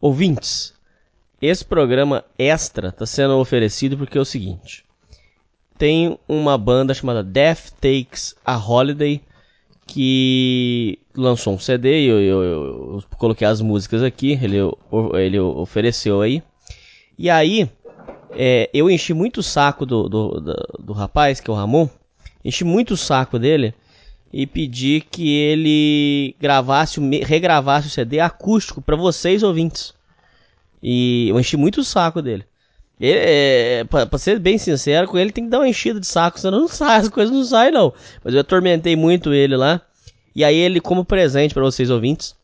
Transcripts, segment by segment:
Ouvintes, esse programa extra está sendo oferecido porque é o seguinte: tem uma banda chamada Death Takes a Holiday que lançou um CD, eu, eu, eu, coloquei as músicas aqui, ele, ele ofereceu aí. E aí, é, eu enchi muito o saco do, do, do, do, rapaz, que é o Ramon, enchi muito o saco dele e pedi que ele gravasse, regravasse o CD acústico para vocês ouvintes. E eu enchi muito o saco dele. Ele, é, pra, pra, ser bem sincero com ele, tem que dar uma enchida de saco, senão não sai, as coisas não saem não. Mas eu atormentei muito ele lá. E aí ele, como presente para vocês ouvintes,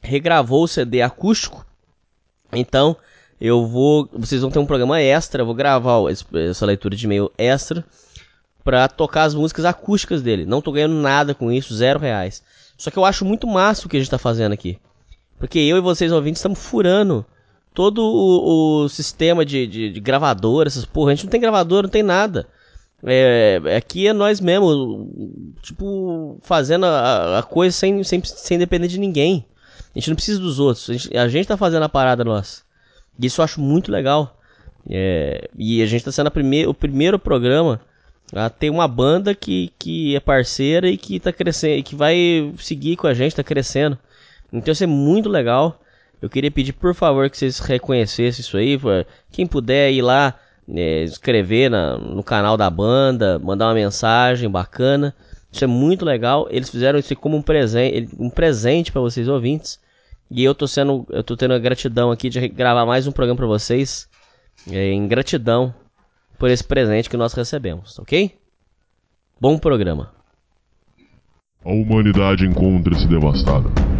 regravou o CD acústico. Então, eu vou, vocês vão ter um programa extra, eu vou gravar essa leitura de e-mail extra para tocar as músicas acústicas dele. Não tô ganhando nada com isso, zero reais. Só que eu acho muito massa o que a gente tá fazendo aqui. Porque eu e vocês ouvintes estamos furando todo o, o sistema de, de, de, gravador, essas porra. A gente não tem gravador, não tem nada. É, aqui é nós mesmo, tipo, fazendo a, a, coisa sem, sem, sem depender de ninguém. A gente não precisa dos outros. A gente, a gente tá fazendo a parada nossa. E isso eu acho muito legal. É, e a gente tá sendo a prime o primeiro programa a ter uma banda que, que é parceira e que tá crescendo, que vai seguir com a gente, tá crescendo. Então isso é muito legal. Eu queria pedir, por favor, que vocês reconhecessem isso aí. Quem puder ir lá, é, escrever na, no canal da banda, mandar uma mensagem bacana. Isso é muito legal. Eles fizeram isso como um presente, um presente para vocês ouvintes. E eu tô sendo, eu tô tendo a gratidão aqui de gravar mais um programa para vocês. É, em gratidão por esse presente que nós recebemos, ok? Bom programa. A humanidade encontra-se devastada.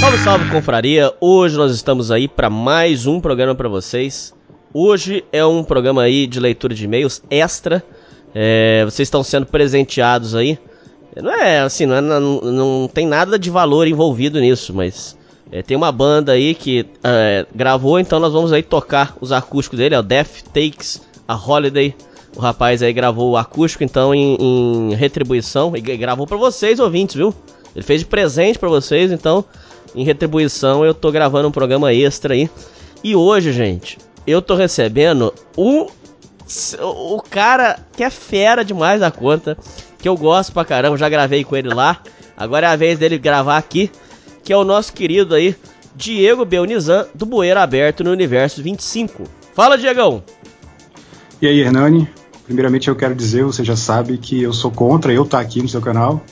Salve, salve, confraria! Hoje nós estamos aí para mais um programa para vocês. Hoje é um programa aí de leitura de e-mails extra. É, vocês estão sendo presenteados aí. Não é assim, não, é, não, não tem nada de valor envolvido nisso, mas é, tem uma banda aí que é, gravou, então nós vamos aí tocar os acústicos dele, é o Death Takes a Holiday. O rapaz aí gravou o acústico, então em, em retribuição, e gravou para vocês ouvintes, viu? Ele fez de presente para vocês, então em retribuição eu tô gravando um programa extra aí. E hoje, gente, eu tô recebendo o o cara que é fera demais da conta, que eu gosto pra caramba, já gravei com ele lá. Agora é a vez dele gravar aqui, que é o nosso querido aí, Diego Belnizan, do Bueiro Aberto no Universo 25. Fala, Diegão! E aí, Hernani? Primeiramente eu quero dizer, você já sabe que eu sou contra eu estar tá aqui no seu canal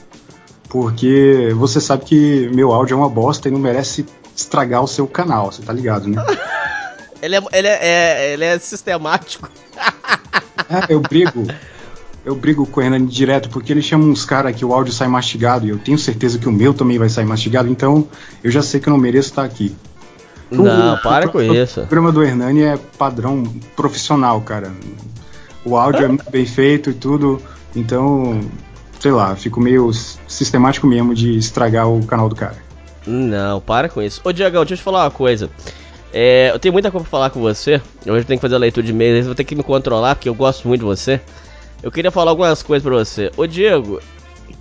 porque você sabe que meu áudio é uma bosta e não merece estragar o seu canal, você tá ligado, né? ele, é, ele, é, é, ele é sistemático. é, eu brigo. Eu brigo com o Renan direto porque ele chama uns caras que o áudio sai mastigado e eu tenho certeza que o meu também vai sair mastigado, então eu já sei que eu não mereço estar aqui. Não, o, para o, com o, isso. O programa do Hernani é padrão profissional, cara. O áudio é muito bem feito e tudo, então sei lá, fico meio sistemático mesmo de estragar o canal do cara. Não, para com isso. Ô Diagão, deixa eu te falar uma coisa. É, eu tenho muita coisa pra falar com você. Hoje eu tenho que fazer a leitura de e-mails, vou ter que me controlar porque eu gosto muito de você. Eu queria falar algumas coisas pra você. Ô Diego,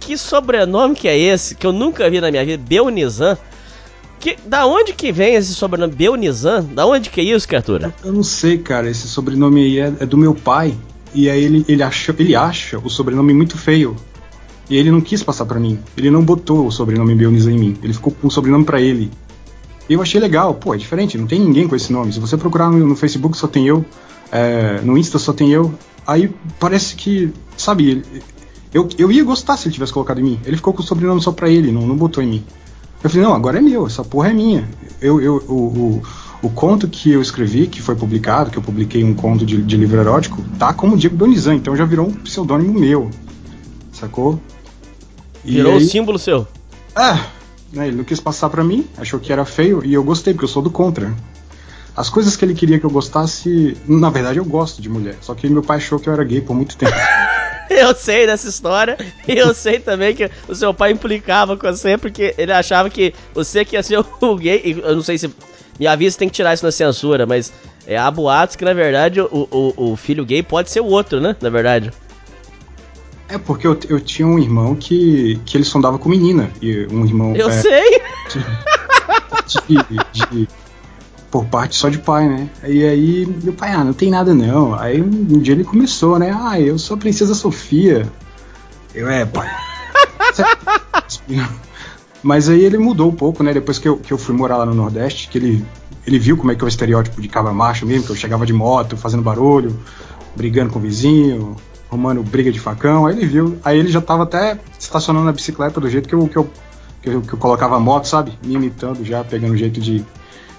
que sobrenome que é esse que eu nunca vi na minha vida? Belnizan? Que, da onde que vem esse sobrenome Belnizan? Da onde que é isso, criatura? Eu não sei, cara. Esse sobrenome aí é, é do meu pai. E aí ele, ele, acha, ele acha o sobrenome muito feio. E ele não quis passar para mim. Ele não botou o sobrenome Beoniza em mim. Ele ficou com o sobrenome para ele. E eu achei legal, pô, é diferente, não tem ninguém com esse nome. Se você procurar no, no Facebook só tem eu, é, no Insta só tem eu. Aí parece que, sabe, eu, eu ia gostar se ele tivesse colocado em mim. Ele ficou com o sobrenome só pra ele, não, não botou em mim. Eu falei, não, agora é meu, essa porra é minha. Eu, eu, o, o, o conto que eu escrevi, que foi publicado, que eu publiquei um conto de, de livro erótico, tá como Diego Donizan, então já virou um pseudônimo meu. Sacou? E virou aí, um símbolo seu. É, né, ele não quis passar para mim, achou que era feio, e eu gostei, porque eu sou do contra. As coisas que ele queria que eu gostasse, na verdade eu gosto de mulher, só que meu pai achou que eu era gay por muito tempo. eu sei dessa história, e eu sei também que o seu pai implicava com você, porque ele achava que você que ia ser o gay, eu não sei se. Me avisa tem que tirar isso na censura, mas é, há boatos que na verdade o, o, o filho gay pode ser o outro, né? Na verdade. É, porque eu, eu tinha um irmão que, que ele sondava com menina. E um irmão. Eu é, sei! De, de, de, por parte só de pai, né? E aí, meu pai, ah, não tem nada não. Aí um dia ele começou, né? Ah, eu sou a princesa Sofia. Eu, é, pai. Mas aí ele mudou um pouco, né? Depois que eu, que eu fui morar lá no Nordeste, que ele, ele viu como é que é o estereótipo de cabra macho mesmo, que eu chegava de moto, fazendo barulho, brigando com o vizinho, arrumando briga de facão, aí ele viu, aí ele já tava até estacionando a bicicleta do jeito que eu, que eu, que eu, que eu colocava a moto, sabe? Me imitando já, pegando o jeito de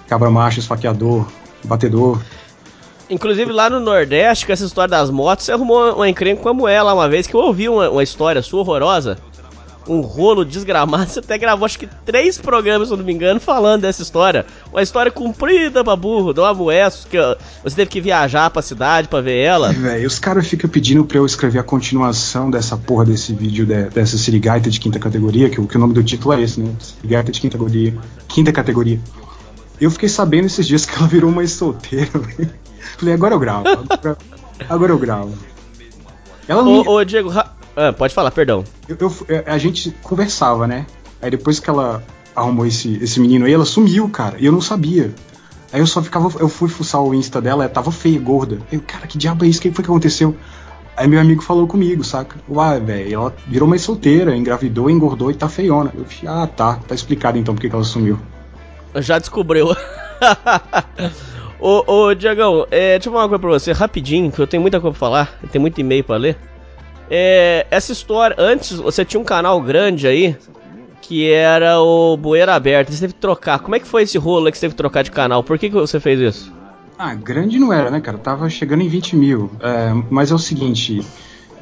cabra macho, esfaqueador, batedor. Inclusive lá no Nordeste, com essa história das motos, você arrumou uma encrenca com a mulher lá uma vez, que eu ouvi uma, uma história sua horrorosa um rolo desgramado. Você até gravou acho que três programas, se eu não me engano, falando dessa história. Uma história comprida pra burro, do Amoesso, que você teve que viajar pra cidade pra ver ela. Véi, os caras ficam pedindo pra eu escrever a continuação dessa porra desse vídeo, de, dessa Sirigaita de quinta categoria, que, que o nome do título é esse, né? Sirigaita de quinta categoria. Quinta categoria. Eu fiquei sabendo esses dias que ela virou mãe solteira, véio. Falei, agora eu gravo. Agora, agora eu gravo. Ela ô, me... ô, Diego, ah, pode falar, perdão. Eu, eu, é, a gente conversava, né? Aí depois que ela arrumou esse, esse menino aí, ela sumiu, cara. E eu não sabia. Aí eu só ficava. Eu fui fuçar o Insta dela, ela tava feia, gorda. Eu, cara, que diabo é isso? O que foi que aconteceu? Aí meu amigo falou comigo, saca? Uai, velho, ela virou mais solteira, engravidou, engordou e tá feiona. Eu falei, ah, tá, tá explicado então porque que ela sumiu. Já descobriu. ô, ô, Diagão, é, deixa eu falar uma coisa pra você, rapidinho, que eu tenho muita coisa pra falar, tem muito e-mail pra ler. É, essa história, antes você tinha um canal grande aí, que era o Bueira Aberto, você teve que trocar. Como é que foi esse rolo que você teve que trocar de canal? Por que, que você fez isso? Ah, grande não era, né, cara? Tava chegando em 20 mil. É, mas é o seguinte,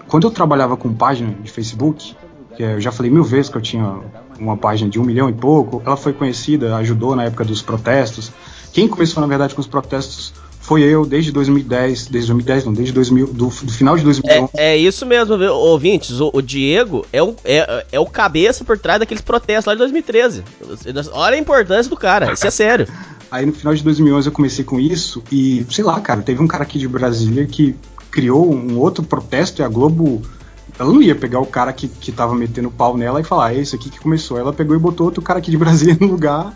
quando eu trabalhava com página de Facebook, que eu já falei mil vezes que eu tinha uma página de um milhão e pouco, ela foi conhecida, ajudou na época dos protestos. Quem começou, na verdade, com os protestos foi eu desde 2010, desde 2010 não, desde 2000, do, do final de 2011. É, é isso mesmo, viu, ouvintes, o, o, Diego é o, é, é o cabeça por trás daqueles protestos lá de 2013. Olha a importância do cara, isso é sério. Aí no final de 2011 eu comecei com isso e, sei lá, cara, teve um cara aqui de Brasília que criou um outro protesto e a Globo ela não ia pegar o cara que, que tava metendo pau nela e falar, é esse aqui que começou. Ela pegou e botou outro cara aqui de Brasília no lugar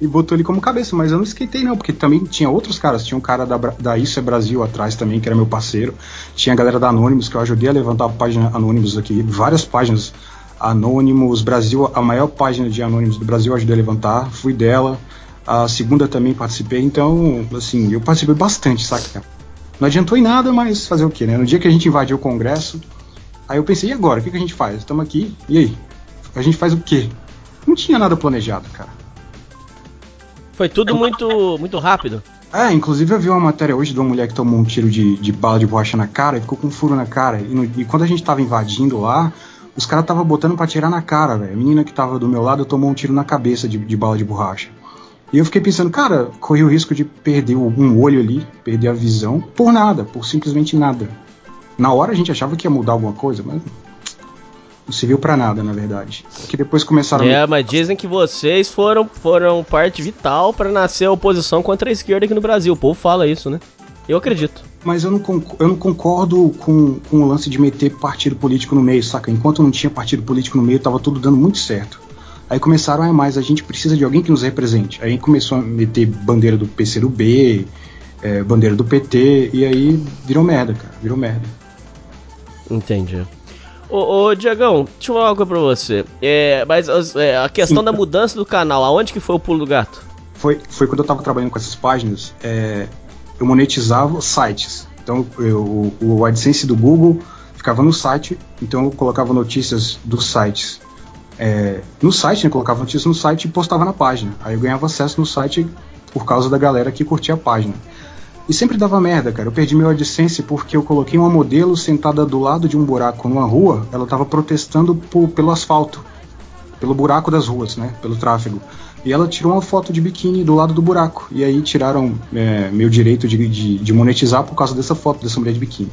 e botou ele como cabeça, mas eu não esquentei não, porque também tinha outros caras, tinha um cara da, da Isso é Brasil atrás também, que era meu parceiro, tinha a galera da Anonymous, que eu ajudei a levantar a página Anonymous aqui, várias páginas Anonymous Brasil, a maior página de Anonymous do Brasil eu ajudei a levantar, fui dela, a segunda também participei, então, assim, eu participei bastante, saca? Não adiantou em nada, mas fazer o quê, né? No dia que a gente invadiu o Congresso, aí eu pensei, e agora? O que, que a gente faz? Estamos aqui, e aí? A gente faz o quê? Não tinha nada planejado, cara. Foi tudo muito, muito rápido. É, inclusive eu vi uma matéria hoje de uma mulher que tomou um tiro de, de bala de borracha na cara e ficou com um furo na cara. E, no, e quando a gente tava invadindo lá, os caras tava botando pra tirar na cara, velho. A menina que tava do meu lado tomou um tiro na cabeça de, de bala de borracha. E eu fiquei pensando, cara, corri o risco de perder um olho ali, perder a visão, por nada, por simplesmente nada. Na hora a gente achava que ia mudar alguma coisa, mas não serviu para nada, na verdade. Que depois começaram. É, a... mas dizem que vocês foram, foram parte vital para nascer a oposição contra a esquerda aqui no Brasil. O povo fala isso, né? Eu acredito. Mas eu não, eu não concordo com, com o lance de meter partido político no meio, saca? Enquanto não tinha partido político no meio, tava tudo dando muito certo. Aí começaram, a ah, mais a gente precisa de alguém que nos represente. Aí começou a meter bandeira do PCdoB, é, bandeira do PT, e aí virou merda, cara, virou merda. Entendi. Ô, ô Diagão, deixa eu falar uma coisa pra você. É, mas é, a questão Sim. da mudança do canal, aonde que foi o pulo do gato? foi, foi quando eu tava trabalhando com essas páginas, é, eu monetizava sites. Então eu, o AdSense do Google ficava no site, então eu colocava notícias dos sites. É, no site, né, colocava notícias no site e postava na página. Aí eu ganhava acesso no site por causa da galera que curtia a página. E sempre dava merda, cara. Eu perdi meu AdSense porque eu coloquei uma modelo sentada do lado de um buraco numa rua, ela tava protestando por, pelo asfalto, pelo buraco das ruas, né? Pelo tráfego. E ela tirou uma foto de biquíni do lado do buraco. E aí tiraram é, meu direito de, de, de, monetizar por causa dessa foto dessa mulher de biquíni.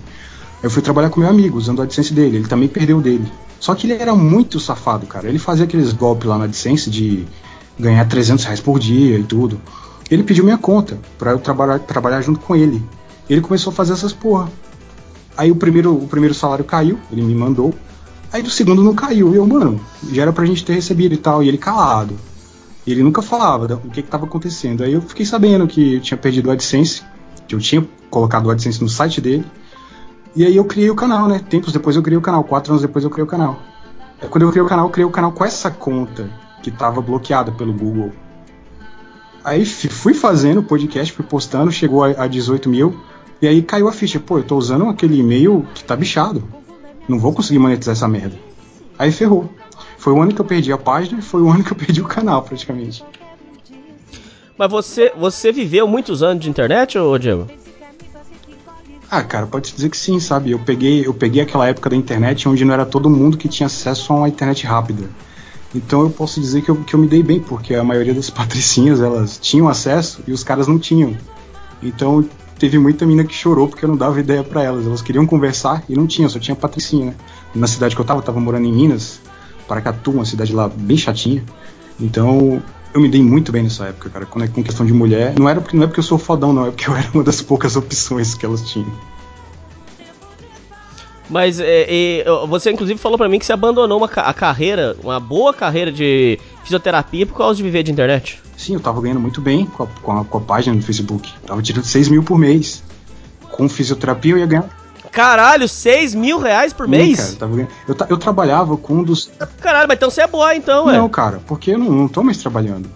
Eu fui trabalhar com meu amigo, usando o AdSense dele. Ele também perdeu dele. Só que ele era muito safado, cara. Ele fazia aqueles golpes lá na AdSense de ganhar 300 reais por dia e tudo. Ele pediu minha conta para eu trabalhar, trabalhar junto com ele. Ele começou a fazer essas porra. Aí o primeiro, o primeiro salário caiu, ele me mandou. Aí do segundo não caiu. E eu, mano, já era pra gente ter recebido e tal. E ele calado. E ele nunca falava o que estava acontecendo. Aí eu fiquei sabendo que eu tinha perdido o AdSense, que eu tinha colocado o AdSense no site dele. E aí eu criei o canal, né? Tempos depois eu criei o canal, quatro anos depois eu criei o canal. Aí quando eu criei o canal, eu criei o canal com essa conta que estava bloqueada pelo Google. Aí fui fazendo o podcast, fui postando, chegou a, a 18 mil. E aí caiu a ficha. Pô, eu tô usando aquele e-mail que tá bichado. Não vou conseguir monetizar essa merda. Aí ferrou. Foi o ano que eu perdi a página e foi o ano que eu perdi o canal, praticamente. Mas você, você viveu muitos anos de internet, ô Diego? Ah, cara, pode dizer que sim, sabe? Eu peguei, eu peguei aquela época da internet onde não era todo mundo que tinha acesso a uma internet rápida. Então eu posso dizer que eu, que eu me dei bem, porque a maioria das patricinhas elas tinham acesso e os caras não tinham. Então teve muita mina que chorou porque eu não dava ideia para elas. Elas queriam conversar e não tinham, só tinha patricinha, né? Na cidade que eu tava, eu tava morando em Minas, Paracatu, uma cidade lá bem chatinha. Então, eu me dei muito bem nessa época, cara. Quando é com questão de mulher, não era porque não é porque eu sou fodão, não, é porque eu era uma das poucas opções que elas tinham. Mas é, é, você inclusive falou para mim que você abandonou uma, a carreira, uma boa carreira de fisioterapia por causa de viver de internet. Sim, eu tava ganhando muito bem com a, com a, com a página do Facebook. Tava tirando 6 mil por mês. Com fisioterapia eu ia ganhar Caralho, 6 mil reais por mês? Sim, cara, eu, eu, eu, trabalhava com um dos. Caralho, mas então você é boa então, ué. Não, cara, porque eu não, não tô mais trabalhando.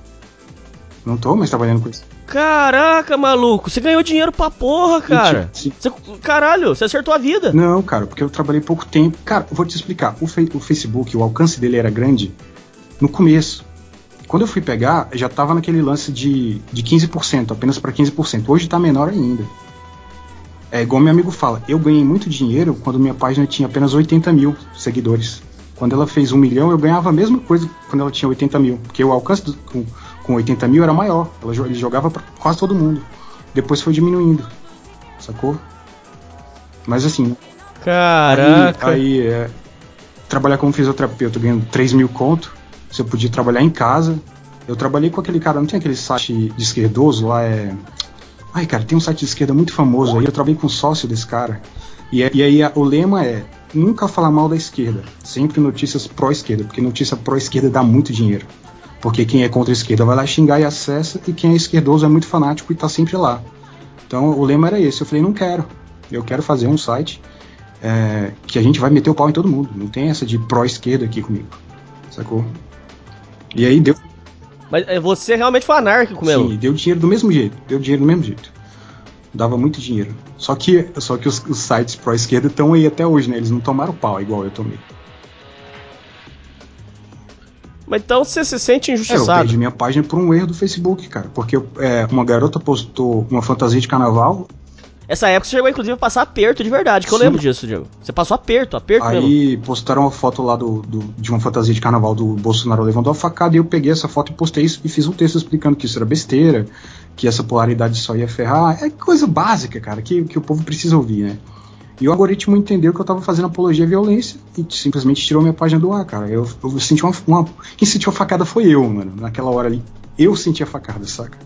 Não tô mais trabalhando com isso. Caraca, maluco, você ganhou dinheiro pra porra, cara. Sim. Você, caralho, você acertou a vida. Não, cara, porque eu trabalhei pouco tempo. Cara, vou te explicar. O, fe o Facebook, o alcance dele era grande no começo. Quando eu fui pegar, já tava naquele lance de, de 15%, apenas para 15%. Hoje tá menor ainda. É igual meu amigo fala, eu ganhei muito dinheiro quando minha página tinha apenas 80 mil seguidores. Quando ela fez um milhão, eu ganhava a mesma coisa quando ela tinha 80 mil, porque o alcance do, com, com 80 mil era maior. Ela, ele jogava para quase todo mundo. Depois foi diminuindo, sacou? Mas assim. Caraca! Aí, aí é, trabalhar como fisioterapeuta ganhando 3 mil conto. Você podia trabalhar em casa. Eu trabalhei com aquele cara, não tem aquele site de esquerdoso lá, é. Ai, cara, tem um site de esquerda muito famoso aí, eu trabalhei com um sócio desse cara. E, é, e aí a, o lema é nunca falar mal da esquerda, sempre notícias pró-esquerda, porque notícia pró-esquerda dá muito dinheiro. Porque quem é contra a esquerda vai lá xingar e acessa, e quem é esquerdoso é muito fanático e tá sempre lá. Então o lema era esse. Eu falei, não quero. Eu quero fazer um site é, que a gente vai meter o pau em todo mundo. Não tem essa de pró-esquerda aqui comigo. Sacou? E aí deu mas é, você realmente foi anárquico mesmo. Sim, deu dinheiro do mesmo jeito. Deu dinheiro do mesmo jeito. Dava muito dinheiro. Só que, só que os, os sites pró-esquerda estão aí até hoje, né? Eles não tomaram pau igual eu tomei. Mas então você se sente injustiçado? É, eu perdi minha página por um erro do Facebook, cara. Porque é, uma garota postou uma fantasia de carnaval essa época você chegou, inclusive, a passar aperto de verdade, que Sim. eu lembro disso, Diego. Você passou aperto, aperto Aí mesmo. postaram uma foto lá do, do, de uma fantasia de carnaval do Bolsonaro levando a facada, e eu peguei essa foto e postei isso e fiz um texto explicando que isso era besteira, que essa polaridade só ia ferrar. É coisa básica, cara, que, que o povo precisa ouvir, né? E o algoritmo entendeu que eu tava fazendo apologia à violência e simplesmente tirou minha página do ar, cara. Eu, eu senti uma, uma. Quem sentiu a facada foi eu, mano, naquela hora ali. Eu senti a facada, saca?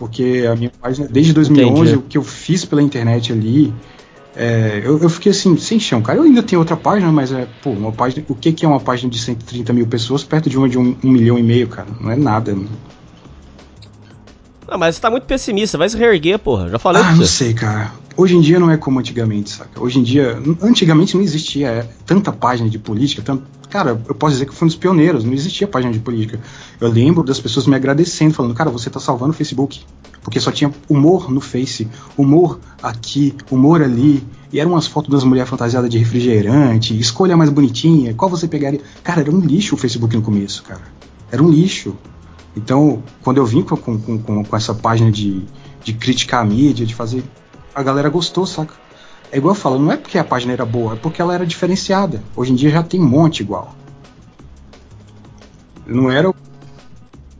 porque a minha página, desde 2011, Entendi. o que eu fiz pela internet ali, é, eu, eu, fiquei assim, sem chão, cara. Eu ainda tenho outra página, mas é, pô, uma página. O que, que é uma página de 130 mil pessoas perto de uma de um, um milhão e meio, cara? Não é nada. Não. Ah, mas você tá muito pessimista, vai se reerguer, porra. Já falei Ah, pra não você. sei, cara. Hoje em dia não é como antigamente, saca? Hoje em dia, antigamente não existia é, tanta página de política, tanto, cara, eu posso dizer que fui um dos pioneiros, não existia página de política. Eu lembro das pessoas me agradecendo, falando, cara, você tá salvando o Facebook. Porque só tinha humor no Face, humor aqui, humor ali, e eram umas fotos das mulheres fantasiadas de refrigerante, escolha mais bonitinha, qual você pegaria. Cara, era um lixo o Facebook no começo, cara. Era um lixo. Então, quando eu vim com, com, com, com essa página de, de criticar a mídia, de fazer. A galera gostou, saca? É igual eu falo, não é porque a página era boa, é porque ela era diferenciada. Hoje em dia já tem um monte igual. Não era,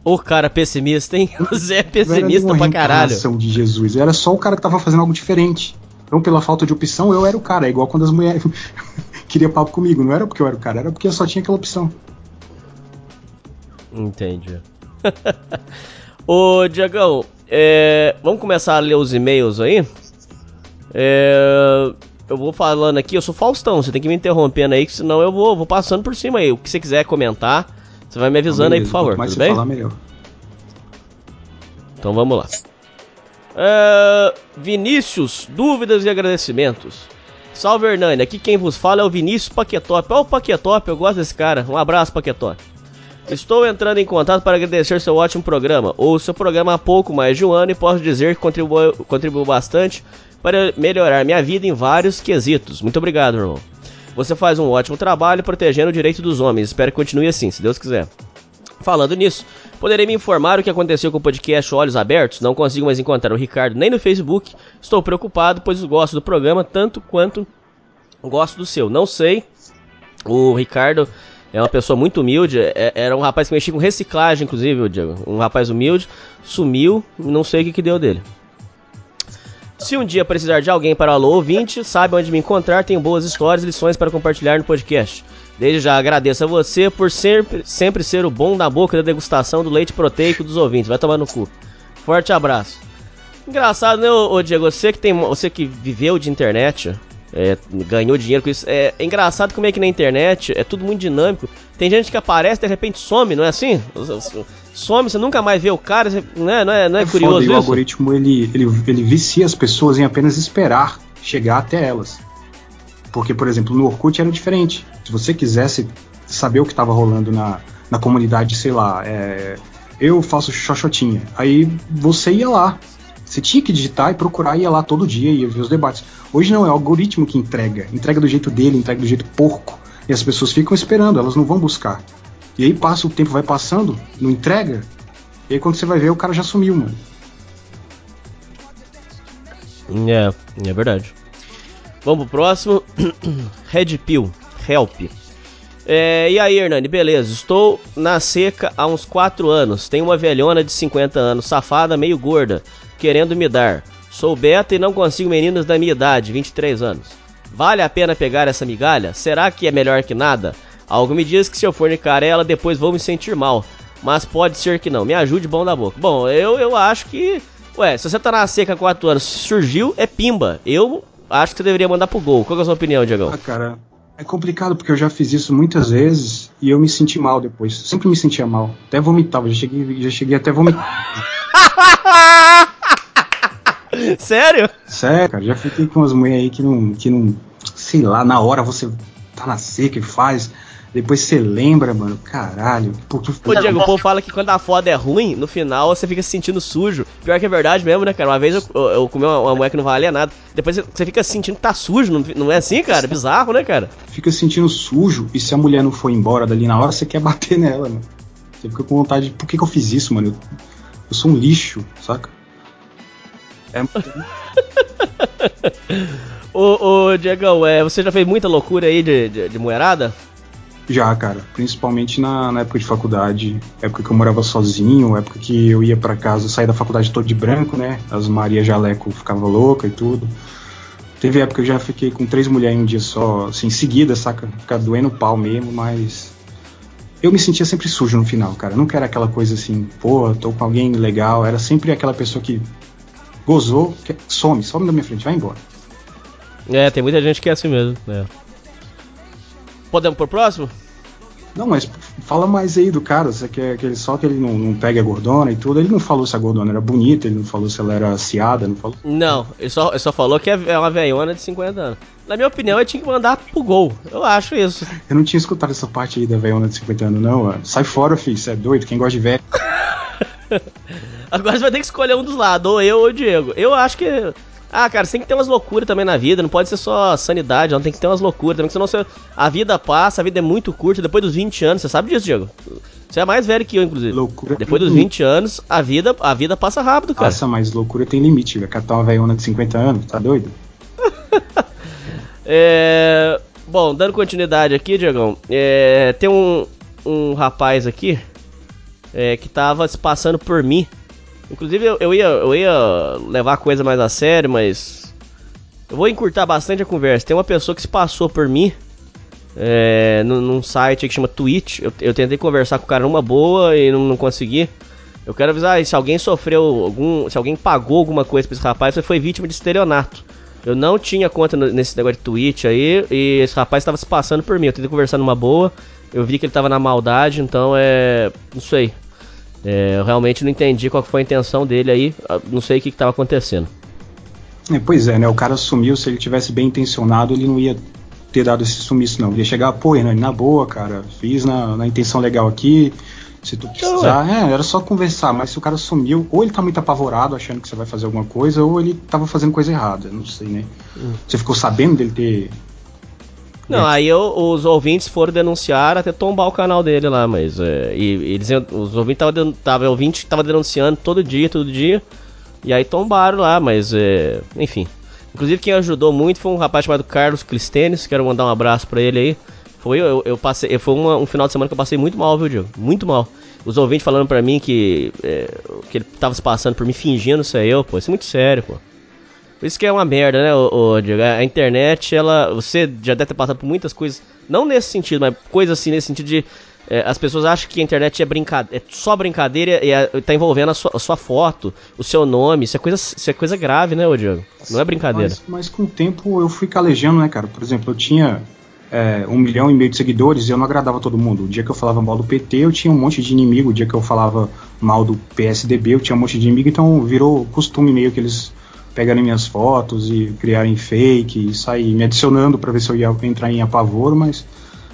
Ô, cara pessimista, hein? Você é não era pessimista pra caralho. de Jesus, era só o cara que tava fazendo algo diferente. Então, pela falta de opção, eu era o cara. É igual quando as mulheres queriam papo comigo. Não era porque eu era o cara, era porque eu só tinha aquela opção. Entendi. Ô, Diagão, é, vamos começar a ler os e-mails aí? É, eu vou falando aqui, eu sou Faustão, você tem que me interrompendo aí, que senão eu vou, vou passando por cima aí. O que você quiser comentar, você vai me avisando aí, por Beleza, favor, mais tudo bem? falar, melhor. Então vamos lá. É, Vinícius, dúvidas e agradecimentos. Salve Hernani, aqui quem vos fala é o Vinícius Paquetop. Ó o Paquetop, eu gosto desse cara. Um abraço, Paquetop. Estou entrando em contato para agradecer seu ótimo programa. Ouço seu programa há pouco mais de um ano e posso dizer que contribuiu, contribuiu bastante para melhorar minha vida em vários quesitos. Muito obrigado, irmão. Você faz um ótimo trabalho protegendo o direito dos homens. Espero que continue assim, se Deus quiser. Falando nisso, poderia me informar o que aconteceu com o podcast Olhos Abertos? Não consigo mais encontrar o Ricardo nem no Facebook. Estou preocupado, pois gosto do programa tanto quanto gosto do seu. Não sei. O Ricardo é uma pessoa muito humilde. é- Era um rapaz que mexia com reciclagem, inclusive, Diego. Um rapaz humilde. Sumiu. Não sei o que, que deu dele. Se um dia precisar de alguém para o Alô Ouvinte, sabe onde me encontrar, tenho boas histórias e lições para compartilhar no podcast. Desde já agradeço a você por sempre, sempre ser o bom da boca da degustação do leite proteico dos ouvintes. Vai tomar no cu. Forte abraço. Engraçado, né, ô Diego? Você que, tem, você que viveu de internet, é, ganhou dinheiro com isso. É, é engraçado como é que na internet é tudo muito dinâmico. Tem gente que aparece de repente some, não é assim? Some, você nunca mais vê o cara, você- não é, não é, não é, É foda, curioso o isso? algoritmo ele, ele, ele vicia as pessoas em apenas esperar chegar até elas. Porque, por exemplo, no Orkut era diferente. Se você quisesse saber o que estava rolando na, na comunidade, sei lá, é, eu faço xoxotinha. Aí você ia lá. Você tinha que digitar e procurar, ia lá todo dia, ia ver os debates. Hoje não, é o algoritmo que entrega. Entrega do jeito dele, entrega do jeito porco. E as pessoas ficam esperando, elas não vão buscar. E aí passa o tempo, vai passando, não entrega. E aí quando você vai ver, o cara já sumiu, mano. É, é verdade. Vamos pro próximo. Red Pill, Help. É, e aí, Hernani, beleza. Estou na seca há uns 4 anos. Tenho uma velhona de 50 anos, safada, meio gorda, querendo me dar. Sou beta e não consigo meninas da minha idade, 23 anos. Vale a pena pegar essa migalha? Será que é melhor que nada? Algo me diz que se eu fornicar ela, depois vou me sentir mal. Mas pode ser que não. Me ajude, bom da boca. Bom, eu, eu acho que. Ué, se você tá na seca há 4 anos, surgiu, é pimba. Eu acho que você deveria mandar pro gol. Qual é a sua opinião, Diegão? Ah, cara, é complicado porque eu já fiz isso muitas vezes e eu me senti mal depois. Sempre me sentia mal. Até vomitava, já cheguei, já cheguei até vomitar. Sério? Sério, cara, já fiquei com umas mulheres aí que não, que não. Sei lá, na hora você tá na seca e faz. Depois você lembra, mano, caralho. Porque Ô, Diego, o povo fala que quando a foda é ruim, no final você fica se sentindo sujo. Pior que é verdade mesmo, né, cara? Uma vez eu, eu- eu comi uma, uma mulher que não valia nada. Depois você- fica sentindo que tá sujo, não, não é assim, cara? Bizarro, né, cara? fica se sentindo sujo e se a mulher não for embora dali na hora, você quer bater nela, mano. Você fica com vontade de. Por que, que eu fiz isso, mano? Eu, eu sou um lixo, saca? É, Ô, ô Diegão, é, você já fez muita loucura aí de, de, de moerada? Já, cara, principalmente na, na época de faculdade, época que eu morava sozinho, época que eu ia pra casa, saía da faculdade todo de branco, né? As Maria Jaleco ficava louca e tudo. Teve época que eu já fiquei com três mulheres em um dia só, assim, seguida, saca? Ficar doendo o pau mesmo, mas. Eu me sentia sempre sujo no final, cara. Nunca era aquela coisa assim, pô, tô com alguém legal. Era sempre aquela pessoa que gozou, some, some da minha frente, vai embora. É, tem muita gente que é assim mesmo, né? Podemos pro próximo? Não, mas fala mais aí do cara, você quer que ele só que ele não, não pegue a gordona e tudo. Ele não falou se a gordona era bonita, ele não falou se ela era aciada, não falou. Não, ele só, ele só falou que é uma velhona de 50 anos. Na minha opinião, ele tinha que mandar pro gol. Eu acho isso. Eu não tinha escutado essa parte aí da velhona de 50 anos, não. Mano. Sai fora, filho, você é doido, quem gosta de velho. Agora você vai ter que escolher um dos lados, ou eu ou o Diego. Eu acho que ah, cara, você tem que ter umas loucuras também na vida, não pode ser só sanidade, não tem que ter umas loucuras também, senão você, a vida passa, a vida é muito curta, depois dos 20 anos, você sabe disso, Diego? Você é mais velho que eu, inclusive. Loucura. Depois dos 20 anos, a vida, a vida passa rápido, cara. Passa, mas loucura tem limite, velho. Catar uma velhona de 50 anos, tá doido? é... Bom, dando continuidade aqui, Diegão, é... tem um, um rapaz aqui é, que tava se passando por mim Inclusive, eu, eu, ia, eu ia levar a coisa mais a sério, mas. Eu vou encurtar bastante a conversa. Tem uma pessoa que se passou por mim é, num, num site que chama Twitch. Eu, eu, tentei conversar com o cara numa boa e não, não consegui. Eu quero avisar se alguém sofreu algum. Se alguém pagou alguma coisa pra esse rapaz, você foi vítima de estelionato. Eu não tinha conta nesse negócio de Twitch aí e esse rapaz estava se passando por mim. Eu tentei conversar numa boa. Eu vi que ele tava na maldade, então é. Não sei. É, eu realmente não entendi qual foi a intenção dele aí, ah, não sei o que estava acontecendo. É, pois é, né? O cara sumiu, se ele tivesse bem intencionado, ele não ia ter dado esse sumiço, não. Ele ia chegar, pô, Renan, na boa, cara, fiz na, na intenção legal aqui. Se tu precisar, é, era só conversar, mas se o cara sumiu, ou ele tá muito apavorado achando que você vai fazer alguma coisa, ou ele tava fazendo coisa errada, não sei, né? Hum. Você ficou sabendo dele ter não, aí eu, os ouvintes foram denunciar até tombar o canal dele lá, mas. É, e, eles, os ouvintes estavam tava, ouvinte tava denunciando todo dia, todo dia. E aí tombaram lá, mas. É, enfim. Inclusive quem ajudou muito foi um rapaz chamado Carlos Clistenes, quero mandar um abraço para ele aí. Foi, eu, eu passei, foi uma, um final de semana que eu passei muito mal, viu, Diego? Muito mal. Os ouvintes falando pra mim que, é, que ele tava se passando por mim fingindo ser eu, pô. Isso é muito sério, pô. Por isso que é uma merda, né, ô, Diego? A internet, ela. Você já deve ter passado por muitas coisas. Não nesse sentido, mas coisas assim, nesse sentido de. É, as pessoas acham que a internet é, brincadeira, é só brincadeira e é, tá envolvendo a sua, a sua, foto, o seu nome. Isso é coisa, isso é coisa grave, né, ô Diego? Não é brincadeira. Mas, mas com o tempo eu fui calejando, né, cara? Por exemplo, eu tinha é, um milhão e meio de seguidores e eu não agradava todo mundo. O dia que eu falava mal do PT, eu tinha um monte de inimigo. O dia que eu falava mal do PSDB, eu tinha um monte de inimigo. Então virou costume meio que eles pegarem minhas fotos e criarem fake e sair me adicionando para ver se eu ia entrar em apavoro, mas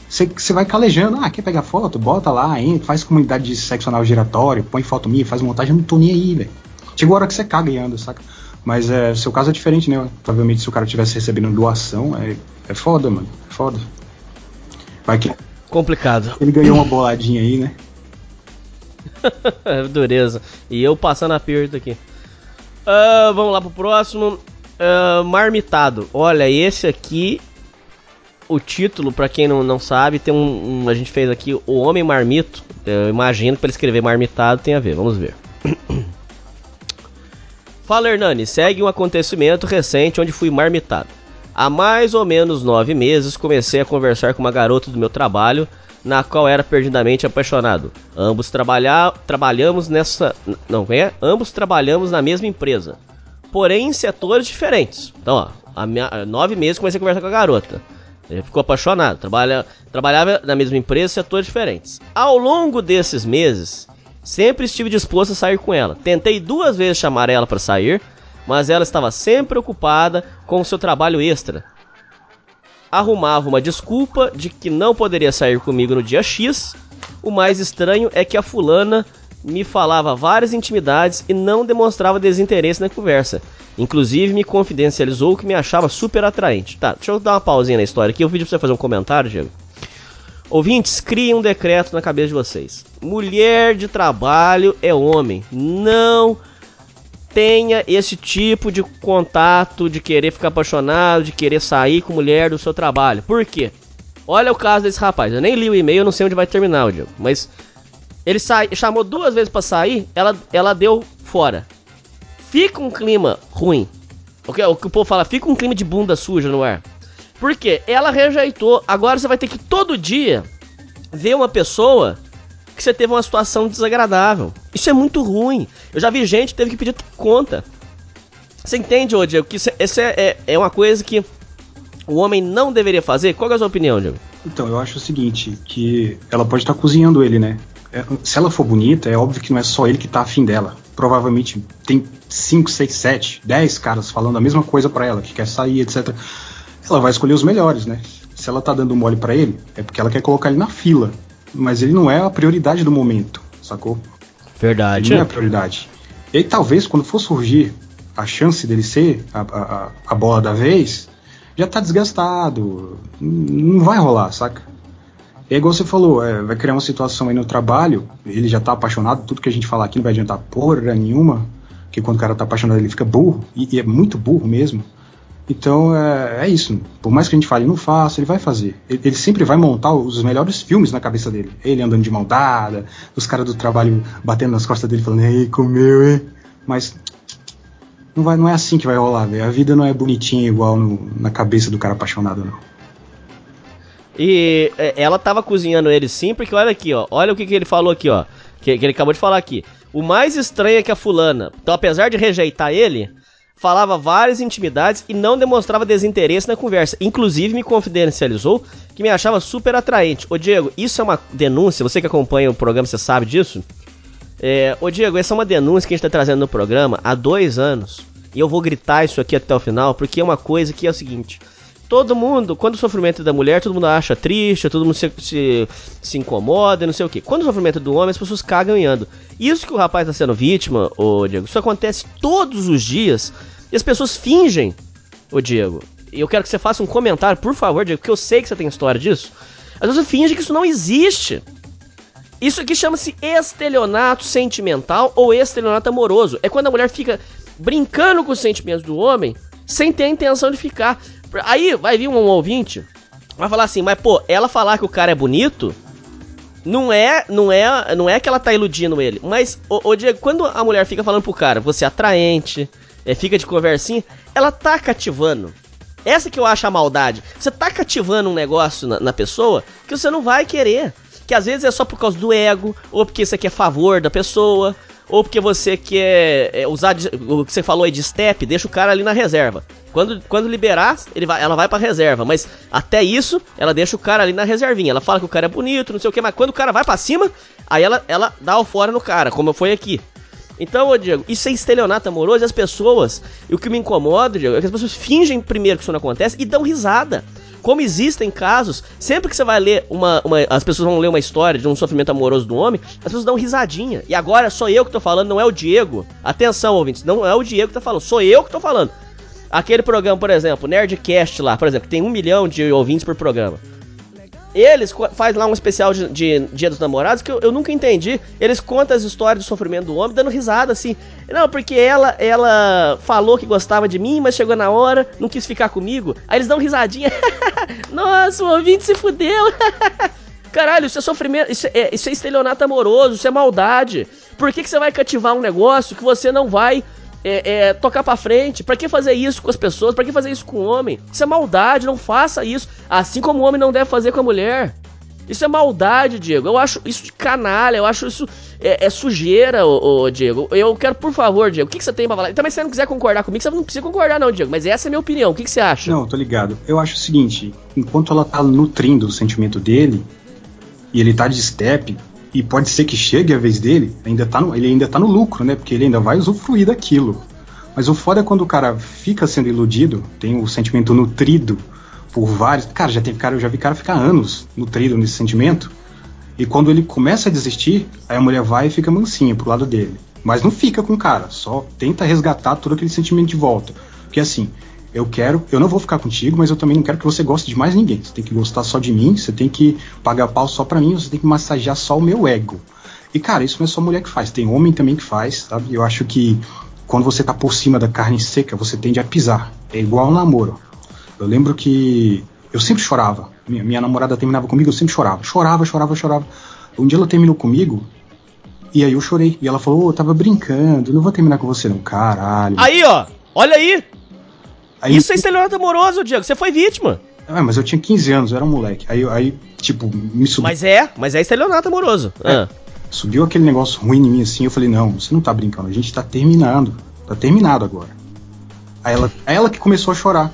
você vai calejando, ah, quer pegar foto? Bota lá, hein, faz comunidade de sexo anal giratório, põe foto minha, faz montagem, eu não tô nem aí, velho. Chegou a hora que você caga e anda, saca? Mas é, seu caso é diferente, né? Provavelmente se o cara tivesse recebendo doação, é, é foda, mano. É foda. Vai que. Complicado. Ele ganhou uma boladinha aí, né? Dureza. E eu passando aperto aqui. Uh, vamos lá pro próximo. Uh, marmitado. Olha, esse aqui. O título, para quem não, não sabe, tem um, um, A gente fez aqui o Homem Marmito. Eu imagino que pra ele escrever marmitado tem a ver. Vamos ver. Fala Hernani, segue um acontecimento recente onde fui marmitado. Há mais ou menos nove meses comecei a conversar com uma garota do meu trabalho na qual era perdidamente apaixonado. Ambos trabalha, trabalhamos nessa. Não, é? Ambos trabalhamos na mesma empresa. Porém em setores diferentes. Então, ó, há nove meses comecei a conversar com a garota. Ele ficou apaixonado. Trabalha, trabalhava na mesma empresa, setores diferentes. Ao longo desses meses, sempre estive disposto a sair com ela. Tentei duas vezes chamar ela para sair, mas ela estava sempre ocupada com o seu trabalho extra arrumava uma desculpa de que não poderia sair comigo no dia X. O mais estranho é que a fulana me falava várias intimidades e não demonstrava desinteresse na conversa. Inclusive me confidencializou que me achava super atraente. Tá, deixa eu dar uma pausinha na história aqui. Eu pedi pra você fazer um comentário, Diego. Ouvintes, criem um decreto na cabeça de vocês. Mulher de trabalho é homem. Não tenha esse tipo de contato, de querer ficar apaixonado, de querer sair com mulher do seu trabalho. Por quê? Olha o caso desse rapaz. Eu nem li o e-mail, não sei onde vai terminar, Diego. Mas ele sai, chamou duas vezes para sair, ela, ela deu fora. Fica um clima ruim. O que, o que o povo fala, fica um clima de bunda suja no ar. Por quê? Ela rejeitou. Agora você vai ter que todo dia ver uma pessoa que você teve uma situação desagradável. Isso é muito ruim. Eu já vi gente que teve que pedir conta. Você entende, ô Diego, que isso, é, é, é uma coisa que o homem não deveria fazer? Qual é a sua opinião, Diego? Então, eu acho o seguinte, que ela pode estar cozinhando ele, né? É, se ela for bonita, é óbvio que não é só ele que tá afim dela. Provavelmente tem 5, 6, 7, 10 caras falando a mesma coisa para ela, que quer sair, etc. Ela vai escolher os melhores, né? Se ela tá dando mole para ele, é porque ela quer colocar ele na fila. Mas ele não é a prioridade do momento, sacou? Verdade. Ele não é a prioridade. E aí, talvez, quando for surgir a chance dele ser a, a, a bola da vez, já tá desgastado. Não vai rolar, saca? É igual você falou, é, vai criar uma situação aí no trabalho, ele já tá apaixonado, tudo que a gente falar aqui não vai adiantar porra nenhuma, que quando o cara tá apaixonado ele fica burro, e, e é muito burro mesmo. Então é, é, isso. Por mais que a gente fale, não faça, ele vai fazer. Ele, ele, sempre vai montar os melhores filmes na cabeça dele. Ele andando de mão dada, os caras do trabalho batendo nas costas dele falando, ei, comeu, hein? Mas não, vai, não é assim que vai rolar, velho. A vida não é bonitinha igual no, na cabeça do cara apaixonado, não. E é, ela tava cozinhando ele sim, porque olha aqui, ó. Olha o que, que ele falou aqui, ó. Que, que ele acabou de falar aqui. O mais estranho é que a fulana, então apesar de rejeitar ele, falava várias intimidades e não demonstrava desinteresse na conversa. Inclusive me confidencializou que me achava super atraente. Ô Diego, isso é uma denúncia, você que acompanha o programa, você sabe disso? É, ô Diego, essa é uma denúncia que a gente tá trazendo no programa há dois anos. E eu vou gritar isso aqui até o final, porque é uma coisa que é o seguinte. Todo mundo, quando o sofrimento da mulher, todo mundo acha triste, todo mundo se, se, se incomoda, não sei o que. Quando o sofrimento do homem, as pessoas cagam e andam. Isso que o rapaz tá sendo vítima, ô Diego, isso acontece todos os dias. E as pessoas fingem, ô Diego. E eu quero que você faça um comentário, por favor, Diego, porque eu sei que você tem história disso. As pessoas fingem que isso não existe. Isso aqui chama-se estelionato sentimental ou estelionato amoroso. É quando a mulher fica brincando com os sentimentos do homem sem ter a intenção de ficar. Aí vai vir um ouvinte, vai falar assim, mas pô, ela falar que o cara é bonito, não é, não é, não é que ela tá iludindo ele, mas o, o Diego, quando a mulher fica falando pro cara, você é atraente, é, fica de conversinha, ela tá cativando. Essa que eu acho a maldade. Você tá cativando um negócio na, na pessoa que você não vai querer que às vezes é só por causa do ego, ou porque você quer favor da pessoa, ou porque você quer é, usar o que você falou aí de step, deixa o cara ali na reserva. Quando, quando liberar, ele vai, ela vai pra reserva, mas até isso, ela deixa o cara ali na reservinha. Ela fala que o cara é bonito, não sei o que, mas quando o cara vai para cima, aí ela, ela dá o fora no cara, como foi aqui. Então, ô Diego, isso é estelionato amoroso e as pessoas, e o que me incomoda, Diego, é que as pessoas fingem primeiro que isso não acontece e dão risada. Como existem casos, sempre que você vai ler uma, uma, As pessoas vão ler uma história de um sofrimento amoroso do homem, as pessoas dão risadinha. E agora sou eu que tô falando, não é o Diego. Atenção, ouvintes, não é o Diego que tá falando, sou eu que tô falando. Aquele programa, por exemplo, Nerdcast lá, por exemplo, que tem um milhão de ouvintes por programa. Eles faz lá um especial de, de Dia dos Namorados que eu, eu, nunca entendi. Eles contam as histórias do sofrimento do homem, dando risada assim. Não, porque ela ela falou que gostava de mim, mas chegou na hora, não quis ficar comigo. Aí eles dão risadinha. Nossa, o ouvinte se fudeu. Caralho, isso é sofrimento, isso é, isso é estelionato amoroso, isso é maldade. Por que, que você vai cativar um negócio que você não vai é, é, tocar pra frente. Pra que fazer isso com as pessoas? Pra que fazer isso com o homem? Isso é maldade, não faça isso. Assim como o homem não deve fazer com a mulher. Isso é maldade, Diego. Eu acho isso de canalha, eu acho isso é, é sujeira, ô, ô, Diego. Eu quero, por favor, Diego, o que, que você tem pra falar? Também, se você não quiser concordar comigo, você não precisa concordar, não, Diego. Mas essa é a minha opinião. O que, que você acha? Não, tô ligado. Eu acho o seguinte: enquanto ela tá nutrindo o sentimento dele, e ele tá de step, e pode ser que chegue a vez dele, ainda tá no, ele ainda tá no lucro, né? Porque ele ainda vai usufruir daquilo. Mas o foda é quando o cara fica sendo iludido, tem o sentimento nutrido por vários. Cara, já teve cara, eu já vi cara ficar anos nutrido nesse sentimento. E quando ele começa a desistir, aí a mulher vai e fica mansinha pro lado dele. Mas não fica com o cara, só tenta resgatar todo aquele sentimento de volta. Porque assim, eu quero, eu não vou ficar contigo, mas eu também não quero que você goste de mais ninguém. Você tem que gostar só de mim, você tem que pagar pau só pra mim, você tem que massagear só o meu ego. E cara, isso não é só mulher que faz, tem homem também que faz, sabe? Eu acho que quando você tá por cima da carne seca, você tende a pisar. É igual um namoro. Eu lembro que eu sempre chorava. Minha, minha namorada terminava comigo, eu sempre chorava. Chorava, chorava, chorava. Um dia ela terminou comigo, e aí eu chorei. E ela falou, oh, eu tava brincando, não vou terminar com você não, caralho. Aí, ó, olha aí, Aí, Isso é estelionato amoroso, Diego. Você foi vítima. Ah, mas eu tinha 15 anos, eu era um moleque. Aí, aí tipo, me subiu. Mas é, mas é estelionato amoroso. É. Ah. Subiu aquele negócio ruim em mim assim, eu falei, não, você não tá brincando, a gente tá terminando. Tá terminado agora. Aí ela, aí ela que começou a chorar.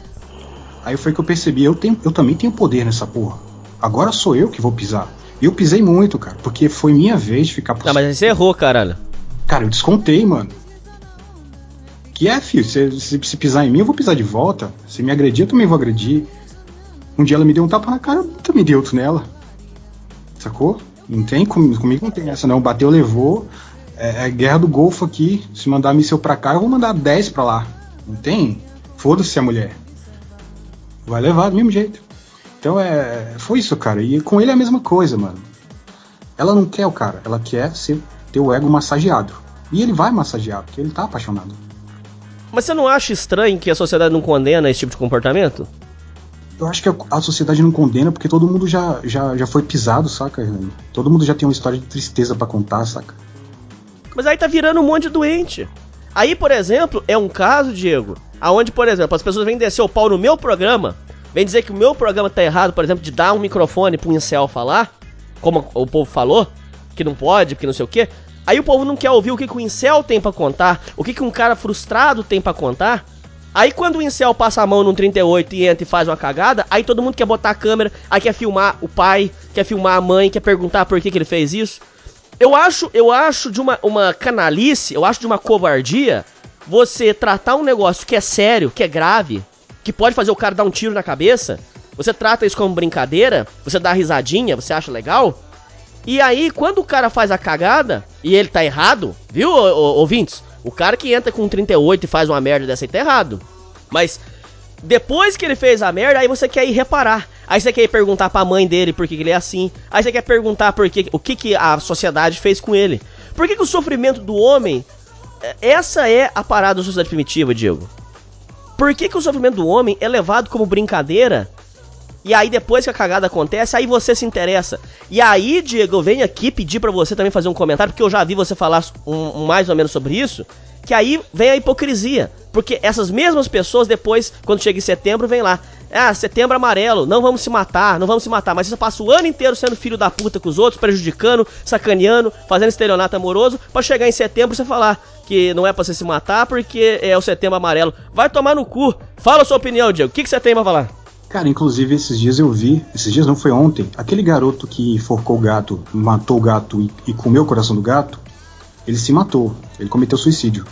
Aí foi que eu percebi, eu, tenho, eu também tenho poder nessa porra. Agora sou eu que vou pisar. Eu pisei muito, cara, porque foi minha vez de ficar por Não, mas você errou, caralho. Cara, eu descontei, mano. Que é, filho, se, se, se, pisar em mim, eu vou pisar de volta. Se me agredir, eu também vou agredir. Um dia ela me deu um tapa na cara, eu também dei outro nela. Sacou? Não tem, comigo, comigo não tem essa não. Bateu, levou. É, é guerra do Golfo aqui. Se mandar míssel pra cá, eu vou mandar 10 pra lá. Não tem? Foda-se a mulher. Vai levar do mesmo jeito. Então é. Foi isso, cara. E com ele é a mesma coisa, mano. Ela não quer o cara, ela quer ser, ter o ego massageado. E ele vai massagear, porque ele tá apaixonado. Mas você não acha estranho que a sociedade não condena esse tipo de comportamento? Eu acho que a, a sociedade não condena porque todo mundo já, já, já foi pisado, saca? Todo mundo já tem uma história de tristeza para contar, saca? Mas aí tá virando um monte de doente. Aí, por exemplo, é um caso, Diego, aonde, por exemplo, as pessoas vêm descer o pau no meu programa, vêm dizer que o meu programa tá errado, por exemplo, de dar um microfone pro incel falar, como o povo falou, que não pode, que não sei o quê. Aí o povo não quer ouvir o que, que o incel tem para contar, o que, que um cara frustrado tem para contar. Aí quando o incel passa a mão num 38 e entra e faz uma cagada, aí todo mundo quer botar a câmera, aí quer filmar o pai, quer filmar a mãe, quer perguntar por que, que ele fez isso. Eu acho, eu acho de uma, uma canalice, eu acho de uma covardia você tratar um negócio que é sério, que é grave, que pode fazer o cara dar um tiro na cabeça, você trata isso como brincadeira, você dá risadinha, você acha legal, e aí, quando o cara faz a cagada e ele tá errado, viu, ouvintes? O cara que entra com 38 e faz uma merda dessa aí tá errado. Mas depois que ele fez a merda, aí você quer ir reparar. Aí você quer ir perguntar pra mãe dele por que, que ele é assim. Aí você quer perguntar por que, o que, que a sociedade fez com ele. Por que, que o sofrimento do homem. É, essa é a parada da sociedade primitiva, Diego. Por que, que o sofrimento do homem é levado como brincadeira e aí depois que a cagada acontece, aí você se interessa. E aí, Diego, eu venho aqui pedir para você também fazer um comentário, porque eu já vi você falar um, um, mais ou menos sobre isso. Que aí vem a hipocrisia. Porque essas mesmas pessoas, depois, quando chega em setembro, vem lá. Ah, setembro amarelo, não vamos se matar, não vamos se matar. Mas você passa o ano inteiro sendo filho da puta com os outros, prejudicando, sacaneando, fazendo estelionato amoroso, para chegar em setembro você falar que não é pra você se matar porque é o setembro amarelo. Vai tomar no cu. Fala a sua opinião, Diego. O que, que você tem pra falar? Cara, inclusive esses dias eu vi, esses dias não foi ontem, aquele garoto que forcou o gato, matou o gato e, e comeu o coração do gato, ele se matou, ele cometeu suicídio.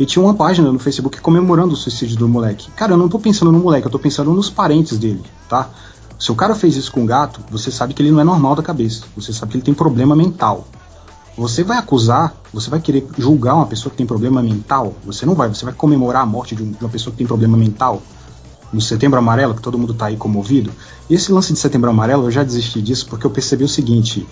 E tinha uma página no Facebook comemorando o suicídio do moleque. Cara, eu não tô pensando no moleque, eu tô pensando nos parentes dele, tá? Se o cara fez isso com o gato, você sabe que ele não é normal da cabeça. Você sabe que ele tem problema mental. Você vai acusar, você vai querer julgar uma pessoa que tem problema mental? Você não vai, você vai comemorar a morte de, uma pessoa que tem problema mental? No Setembro Amarelo, que todo mundo está aí comovido. E esse lance de Setembro Amarelo, eu já desisti disso porque eu percebi o seguinte: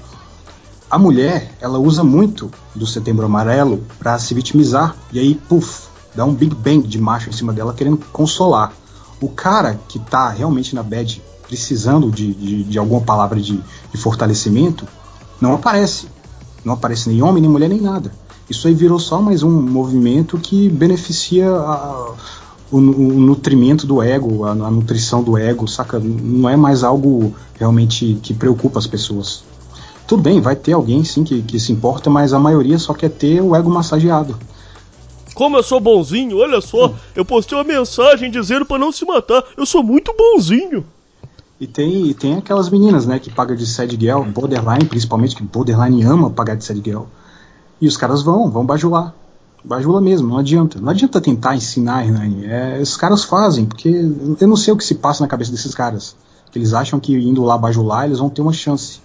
a mulher, ela usa muito do Setembro Amarelo para se vitimizar e aí, puf, dá um big bang de macho em cima dela querendo consolar. O cara que está realmente na bad, precisando de, de, de alguma palavra de, de fortalecimento, não aparece. Não aparece nem homem, nem mulher, nem nada. Isso aí virou só mais um movimento que beneficia a, o, o nutrimento do ego, a, a, nutrição do ego, saca? Não é mais algo realmente que preocupa as pessoas. Tudo bem, vai ter alguém sim que, que se importa, mas a maioria só quer ter o ego massageado. Como eu sou bonzinho, olha só, hum. eu postei uma mensagem dizendo para não se matar, eu sou muito bonzinho. E tem, e tem aquelas meninas, né, que pagam de sad girl, borderline, principalmente, que borderline ama pagar de sad girl. E os caras vão, vão bajular. Bajula mesmo, não adianta. Não adianta tentar ensinar, Hernani. É, esses caras fazem, porque eu não sei o que se passa na cabeça desses caras. Eles acham que indo lá bajular, eles vão ter uma chance.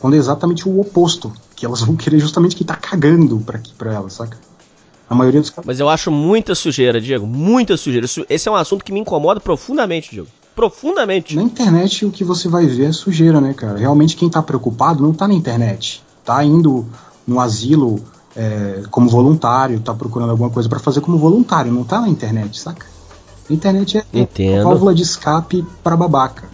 Quando é exatamente o oposto. Que elas vão querer justamente quem tá cagando pra, pra elas, saca? A maioria dos caras. Mas eu acho muita sujeira, Diego. Muita sujeira. Esse é um assunto que me incomoda profundamente, Diego. Profundamente. Na internet o que você vai ver é sujeira, né, cara? Realmente quem tá preocupado não tá na internet. Tá indo no asilo é, como voluntário, tá procurando alguma coisa para fazer como voluntário, não tá na internet, saca? A internet é Entendo. válvula de escape para babaca.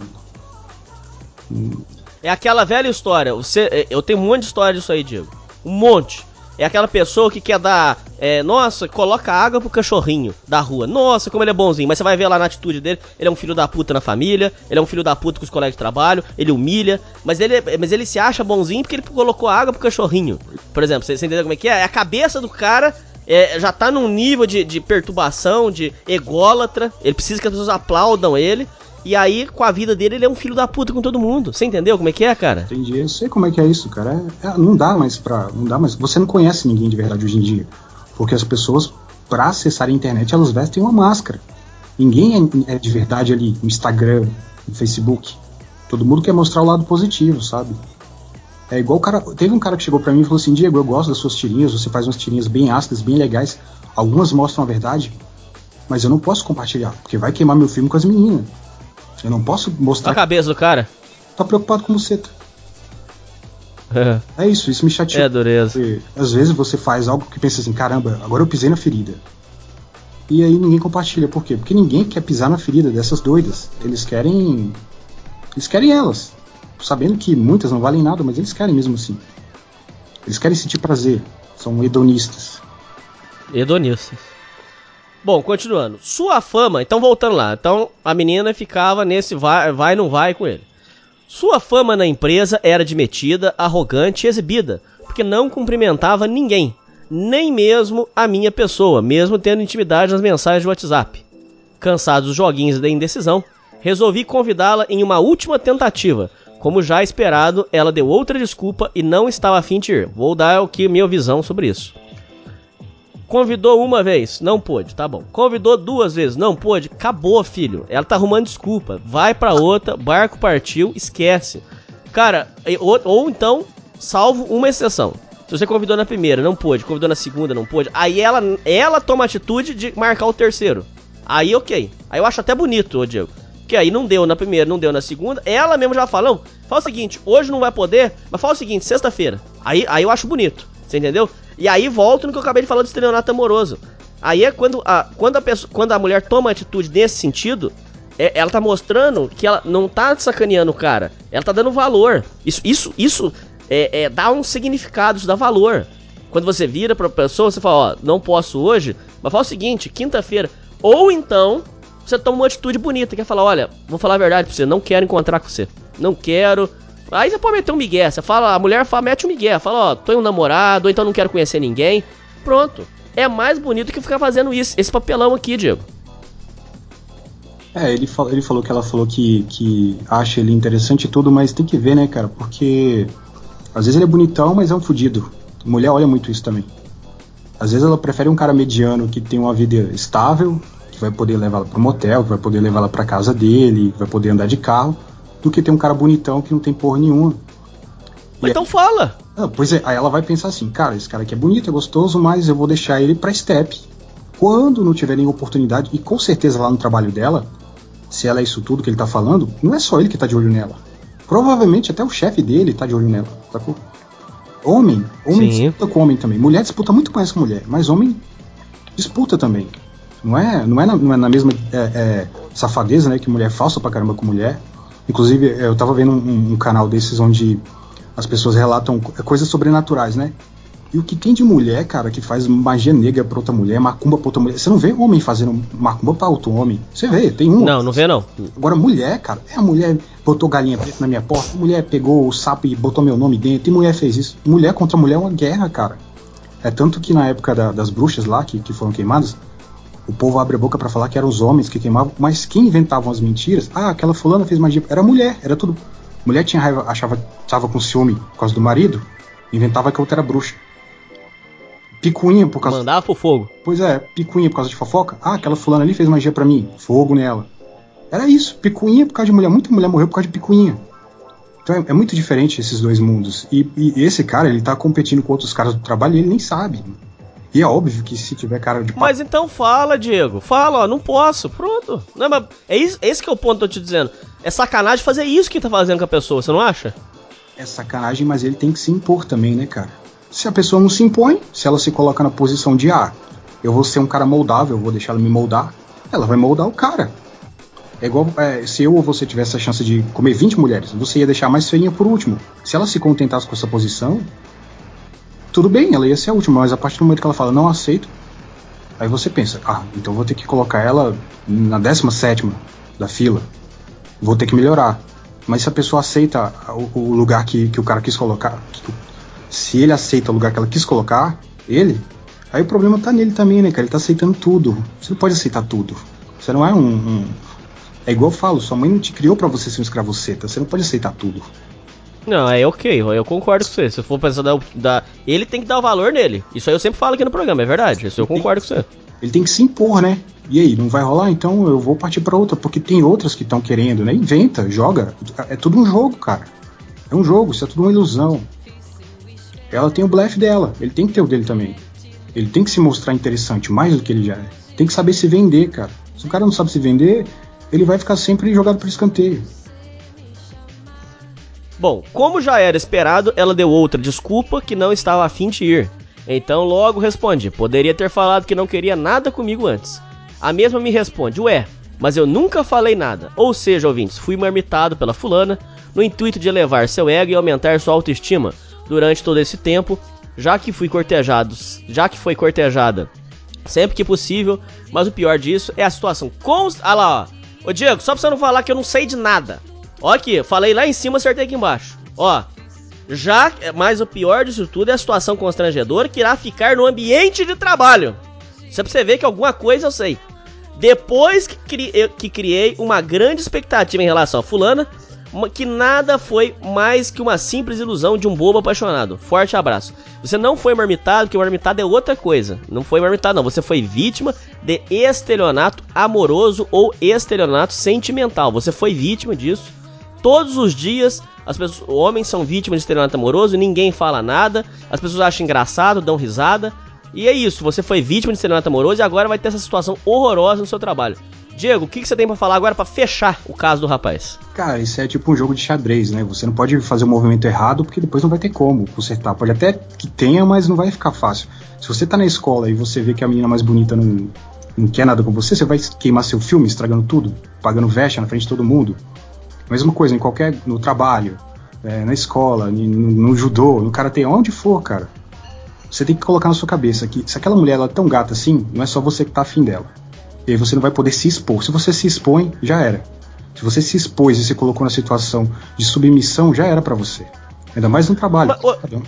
É aquela velha história. Você, é, eu tenho um monte de história disso aí, Diego. Um monte. É aquela pessoa que quer dar. É, nossa, coloca água pro cachorrinho da rua. Nossa, como ele é bonzinho. Mas você vai ver lá na atitude dele, ele é um filho da puta na família, ele é um filho da puta com os colegas de trabalho, ele humilha. Mas ele, mas ele se acha bonzinho porque ele colocou água pro cachorrinho. Por exemplo, você, você entendeu como é que é? É a cabeça do cara é, já tá num nível de, de perturbação, de ególatra. Ele precisa que as pessoas aplaudam ele. E aí, com a vida dele, ele é um filho da puta com todo mundo. Você entendeu como é que é, cara? Entendi. Eu sei como é que é isso, cara. É, é, não dá mais pra. Não dá mais. Você não conhece ninguém de verdade hoje em dia. Porque as pessoas, pra acessar a internet, elas vestem uma máscara. Ninguém é, é de verdade ali no Instagram, no Facebook. Todo mundo quer mostrar o lado positivo, sabe? É igual o cara. Teve um cara que chegou para mim e falou assim: Diego, eu gosto das suas tirinhas, você faz umas tirinhas bem ácidas, bem legais. Algumas mostram a verdade, mas eu não posso compartilhar, porque vai queimar meu filme com as meninas. Eu não posso mostrar. A cabeça do cara? Tá preocupado com você. É. é isso, isso me chateia. É dureza. Porque, às vezes você faz algo que pensa assim: caramba, agora eu pisei na ferida. E aí ninguém compartilha. Por quê? Porque ninguém quer pisar na ferida dessas doidas. Eles querem. Eles querem elas. Sabendo que muitas não valem nada, mas eles querem mesmo assim. Eles querem sentir prazer. São hedonistas. Hedonistas. Bom, continuando. Sua fama, então voltando lá. Então a menina ficava nesse vai, vai não vai com ele. Sua fama na empresa era admitida, arrogante e exibida, porque não cumprimentava ninguém, nem mesmo a minha pessoa, mesmo tendo intimidade nas mensagens de WhatsApp. Cansado dos joguinhos da indecisão, resolvi convidá-la em uma última tentativa. Como já esperado, ela deu outra desculpa e não estava afim de ir. Vou dar o que minha visão sobre isso. Convidou uma vez, não pôde, tá bom. Convidou duas vezes, não pôde, acabou, filho. Ela tá arrumando desculpa. Vai pra outra, barco partiu, esquece. Cara, ou, ou então, salvo uma exceção. Se você convidou na primeira, não pôde, convidou na segunda, não pôde, aí ela, ela toma a atitude de marcar o terceiro. Aí ok. Aí eu acho até bonito, ô Diego. Que aí não deu na primeira, não deu na segunda. Ela mesmo já não, fala o seguinte, hoje não vai poder, mas fala o seguinte, sexta-feira. Aí, aí eu acho bonito, você entendeu? E aí volto no que eu acabei de falar do estelionato amoroso. Aí é quando a, quando a, pessoa, quando a mulher toma atitude nesse sentido, é, ela tá mostrando que ela não tá sacaneando o cara. Ela tá dando valor. Isso, isso, isso é, é, dá um significado, isso dá valor. Quando você vira pra pessoa, você fala, ó, não posso hoje, mas fala o seguinte, quinta-feira. Ou então, você toma uma atitude bonita, quer falar, olha, vou falar a verdade pra você, não quero encontrar com você. Não quero, Aí você pode meter um migué. Você fala, a mulher fala, mete um migué. Fala, ó, tô em um namorado, ou então não quero conhecer ninguém. Pronto. É mais bonito que ficar fazendo isso, esse papelão aqui, Diego. É, ele, fal ele falou que ela falou que, que acha ele interessante e tudo, mas tem que ver, né, cara? Porque às vezes ele é bonitão, mas é um fudido. Mulher olha muito isso também. Às vezes ela prefere um cara mediano que tem uma vida estável, que vai poder levá-la pro motel, que vai poder levá-la pra casa dele, vai poder andar de carro do que ter um cara bonitão que não tem porra nenhuma. Mas então fala! Ah, pois é, aí ela vai pensar assim, cara, esse cara aqui é bonito, é gostoso, mas eu vou deixar ele pra step. Quando não tiver nenhuma oportunidade, e com certeza lá no trabalho dela, se ela é isso tudo que ele tá falando, não é só ele que tá de olho nela. Provavelmente até o chefe dele tá de olho nela, sacou? Homem, homem Sim. disputa com homem também. Mulher disputa muito mais com mulher, mas homem disputa também. Não é, não é, na, não é na mesma é, é, safadeza, né, que mulher falsa pra caramba com mulher. Inclusive, eu tava vendo um, um canal desses onde as pessoas relatam coisas sobrenaturais, né? E o que tem de mulher, cara, que faz magia negra pra outra mulher, macumba pra outra mulher. Você não vê homem fazendo macumba pra outro homem. Você vê, tem um. Não, não vê não. Agora, mulher, cara, é a mulher botou galinha preta na minha porta, a mulher pegou o sapo e botou meu nome dentro, e mulher fez isso. Mulher contra mulher é uma guerra, cara. É tanto que na época da, das bruxas lá, que, que foram queimadas, o povo abre a boca para falar que eram os homens que queimavam, mas quem inventavam as mentiras? Ah, aquela fulana fez magia. Era mulher, era tudo. Mulher tinha raiva, achava, estava com ciúme por causa do marido, inventava que a outra era bruxa. Picuinha por causa. Mandava pro fogo. Pois é, picuinha por causa de fofoca. Ah, aquela fulana ali fez magia para mim, fogo nela. Era isso, picuinha por causa de mulher. Muita mulher morreu por causa de picuinha. Então é, é muito diferente esses dois mundos. E, e, esse cara, ele tá competindo com outros caras do trabalho e ele nem sabe. E é óbvio que se tiver cara de Mas então fala, Diego. Fala, ó, não posso. Pronto. Não, mas é isso, esse que é o ponto que eu tô te dizendo. É sacanagem fazer isso que tá fazendo com a pessoa, você não acha? É sacanagem, mas ele tem que se impor também, né, cara? Se a pessoa não se impõe, se ela se coloca na posição de ah, eu vou ser um cara moldável, eu vou deixar ela me moldar, ela vai moldar o cara. É igual é, se eu ou você tivesse a chance de comer 20 mulheres, você ia deixar mais feinha por último. Se ela se contentasse com essa posição, tudo bem, ela ia ser a última, mas a partir do momento que ela fala não aceito, aí você pensa, ah, então vou ter que colocar ela na 17 da fila, vou ter que melhorar. Mas se a pessoa aceita o, o lugar que, que o cara quis colocar, se ele aceita o lugar que ela quis colocar, ele, Aí o problema tá nele também, né, cara? Ele tá aceitando tudo. Você não pode aceitar tudo. Você não é um. um... É igual eu falo, sua mãe não te criou para você ser um escravoceta. Você não pode aceitar tudo. Não, é ok, eu concordo com você. Se for pensar da, da. Ele tem que dar o valor nele. Isso aí eu sempre falo aqui no programa, é verdade. Isso eu concordo com você. Ele tem que se impor, né? E aí, não vai rolar? Então eu vou partir para outra, porque tem outras que estão querendo, né? Inventa, joga. É tudo um jogo, cara. É um jogo, isso é tudo uma ilusão. Ela tem o blefe dela, ele tem que ter o dele também. Ele tem que se mostrar interessante, mais do que ele já é. Tem que saber se vender, cara. Se o cara não sabe se vender, ele vai ficar sempre jogado para escanteio. Bom, como já era esperado, ela deu outra desculpa que não estava afim de ir. Então logo respondi: poderia ter falado que não queria nada comigo antes. A mesma me responde: ué, mas eu nunca falei nada. Ou seja, ouvintes, fui marmitado pela fulana no intuito de elevar seu ego e aumentar sua autoestima durante todo esse tempo, já que fui cortejado, já que foi cortejada sempre que possível, mas o pior disso é a situação const... Ah lá, ó. Ô Diego, só pra você não falar que eu não sei de nada. Ó aqui, falei lá em cima, acertei aqui embaixo. Ó, já, mas o pior disso tudo é a situação constrangedora que irá ficar no ambiente de trabalho. Isso é pra você ver que alguma coisa eu sei. Depois que, cri... que criei uma grande expectativa em relação a fulana, que nada foi mais que uma simples ilusão de um bobo apaixonado. Forte abraço. Você não foi marmitado, porque marmitado é outra coisa. Não foi marmitado, não. Você foi vítima de estelionato amoroso ou estelionato sentimental. Você foi vítima disso. Todos os dias, as pessoas, homens são vítimas de estelionato amoroso, ninguém fala nada, as pessoas acham engraçado, dão risada. E é isso, você foi vítima de estelionato amoroso e agora vai ter essa situação horrorosa no seu trabalho. Diego, o que, que você tem para falar agora para fechar o caso do rapaz? Cara, isso é tipo um jogo de xadrez, né? Você não pode fazer o um movimento errado porque depois não vai ter como consertar. Pode até que tenha, mas não vai ficar fácil. Se você tá na escola e você vê que a menina mais bonita não, não quer nada com você, você vai queimar seu filme, estragando tudo, pagando vexa na frente de todo mundo. Mesma coisa em qualquer. no trabalho, é, na escola, no, no judô, no karatê, onde for, cara. Você tem que colocar na sua cabeça que se aquela mulher ela é tão gata assim, não é só você que tá afim dela. E aí você não vai poder se expor. Se você se expõe, já era. Se você se expôs e se colocou na situação de submissão, já era para você. Ainda mais no trabalho. Mas,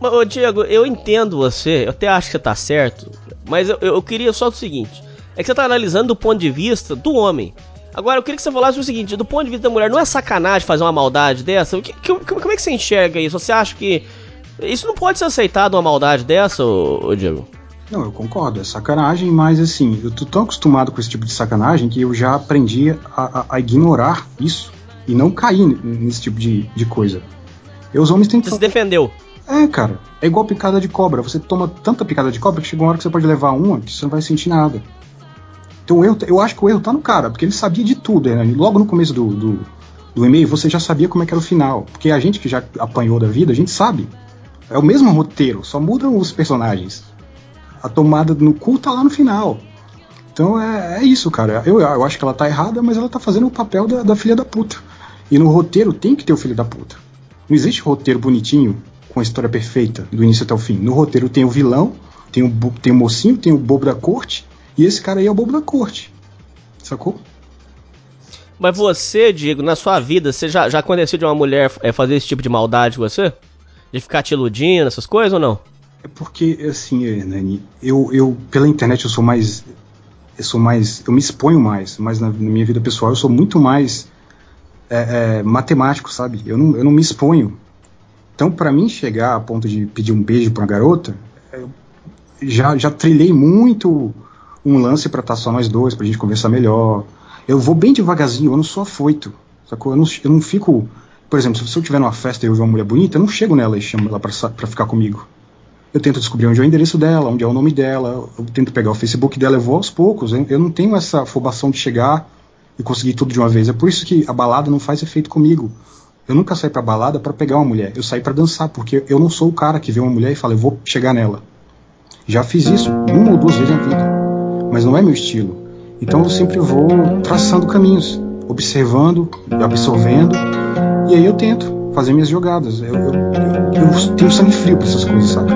mas, Diego, eu entendo você, eu até acho que tá certo, mas eu, eu queria só o seguinte: é que você tá analisando do ponto de vista do homem. Agora, eu queria que você falasse o seguinte: do ponto de vista da mulher, não é sacanagem fazer uma maldade dessa? Que, que, como é que você enxerga isso? Você acha que isso não pode ser aceitado uma maldade dessa, ô, ô Diego? Não, eu concordo, é sacanagem, mas assim, eu tô tão acostumado com esse tipo de sacanagem que eu já aprendi a, a, a ignorar isso e não cair nesse tipo de, de coisa. E os homens têm que. Você se defendeu. É, cara, é igual picada de cobra. Você toma tanta picada de cobra que chega uma hora que você pode levar uma que você não vai sentir nada. Então o erro, eu acho que o erro tá no cara, porque ele sabia de tudo. Né? Logo no começo do, do, do e-mail, você já sabia como é que era o final. Porque a gente que já apanhou da vida, a gente sabe. É o mesmo roteiro, só mudam os personagens a tomada no cu tá lá no final. Então é, é isso, cara. Eu, eu acho que ela tá errada, mas ela tá fazendo o papel da, da filha da puta. E no roteiro tem que ter o filho da puta. Não existe roteiro bonitinho com a história perfeita, do início até o fim. No roteiro tem o vilão, tem o, tem o mocinho, tem o bobo da corte, e esse cara aí é o bobo da corte. Sacou? Mas você, Diego, na sua vida, você já, já aconteceu de uma mulher é, fazer esse tipo de maldade com você? De ficar te iludindo, essas coisas ou não? É porque, assim, Nani, eu, eu, pela internet eu sou mais. Eu sou mais. Eu me exponho mais, mas na, na minha vida pessoal eu sou muito mais é, é, matemático, sabe? Eu não, eu não me exponho. Então, para mim chegar a ponto de pedir um beijo pra uma garota, já, já trilhei muito um lance para estar tá só nós dois, pra gente conversar melhor. Eu vou bem devagarzinho, eu não sou afoito, sacou? Eu não, eu não fico. Por exemplo, se eu estiver numa festa e eu ver uma mulher bonita, eu não chego nela e chamo ela pra, pra ficar comigo eu tento descobrir onde é o endereço dela, onde é o nome dela, eu tento pegar o Facebook dela, eu vou aos poucos. Eu não tenho essa afobação de chegar e conseguir tudo de uma vez. É por isso que a balada não faz efeito comigo. Eu nunca saí pra balada para pegar uma mulher, eu saí para dançar, porque eu não sou o cara que vê uma mulher e fala, eu vou chegar nela. Já fiz isso uma ou duas vezes na vida, mas não é meu estilo. Então eu sempre vou traçando caminhos, observando, absorvendo, e aí eu tento fazer minhas jogadas. Eu, eu, eu, tenho sangue frio pra essas coisas, sabe?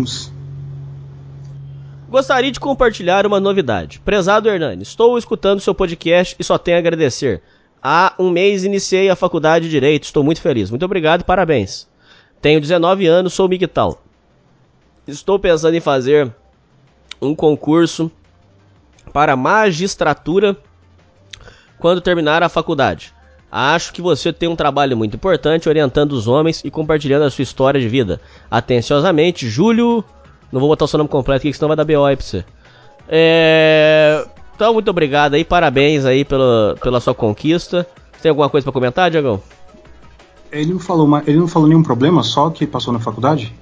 Podemos. Gostaria de compartilhar uma novidade. Prezado Hernani, estou escutando seu podcast e só tenho a agradecer. Há um mês iniciei a faculdade de Direito, estou muito feliz. Muito obrigado parabéns. Tenho 19 anos, sou migtal. Estou pensando em fazer um concurso para magistratura quando terminar a faculdade. Acho que você tem um trabalho muito importante orientando os homens e compartilhando a sua história de vida. Atenciosamente, Júlio. Não vou botar o seu nome completo aqui, senão vai dar BO aí pra você. É... Então, muito obrigado aí, parabéns aí pela, pela sua conquista. Você tem alguma coisa para comentar, Diagão? Ele não falou, ele não falou nenhum problema, só que passou na faculdade?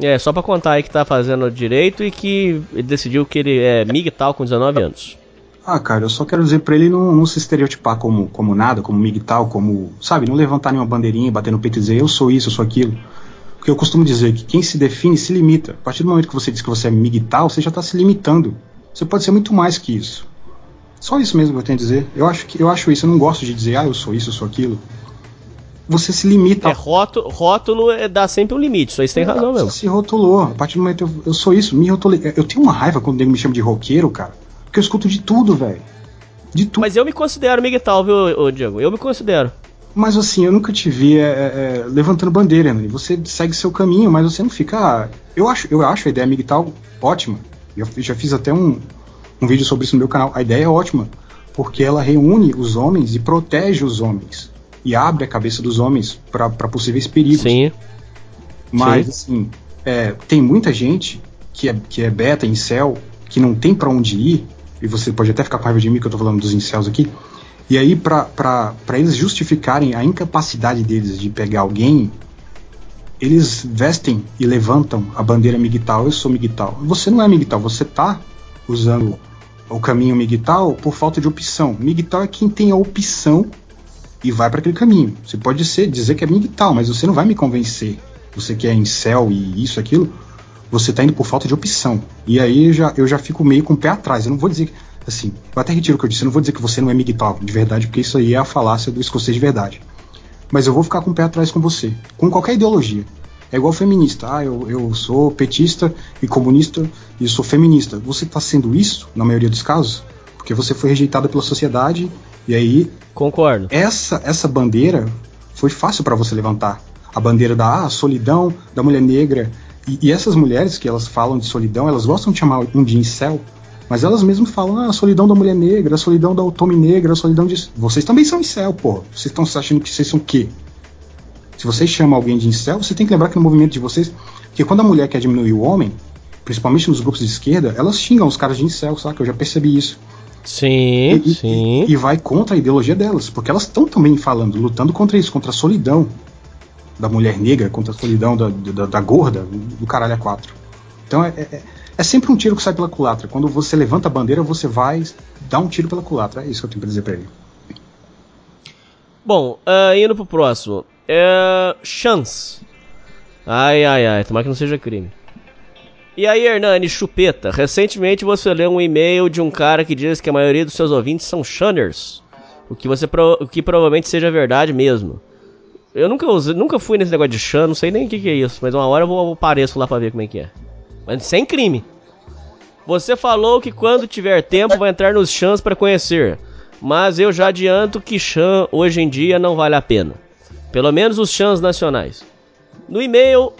É, só pra contar aí que tá fazendo direito e que ele decidiu que ele é MGTOW com 19 anos. Ah, cara, eu só quero dizer pra ele não, não se estereotipar como, como nada, como migtal, como. Sabe, não levantar nenhuma bandeirinha, bater no peito e dizer eu sou isso, eu sou aquilo. Porque eu costumo dizer que quem se define se limita. A partir do momento que você diz que você é migtal, você já está se limitando. Você pode ser muito mais que isso. Só isso mesmo que eu tenho a dizer. Eu acho, que, eu acho isso, eu não gosto de dizer, ah, eu sou isso, eu sou aquilo. Você se limita. É, rótulo, rótulo é, dá sempre um limite, isso aí você tem é, razão mesmo. Você se rotulou. A partir do momento eu, eu sou isso, me rotulei. Eu tenho uma raiva quando o nego me chama de roqueiro, cara. Porque eu escuto de tudo, velho. De tudo. Mas eu me considero Miguel, viu, Diego? Eu me considero. Mas assim, eu nunca te vi é, é, é levantando bandeira, né? Você segue seu caminho, mas você não fica. Ah, eu acho, eu acho a ideia Miguel ótima. Eu já fiz até um, um vídeo sobre isso no meu canal. A ideia é ótima, porque ela reúne os homens e protege os homens. E abre a cabeça dos homens para possíveis perigos. Sim. Mas, Sim. assim, é, tem muita gente que é, que é beta em céu, que não tem para onde ir, e você pode até ficar com raiva de mim que eu tô falando dos incels aqui, e aí para eles justificarem a incapacidade deles de pegar alguém, eles vestem e levantam a bandeira migtal. Eu sou migtal. Você não é migtal, você tá usando o caminho migtal por falta de opção. Migtal é quem tem a opção e vai para aquele caminho. Você pode ser, dizer que é migtal, mas você não vai me convencer. Você que é céu e isso, aquilo, você tá indo por falta de opção. E aí eu já, eu já fico meio com o pé atrás. Eu não vou dizer, assim, eu até retiro o que eu disse, eu não vou dizer que você não é migtal de verdade, porque isso aí é a falácia do escocês de verdade. Mas eu vou ficar com o pé atrás com você, com qualquer ideologia. É igual feminista. Ah, eu, eu sou petista e comunista e sou feminista. Você está sendo isso, na maioria dos casos? Porque você foi rejeitada pela sociedade e aí. Concordo. Essa, essa bandeira foi fácil para você levantar. A bandeira da ah, solidão, da mulher negra. E, e, essas mulheres que elas falam de solidão, elas gostam de chamar um de incel, mas elas mesmas falam ah, a solidão da mulher negra, a solidão da otome negra, a solidão de. Vocês também são incel, pô. Vocês estão achando que vocês são o quê? Se você chama alguém de incel, você tem que lembrar que no movimento de vocês, que quando a mulher quer diminuir o homem, principalmente nos grupos de esquerda, elas xingam os caras de incel, sabe? Eu já percebi isso. Sim, e, sim. E, e, vai contra a ideologia delas, porque elas estão também falando, lutando contra isso, contra a solidão da mulher negra, contra a solidão da, da, da gorda, do caralho a quatro. Então é, é, é, sempre um tiro que sai pela culatra. Quando você levanta a bandeira, você vai dar um tiro pela culatra. É isso que eu tenho pra dizer pra ele. Bom, uh, indo pro próximo. É. Chance. Ai, ai, ai, tomara que não seja crime. E aí, Hernani, chupeta, recentemente você leu um e-mail de um cara que diz que a maioria dos seus ouvintes são shunners. O que, você o que provavelmente seja verdade mesmo. Eu nunca usei, nunca fui nesse negócio de shun, não sei nem o que, que, é isso, mas uma hora eu vou apareço lá pra ver como é que é. Mas sem crime. Você falou que quando tiver tempo vai entrar nos chans para conhecer. Mas eu já adianto que chan hoje em dia não vale a pena pelo menos os chans nacionais. No e-mail,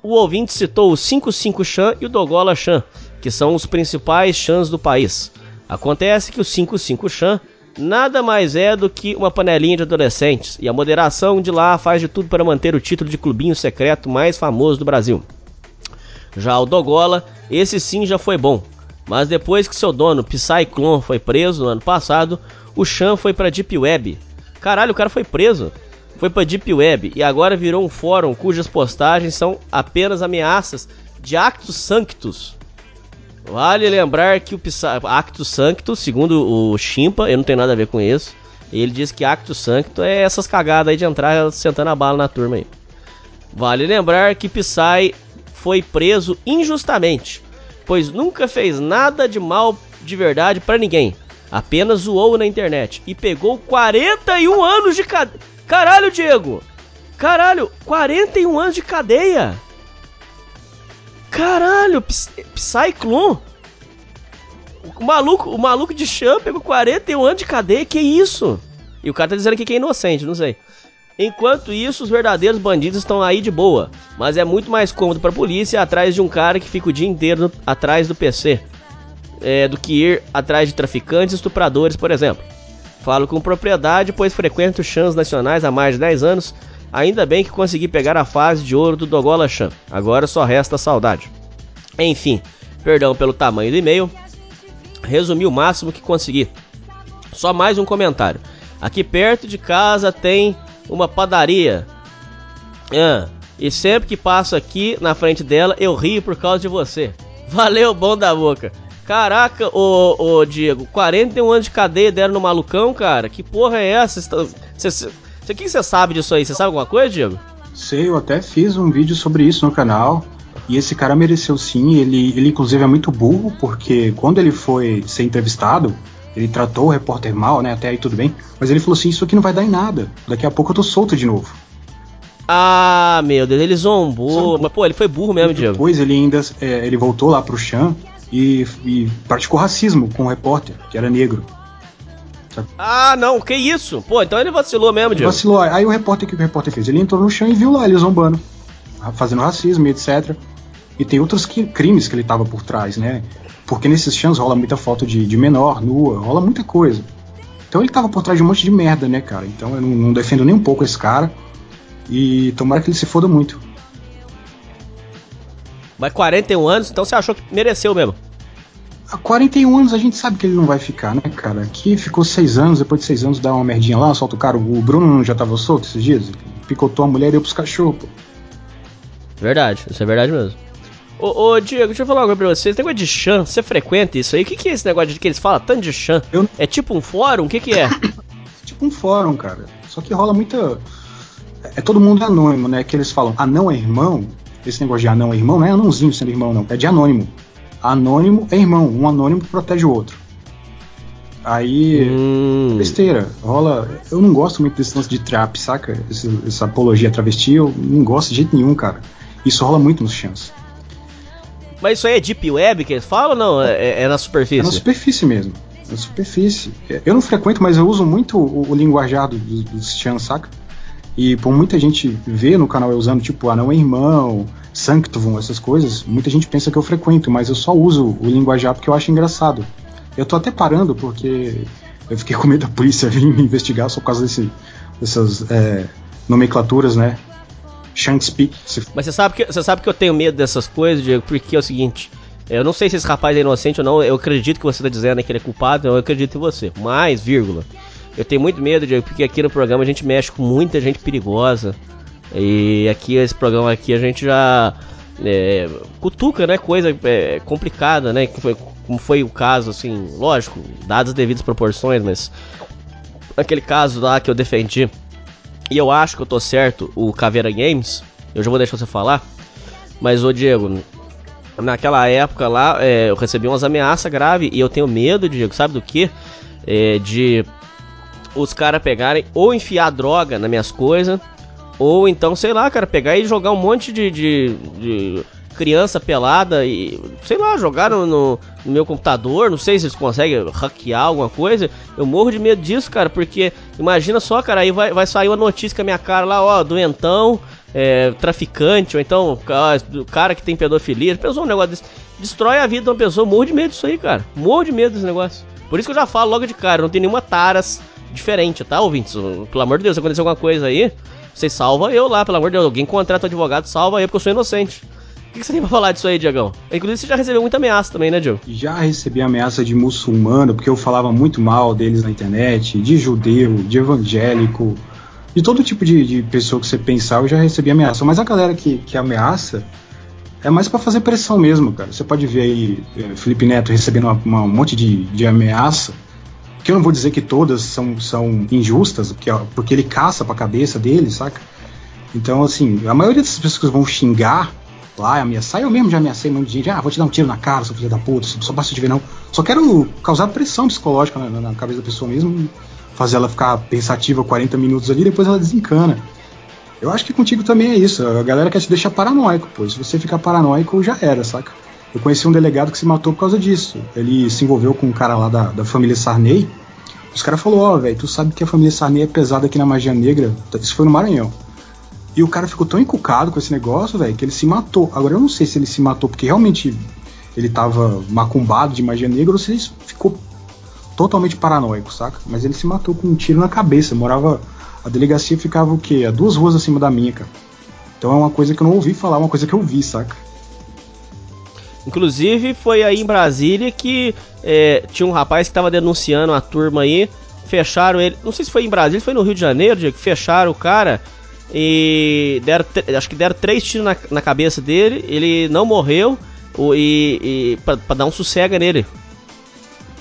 o ouvinte citou o 55 Chan e o Dogola Chan, que são os principais chans do país. Acontece que o 55 Chan nada mais é do que uma panelinha de adolescentes, e a moderação de lá faz de tudo para manter o título de clubinho secreto mais famoso do Brasil. Já o Dogola, esse sim já foi bom, mas depois que seu dono, Psyclone, foi preso no ano passado, o Chan foi para Deep Web. Caralho, o cara foi preso foi para Deep Web e agora virou um fórum cujas postagens são apenas ameaças de Actus Sanctus. Vale lembrar que o Actus Sanctus, segundo o Chimpa, eu não tenho nada a ver com isso. Ele diz que Actus Sanctus é essas cagadas aí de entrar sentando a bala na turma aí. Vale lembrar que Psy foi preso injustamente, pois nunca fez nada de mal de verdade para ninguém. Apenas zoou na internet e pegou 41 anos de cadeia. Caralho, Diego! Caralho, 41 anos de cadeia! Caralho, Psyclone! O maluco, o maluco de Chan pegou 41 anos de cadeia, que isso? E o cara tá dizendo aqui que é inocente, não sei. Enquanto isso, os verdadeiros bandidos estão aí de boa, mas é muito mais cômodo pra polícia ir atrás de um cara que fica o dia inteiro no, atrás do PC é, do que ir atrás de traficantes e estupradores, por exemplo. Falo com propriedade, pois frequento chãs nacionais há mais de 10 anos. Ainda bem que consegui pegar a fase de ouro do Dogola Chan. Agora só resta saudade. Enfim, perdão pelo tamanho do e-mail. Resumi o máximo que consegui. Só mais um comentário. Aqui perto de casa tem uma padaria. Ah, e sempre que passo aqui na frente dela, eu rio por causa de você. Valeu, bom da boca. Caraca, ô, ô Diego, 41 anos de cadeia deram no malucão, cara? Que porra é essa? O que você sabe disso aí? Você sabe alguma coisa, Diego? Sei, eu até fiz um vídeo sobre isso no canal. E esse cara mereceu sim. Ele, ele inclusive é muito burro, porque quando ele foi ser entrevistado, ele tratou o repórter mal, né? Até aí tudo bem. Mas ele falou assim: Isso aqui não vai dar em nada. Daqui a pouco eu tô solto de novo. Ah, meu Deus, ele zombou. Mas, pô, ele foi burro mesmo, Diego. Depois ele ainda é, ele voltou lá pro Chan e, e praticou racismo com o repórter, que era negro. Ah, não, que isso? Pô, então ele vacilou mesmo, Diego. Vacilou. Aí o repórter, o que o repórter fez? Ele entrou no chão e viu lá ele zombando, fazendo racismo e etc. E tem outros que, crimes que ele tava por trás, né? Porque nesses chãs rola muita foto de, de menor, nua, rola muita coisa. Então ele tava por trás de um monte de merda, né, cara? Então eu não, não defendo nem um pouco esse cara. E tomara que ele se foda muito. Mas 41 anos, então você achou que mereceu mesmo? Há 41 anos a gente sabe que ele não vai ficar, né, cara? Aqui ficou 6 anos, depois de 6 anos dá uma merdinha lá, solta o cara. O Bruno já tava solto esses dias? Picotou a mulher e deu pros cachorros, pô. Verdade, isso é verdade mesmo. Ô, ô, Diego, deixa eu falar uma coisa pra você. Esse negócio de chan, você frequenta isso aí? O que, que é esse negócio de que eles falam tanto de chan? Eu- É tipo um fórum? O que, que é? tipo um fórum, cara. Só que rola muita. É todo mundo anônimo, né? Que eles falam anão é irmão. Esse negócio de anão é irmão não é anãozinho sendo irmão, não. É de anônimo. Anônimo é irmão. Um anônimo protege o outro. Aí. hum, Besteira, rola. Eu não gosto muito desse lance de trap, saca? Esse- essa apologia travesti, eu não gosto de jeito nenhum, cara. Isso rola muito nos chans. mas isso aí é Deep Web que eles falam ou não? É, é na É superfície? na superfície mesmo. Na superfície. É, Eu não frequento, mas eu uso muito o, o linguajar do- do- dos chans, saca? E por muita gente vê no canal eu usando, tipo, Anão é Irmão, Sanctum, essas coisas, muita gente pensa que eu frequento, mas eu só uso o linguajar porque eu acho engraçado. Eu tô até parando porque eu fiquei com medo da polícia vir me investigar só por causa desse, dessas é, nomenclaturas, né? Shank Speak. Se- Mas você sabe, que, você sabe que eu tenho medo dessas coisas, Diego, porque é o seguinte. Eu não sei se esse rapaz é inocente ou não, eu acredito que você tá dizendo que ele é culpado, eu acredito em você. Mas, vírgula, eu tenho muito medo, Diego, porque aqui no programa a gente mexe com muita gente perigosa. E aqui, esse programa aqui, a gente já é, cutuca, né, coisa é, complicada, né, foi- como foi o caso, assim, lógico, dadas as devidas proporções, mas aquele caso lá que eu defendi, e eu acho que eu tô certo, o Caveira Games, eu já vou deixar você falar, mas ô Diego, naquela época lá, é, eu recebi umas ameaças graves e eu tenho medo, Diego, sabe do que? de os caras pegarem ou enfiar droga nas minhas coisas, ou então, sei lá, cara, pegar e jogar um monte de, de, de criança pelada e, sei lá, jogar no, no- meu computador, não sei se eles conseguem hackear alguma coisa. Eu morro de medo disso, cara, porque imagina só, cara, aí vai, vai sair uma notícia com a minha cara lá, ó, doentão, é, traficante, ou então o cara que tem pedofilia, pensou um negócio desse, destrói a vida de uma pessoa, morro de medo disso aí, cara, morro de medo desse negócio. Por isso que eu já falo logo de cara, não tem nenhuma taras diferente, tá, ouvintes? Pelo amor de Deus, se acontecer alguma coisa aí, vocês salva eu lá, pelo amor de Deus. Alguém contrata o advogado, salva eu, porque eu sou inocente. O que você tem pra falar disso aí, Diagão? Inclusive, você já recebeu muita ameaça também, né, Diego? Já recebi ameaça de muçulmano, porque eu falava muito mal deles na internet, de judeu, de evangélico, de todo tipo de, de pessoa que você pensar, eu já recebi ameaça. Mas a galera que, que ameaça é mais pra fazer pressão mesmo, cara. Você pode ver aí eh, Felipe Neto recebendo uma- uma- um monte de, de ameaça, que eu não vou dizer que todas são, são injustas, porque, ó, porque ele caça pra cabeça dele, saca? Então, assim, a maioria dessas pessoas que vão xingar lá, ameaçar, eu mesmo já ameacei um monte de gente, ah, vou te dar um tiro na cara, seu filho da puta, só basta te ver não. Só quero causar pressão psicológica na, na- na cabeça da pessoa mesmo, fazer ela ficar pensativa 40 minutos ali, depois ela desencana. Eu acho que contigo também é isso, a galera quer te deixar paranoico, pô, se você ficar paranoico, já era, saca? Eu conheci um delegado que se matou por causa disso. Ele se envolveu com um cara lá da, da família Sarney. Os caras falaram, ó, velho, tu sabe que a família Sarney é pesada aqui na magia negra. Isso foi no Maranhão. E o cara ficou tão encucado com esse negócio, velho, que ele se matou. Agora eu não sei se ele se matou porque realmente ele tava macumbado de magia negra ou se ele ficou totalmente paranoico, saca? Mas ele se matou com um tiro na cabeça. Morava. A delegacia ficava o quê? A duas ruas acima da minha, cara. Então é uma coisa que eu não ouvi falar, é uma coisa que eu vi, saca? Inclusive, foi aí em Brasília que é, tinha um rapaz que tava denunciando a turma aí. Fecharam ele. Não sei se foi em Brasília, foi no Rio de Janeiro, que fecharam o cara. E deram, acho que deram três tiros na, na cabeça dele. Ele não morreu. O, e e pra, pra dar um sossega nele.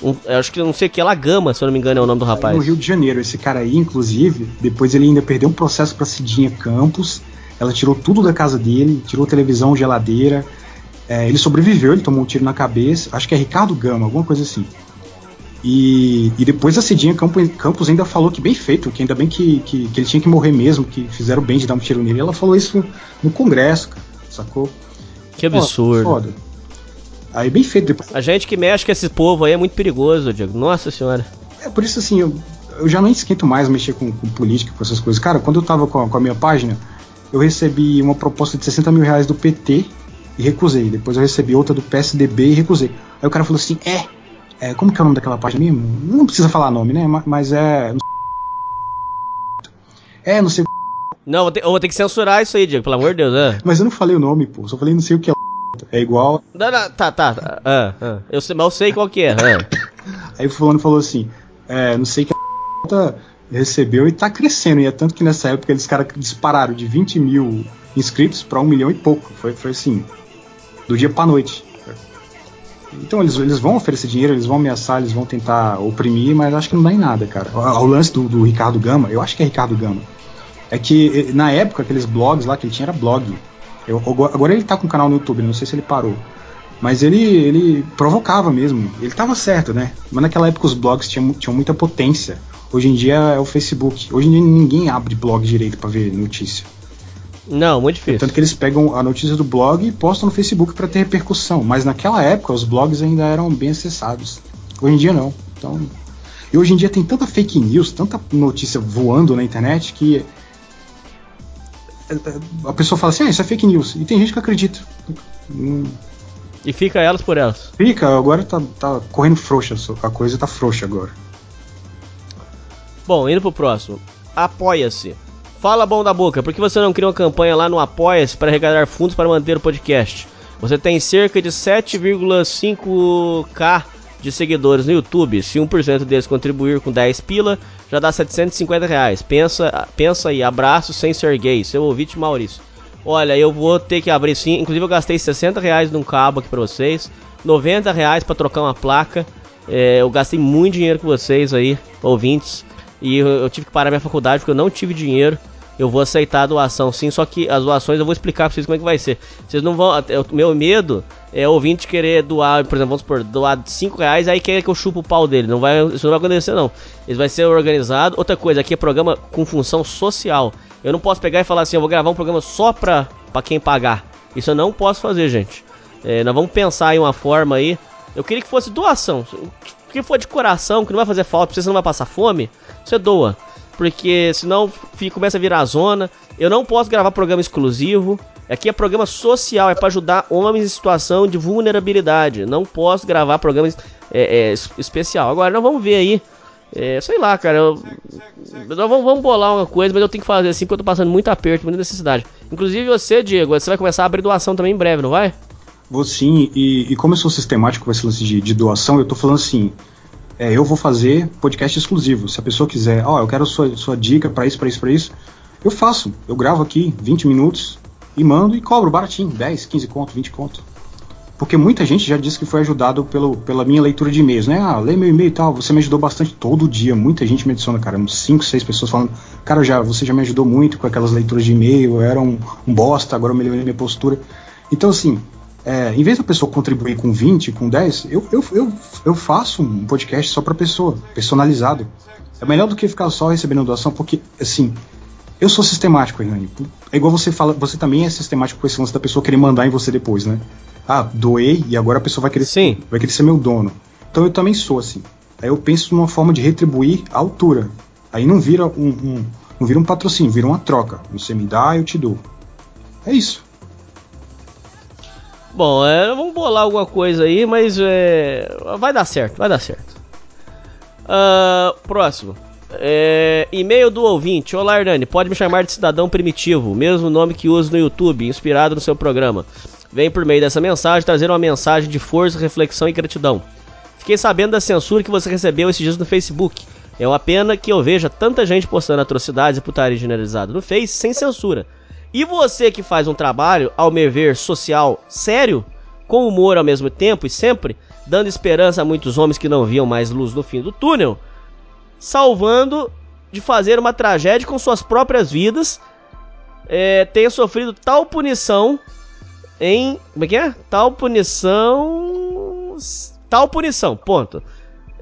Um- acho que não sei o que, é Lagama, se eu não me engano, é o nome do rapaz. No Rio de Janeiro, esse cara aí, inclusive, depois ele ainda perdeu um processo pra Cidinha Campos. Ela tirou tudo da casa dele, tirou televisão, geladeira. É, ele sobreviveu, ele tomou um tiro na cabeça. Acho que é Ricardo Gama, alguma coisa assim. E, e depois a Cidinha Campos, Campos ainda falou que bem feito, que ainda bem que, que, que ele tinha que morrer mesmo, que fizeram bem de dar um tiro nele. Ela falou isso no Congresso, cara, sacou? Que absurdo. Foda. Aí bem feito. Depois, A gente que mexe com esse povo aí é muito perigoso, Diego. Nossa senhora. É por isso assim, eu, eu já não esquento mais mexer com, com política, com essas coisas. Cara, quando eu tava com a, com a minha página, eu recebi uma proposta de 60 mil reais do PT e recusei. Depois eu recebi outra do PSDB e recusei. Aí o cara falou assim: é, é como que é o nome daquela página mesmo? Não precisa falar nome, né? Ma- Mas é. É, não sei. Não, eu vou ter, eu vou ter que censurar isso aí, Diego, pelo amor de Deus. É. Mas eu não falei o nome, pô. Só falei não sei o que é. É igual. Não, não, tá, tá. tá. Ah, ah. Eu, sei, mas eu sei qual que é. ah. Aí o fulano falou assim: é, não sei que a recebeu e tá crescendo. E é tanto que nessa época eles caras dispararam de 20 mil inscritos para um milhão e pouco. Foi, foi assim, do dia para noite. Então eles, eles vão oferecer dinheiro, eles vão ameaçar, eles vão tentar oprimir, mas acho que não dá em nada, cara. O, o lance do, do, Ricardo Gama, eu acho que é Ricardo Gama, é que na época aqueles blogs lá que ele tinha era blog. Eu, agora ele tá com um canal no YouTube, não sei se ele parou. Mas ele, ele provocava mesmo. Ele tava certo, né? Mas naquela época os blogs tinham, tinham muita potência. Hoje em dia é o Facebook. Hoje em dia ninguém abre blog direito para ver notícia. Não, muito difícil. Tanto que eles pegam a notícia do blog e postam no Facebook para ter repercussão. Mas naquela época os blogs ainda eram bem acessados. Hoje em dia não. Então, e hoje em dia tem tanta fake news, tanta notícia voando na internet que a pessoa fala assim, ah, isso é fake news. E tem gente que acredita. Hum. E fica elas por elas. Fica, agora tá, tá correndo frouxa, a coisa tá frouxa agora. Bom, indo pro próximo. Apoia-se. Fala bom da boca, por que você não cria uma campanha lá no Apoia-se para arrecadar fundos para manter o podcast? Você tem cerca de 7,5k de seguidores no YouTube. Se 1% deles contribuir com 10 pila, já dá 750 reais. Pensa, pensa aí, abraço sem ser gay, seu ouvinte Maurício. Olha, eu vou ter que abrir sim. Inclusive, eu gastei 60 reais num cabo aqui pra vocês, 90 reais pra trocar uma placa. É, eu gastei muito dinheiro com vocês aí, ouvintes. E eu tive que parar minha faculdade porque eu não tive dinheiro eu vou aceitar a doação sim, só que as doações eu vou explicar pra vocês como é que vai ser. Vocês não vão. O meu medo é o ouvinte querer doar, por exemplo, vamos supor, doar 5 reais, aí quer que eu chupo o pau dele. Não vai, isso não vai acontecer, não. Isso vai ser organizado. Outra coisa, aqui é programa com função social. Eu não posso pegar e falar assim, eu vou gravar um programa só pra, pra quem pagar. Isso eu não posso fazer, gente. É, nós vamos pensar em uma forma aí. Eu queria que fosse doação. Que for de coração, que não vai fazer falta, você não vai passar fome, você doa porque senão fica, começa a virar zona. Eu não posso gravar programa exclusivo. Aqui é programa social, é para ajudar homens em situação de vulnerabilidade. Não posso gravar programa é, é, especial. Agora, nós vamos ver aí. É, sei lá, cara. Eu, nós vamos, vamos, bolar uma coisa, mas eu tenho que fazer assim porque eu tô passando muito aperto, muita necessidade. Inclusive você, Diego, você vai começar a abrir doação também em breve, não vai? Vou sim, e, e como eu sou sistemático com esse lance de, de doação, eu tô falando assim é, eu vou fazer podcast exclusivo. Se a pessoa quiser, ó, oh, eu quero sua, sua dica para isso, para isso, para isso, eu faço. Eu gravo aqui 20 minutos e mando e cobro baratinho, 10, 15 conto, 20 conto. Porque muita gente já disse que foi ajudado pelo, pela minha leitura de e-mails, né? Ah, lê meu e-mail e tal, você me ajudou bastante todo dia. Muita gente me adiciona, cara, uns 5, 6 pessoas falando, cara, já, você já me ajudou muito com aquelas leituras de e-mail, eu era um, um bosta, agora eu melhorei minha postura. Então, assim, é, em vez da pessoa contribuir com 20, com 10, eu, eu, eu, eu faço um podcast só para pessoa, personalizado. É melhor do que ficar só recebendo doação, porque, assim, eu sou sistemático, Hernani. É igual você fala, você também é sistemático com esse lance da pessoa querer mandar em você depois, né? Ah, doei e agora a pessoa vai querer, Sim. vai querer ser meu dono. Então eu também sou assim. Aí eu penso numa forma de retribuir a altura. Aí não vira um, um não vira um patrocínio, vira uma troca. Você me dá, eu te dou. É isso. Bom, é, vamos bolar alguma coisa aí, mas é, vai dar certo, vai dar certo. Uh, próximo. É, e-mail do ouvinte. Olá, Hernani. Pode me chamar de cidadão primitivo, mesmo nome que uso no YouTube, inspirado no seu programa. Vem por meio dessa mensagem trazer uma mensagem de força, reflexão e gratidão. Fiquei sabendo da censura que você recebeu esses dias no Facebook. É uma pena que eu veja tanta gente postando atrocidades e putaria generalizada no Face sem censura. E você que faz um trabalho, ao me ver, social, sério, com humor ao mesmo tempo e sempre, dando esperança a muitos homens que não viam mais luz no fim do túnel, salvando de fazer uma tragédia com suas próprias vidas, é, tenha sofrido tal punição em. Como é que é? Tal punição. Tal punição, ponto.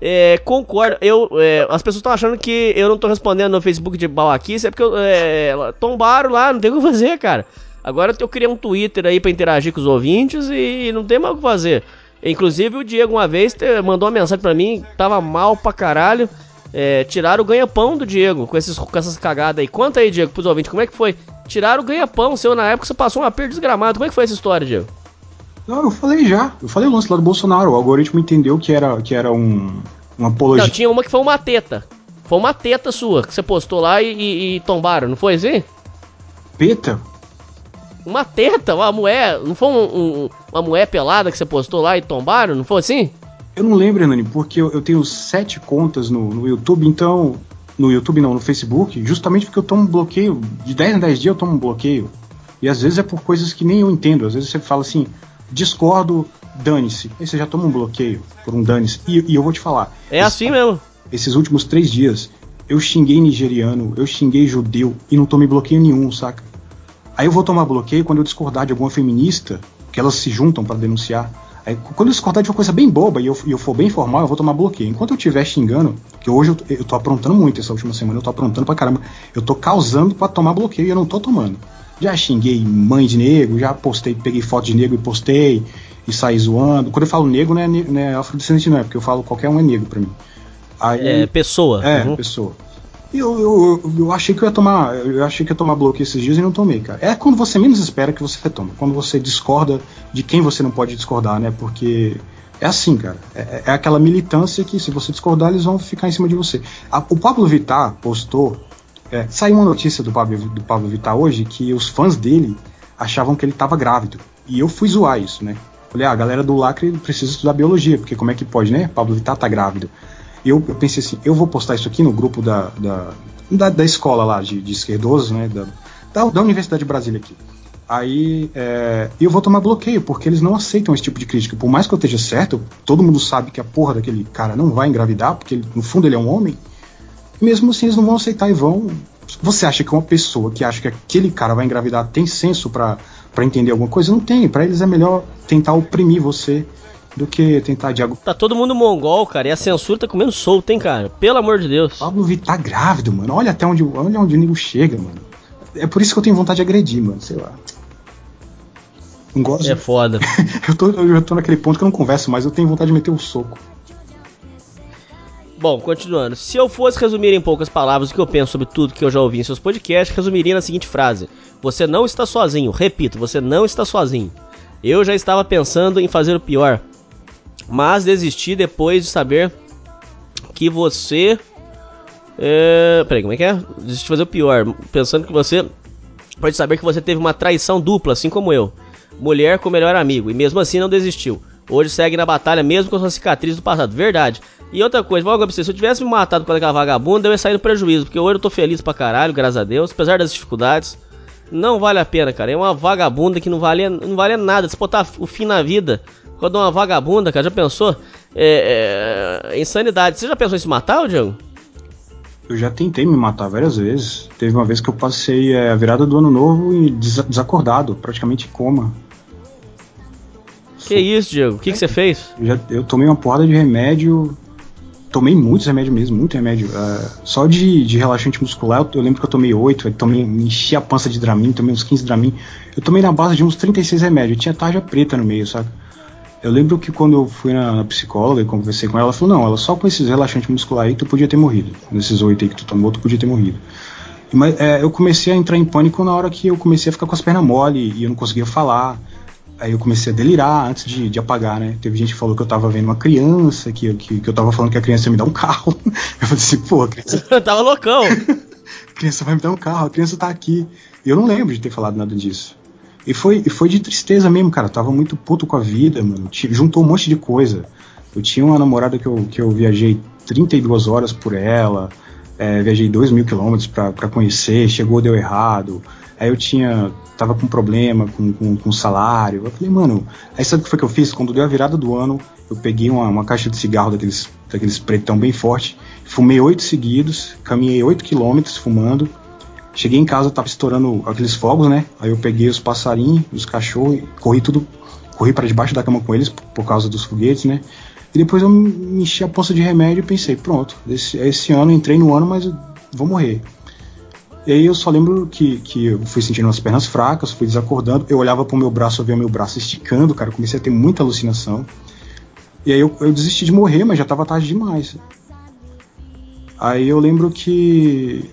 É, concordo. Eu, é, as pessoas estão achando que eu não tô respondendo no Facebook de Balaquice, é porque eu, é, tombaram lá, não tem o que fazer, cara. Agora eu criei um Twitter aí para interagir com os ouvintes e não tem mais o que fazer. Inclusive o Diego uma vez mandou uma mensagem para mim, tava mal pra caralho. É, tiraram o ganha-pão do Diego com, esses, com essas cagadas aí. Conta aí, Diego, pros ouvintes, como é que foi? Tiraram o ganha-pão seu na época, você passou uma perda desgramado. Como é que foi essa história, Diego? Não, eu falei já. Eu falei o lance lá do Bolsonaro. O algoritmo entendeu que era, que era um, uma apologia. Não, tinha uma que foi uma teta. Foi uma teta sua que você postou lá e, e, e tombaram, não foi assim? Peta? Uma teta, uma mulher. Não foi um, um, uma mulher pelada que você postou lá e tombaram, não foi assim? Eu não lembro, Nani, porque eu, eu tenho sete contas no, no YouTube, então. No YouTube não, no Facebook, justamente porque eu tomo bloqueio. De 10 em 10 dias eu tomo um bloqueio. E às vezes é por coisas que nem eu entendo. Às vezes você fala assim, discordo, dane-se. Aí você já toma um bloqueio por um dane-se. E, e eu vou te falar. É assim mesmo. Esses últimos três dias, eu xinguei nigeriano, eu xinguei judeu e não tomei bloqueio nenhum, saca? Aí eu vou tomar bloqueio quando eu discordar de alguma feminista, que elas se juntam para denunciar. Aí, quando eu discordar de uma coisa bem boba e eu, e eu for bem formal, eu vou tomar bloqueio. Enquanto eu estiver xingando, que hoje eu, eu tô aprontando muito essa última semana, eu tô aprontando pra caramba, eu tô causando para tomar bloqueio e eu não tô tomando. Já xinguei mãe de negro, já postei, peguei foto de negro e postei e saí zoando. Quando eu falo negro, não é, não é afrodescendente, não é, porque eu falo qualquer um é negro pra mim. Aí, é, pessoa. É, uhum. pessoa. E eu, eu, eu, achei que eu ia tomar. Eu achei que ia tomar bloqueio esses dias e não tomei, cara. É quando você menos espera que você toma. Quando você discorda de quem você não pode discordar, né? Porque é assim, cara. É, é aquela militância que se você discordar, eles vão ficar em cima de você. A, o Pablo Vittar postou. É, saiu uma notícia do Pablo, do Pablo Vittar hoje que os fãs dele achavam que ele estava grávido. E eu fui zoar isso, né? Falei, ah, a galera do Lacre precisa estudar biologia, porque como é que pode, né? Pablo Vittar tá grávido eu, eu, pensei assim, eu vou postar isso aqui no grupo da, da, da, da escola lá de, de esquerdosos, né, da, da, da, Universidade de Brasília aqui. Aí é, eu vou tomar bloqueio, porque eles não aceitam esse tipo de crítica. Por mais que eu esteja certo, todo mundo sabe que a porra daquele cara não vai engravidar, porque ele, no fundo ele é um homem. Mesmo assim, eles não vão aceitar e vão. Você acha que uma pessoa que acha que aquele cara vai engravidar tem senso para entender alguma coisa? Não tem. Para eles é melhor tentar oprimir você do que tentar de Tá todo mundo mongol, cara, e a censura tá comendo solto, hein, cara? Pelo amor de Deus. Pablo Vittar tá grávido, mano. Olha até onde, olha onde o nego chega, mano. É por isso que eu tenho vontade de agredir, mano. Sei lá. Não gosto. É foda. eu, tô, eu tô naquele ponto que eu não converso mais, eu tenho vontade de meter o um soco. Bom, continuando. Se eu fosse resumir em poucas palavras o que eu penso sobre tudo que eu já ouvi em seus podcasts, resumiria na seguinte frase: Você não está sozinho. Repito, você não está sozinho. Eu já estava pensando em fazer o pior, mas desisti depois de saber que você. É, peraí, como é que é? Desisti de fazer o pior, pensando que você pode saber que você teve uma traição dupla, assim como eu. Mulher com melhor amigo, e mesmo assim não desistiu. Hoje segue na batalha mesmo com sua cicatriz do passado. Verdade. E outra coisa, vou pra você, se eu tivesse me matado com aquela vagabunda, eu ia sair no prejuízo. Porque hoje eu tô feliz pra caralho, graças a Deus, apesar das dificuldades. Não vale a pena, cara. É uma vagabunda que não vale, não vale nada. Se botar o fim na vida, quando uma vagabunda, cara, já pensou? É, é, insanidade. Você já pensou em se matar, Diego? Eu já tentei me matar várias vezes. Teve uma vez que eu passei é, a virada do ano novo e des desacordado, praticamente em coma. Que isso, Diego? O que, que você fez? Eu, já, eu tomei uma porrada de remédio. Tomei muitos remédios mesmo, muito remédio. Uh, só de, de relaxante muscular, eu, eu, lembro que eu tomei 8, eu tomei, enchi a pança de Dramin, tomei uns 15 Dramin. Eu tomei na base de uns 36 remédios, tinha tarja preta no meio, sabe? Eu lembro que quando eu fui na, na, psicóloga e conversei com ela, ela falou: não, ela só com esses relaxantes musculares aí tu podia ter morrido. Nesses oito aí que tu tomou, tu podia ter morrido. Mas é, eu comecei a entrar em pânico na hora que eu comecei a ficar com as pernas mole e eu não conseguia falar. Aí eu comecei a delirar antes de, de, apagar, né? Teve gente que falou que eu tava vendo uma criança, que, que, que eu tava falando que a criança ia me dar um carro. Eu falei assim, pô, a criança. tava loucão! a criança vai me dar um carro, a criança tá aqui. E eu não lembro de ter falado nada disso. E foi, foi de tristeza mesmo, cara. Eu tava muito puto com a vida, mano. Juntou um monte de coisa. Eu tinha uma namorada que eu, que eu viajei 32 horas por ela, é, viajei 2 mil quilômetros pra conhecer, chegou, deu errado. Aí eu tinha. tava com problema com, com, com salário. Eu falei, mano. Aí sabe o que foi que eu fiz? Quando deu a virada do ano, eu peguei uma, uma caixa de cigarro daqueles, daqueles pretão bem forte, fumei oito seguidos, caminhei 8 quilômetros fumando Cheguei em casa, tava estourando aqueles fogos, né? Aí eu peguei os passarinhos, os cachorros, corri tudo, corri para debaixo da cama com eles por causa dos foguetes, né? E depois eu me enchi a poça de remédio e pensei, pronto, esse, esse ano entrei no ano, mas vou morrer. E aí eu só lembro que, que eu fui sentindo as pernas fracas, fui desacordando, eu olhava pro meu braço, eu via meu braço esticando, cara, comecei a ter muita alucinação. E aí eu, eu desisti de morrer, mas já tava tarde demais. Aí eu lembro que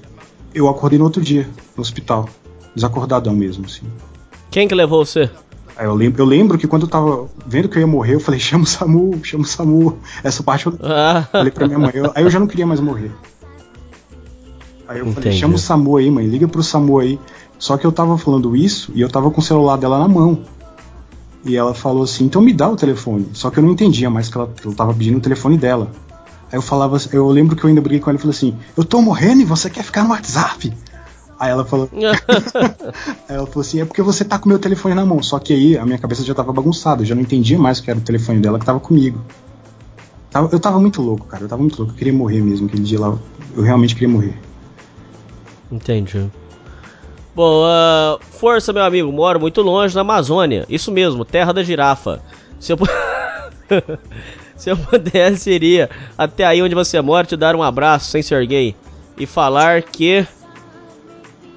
eu acordei no outro dia, no hospital. Desacordadão mesmo, assim. Quem que levou você? Aí eu lembro, eu lembro que quando eu tava vendo que eu ia morrer, eu falei, chama o SAMU, chama o SAMU. Essa parte eu ah. falei pra minha mãe. Eu, aí eu já não queria mais morrer. Aí eu Entendi. falei, chama o SAMU aí, mãe, liga pro SAMU aí. Só que eu tava falando isso e eu tava com o celular dela na mão. E ela falou assim, então me dá o telefone. Só que eu não entendia mais que ela, ela tava pedindo o telefone dela. Aí eu falava, eu lembro que eu ainda briguei com ela e falei assim: Eu tô morrendo e você quer ficar no WhatsApp? Aí ela falou. aí ela falou assim: é porque você tá com meu telefone na mão. Só que aí a minha cabeça já tava bagunçada, eu já não entendia mais que era o telefone dela que tava comigo. Eu tava muito louco, cara. Eu tava muito louco. Eu queria morrer mesmo aquele dia lá. Eu realmente queria morrer. Entendi. Bom, uh, força, meu amigo. Moro muito longe na Amazônia. Isso mesmo, terra da girafa. Se eu, Se eu pudesse, iria até aí onde você mora te dar um abraço sem ser gay e falar que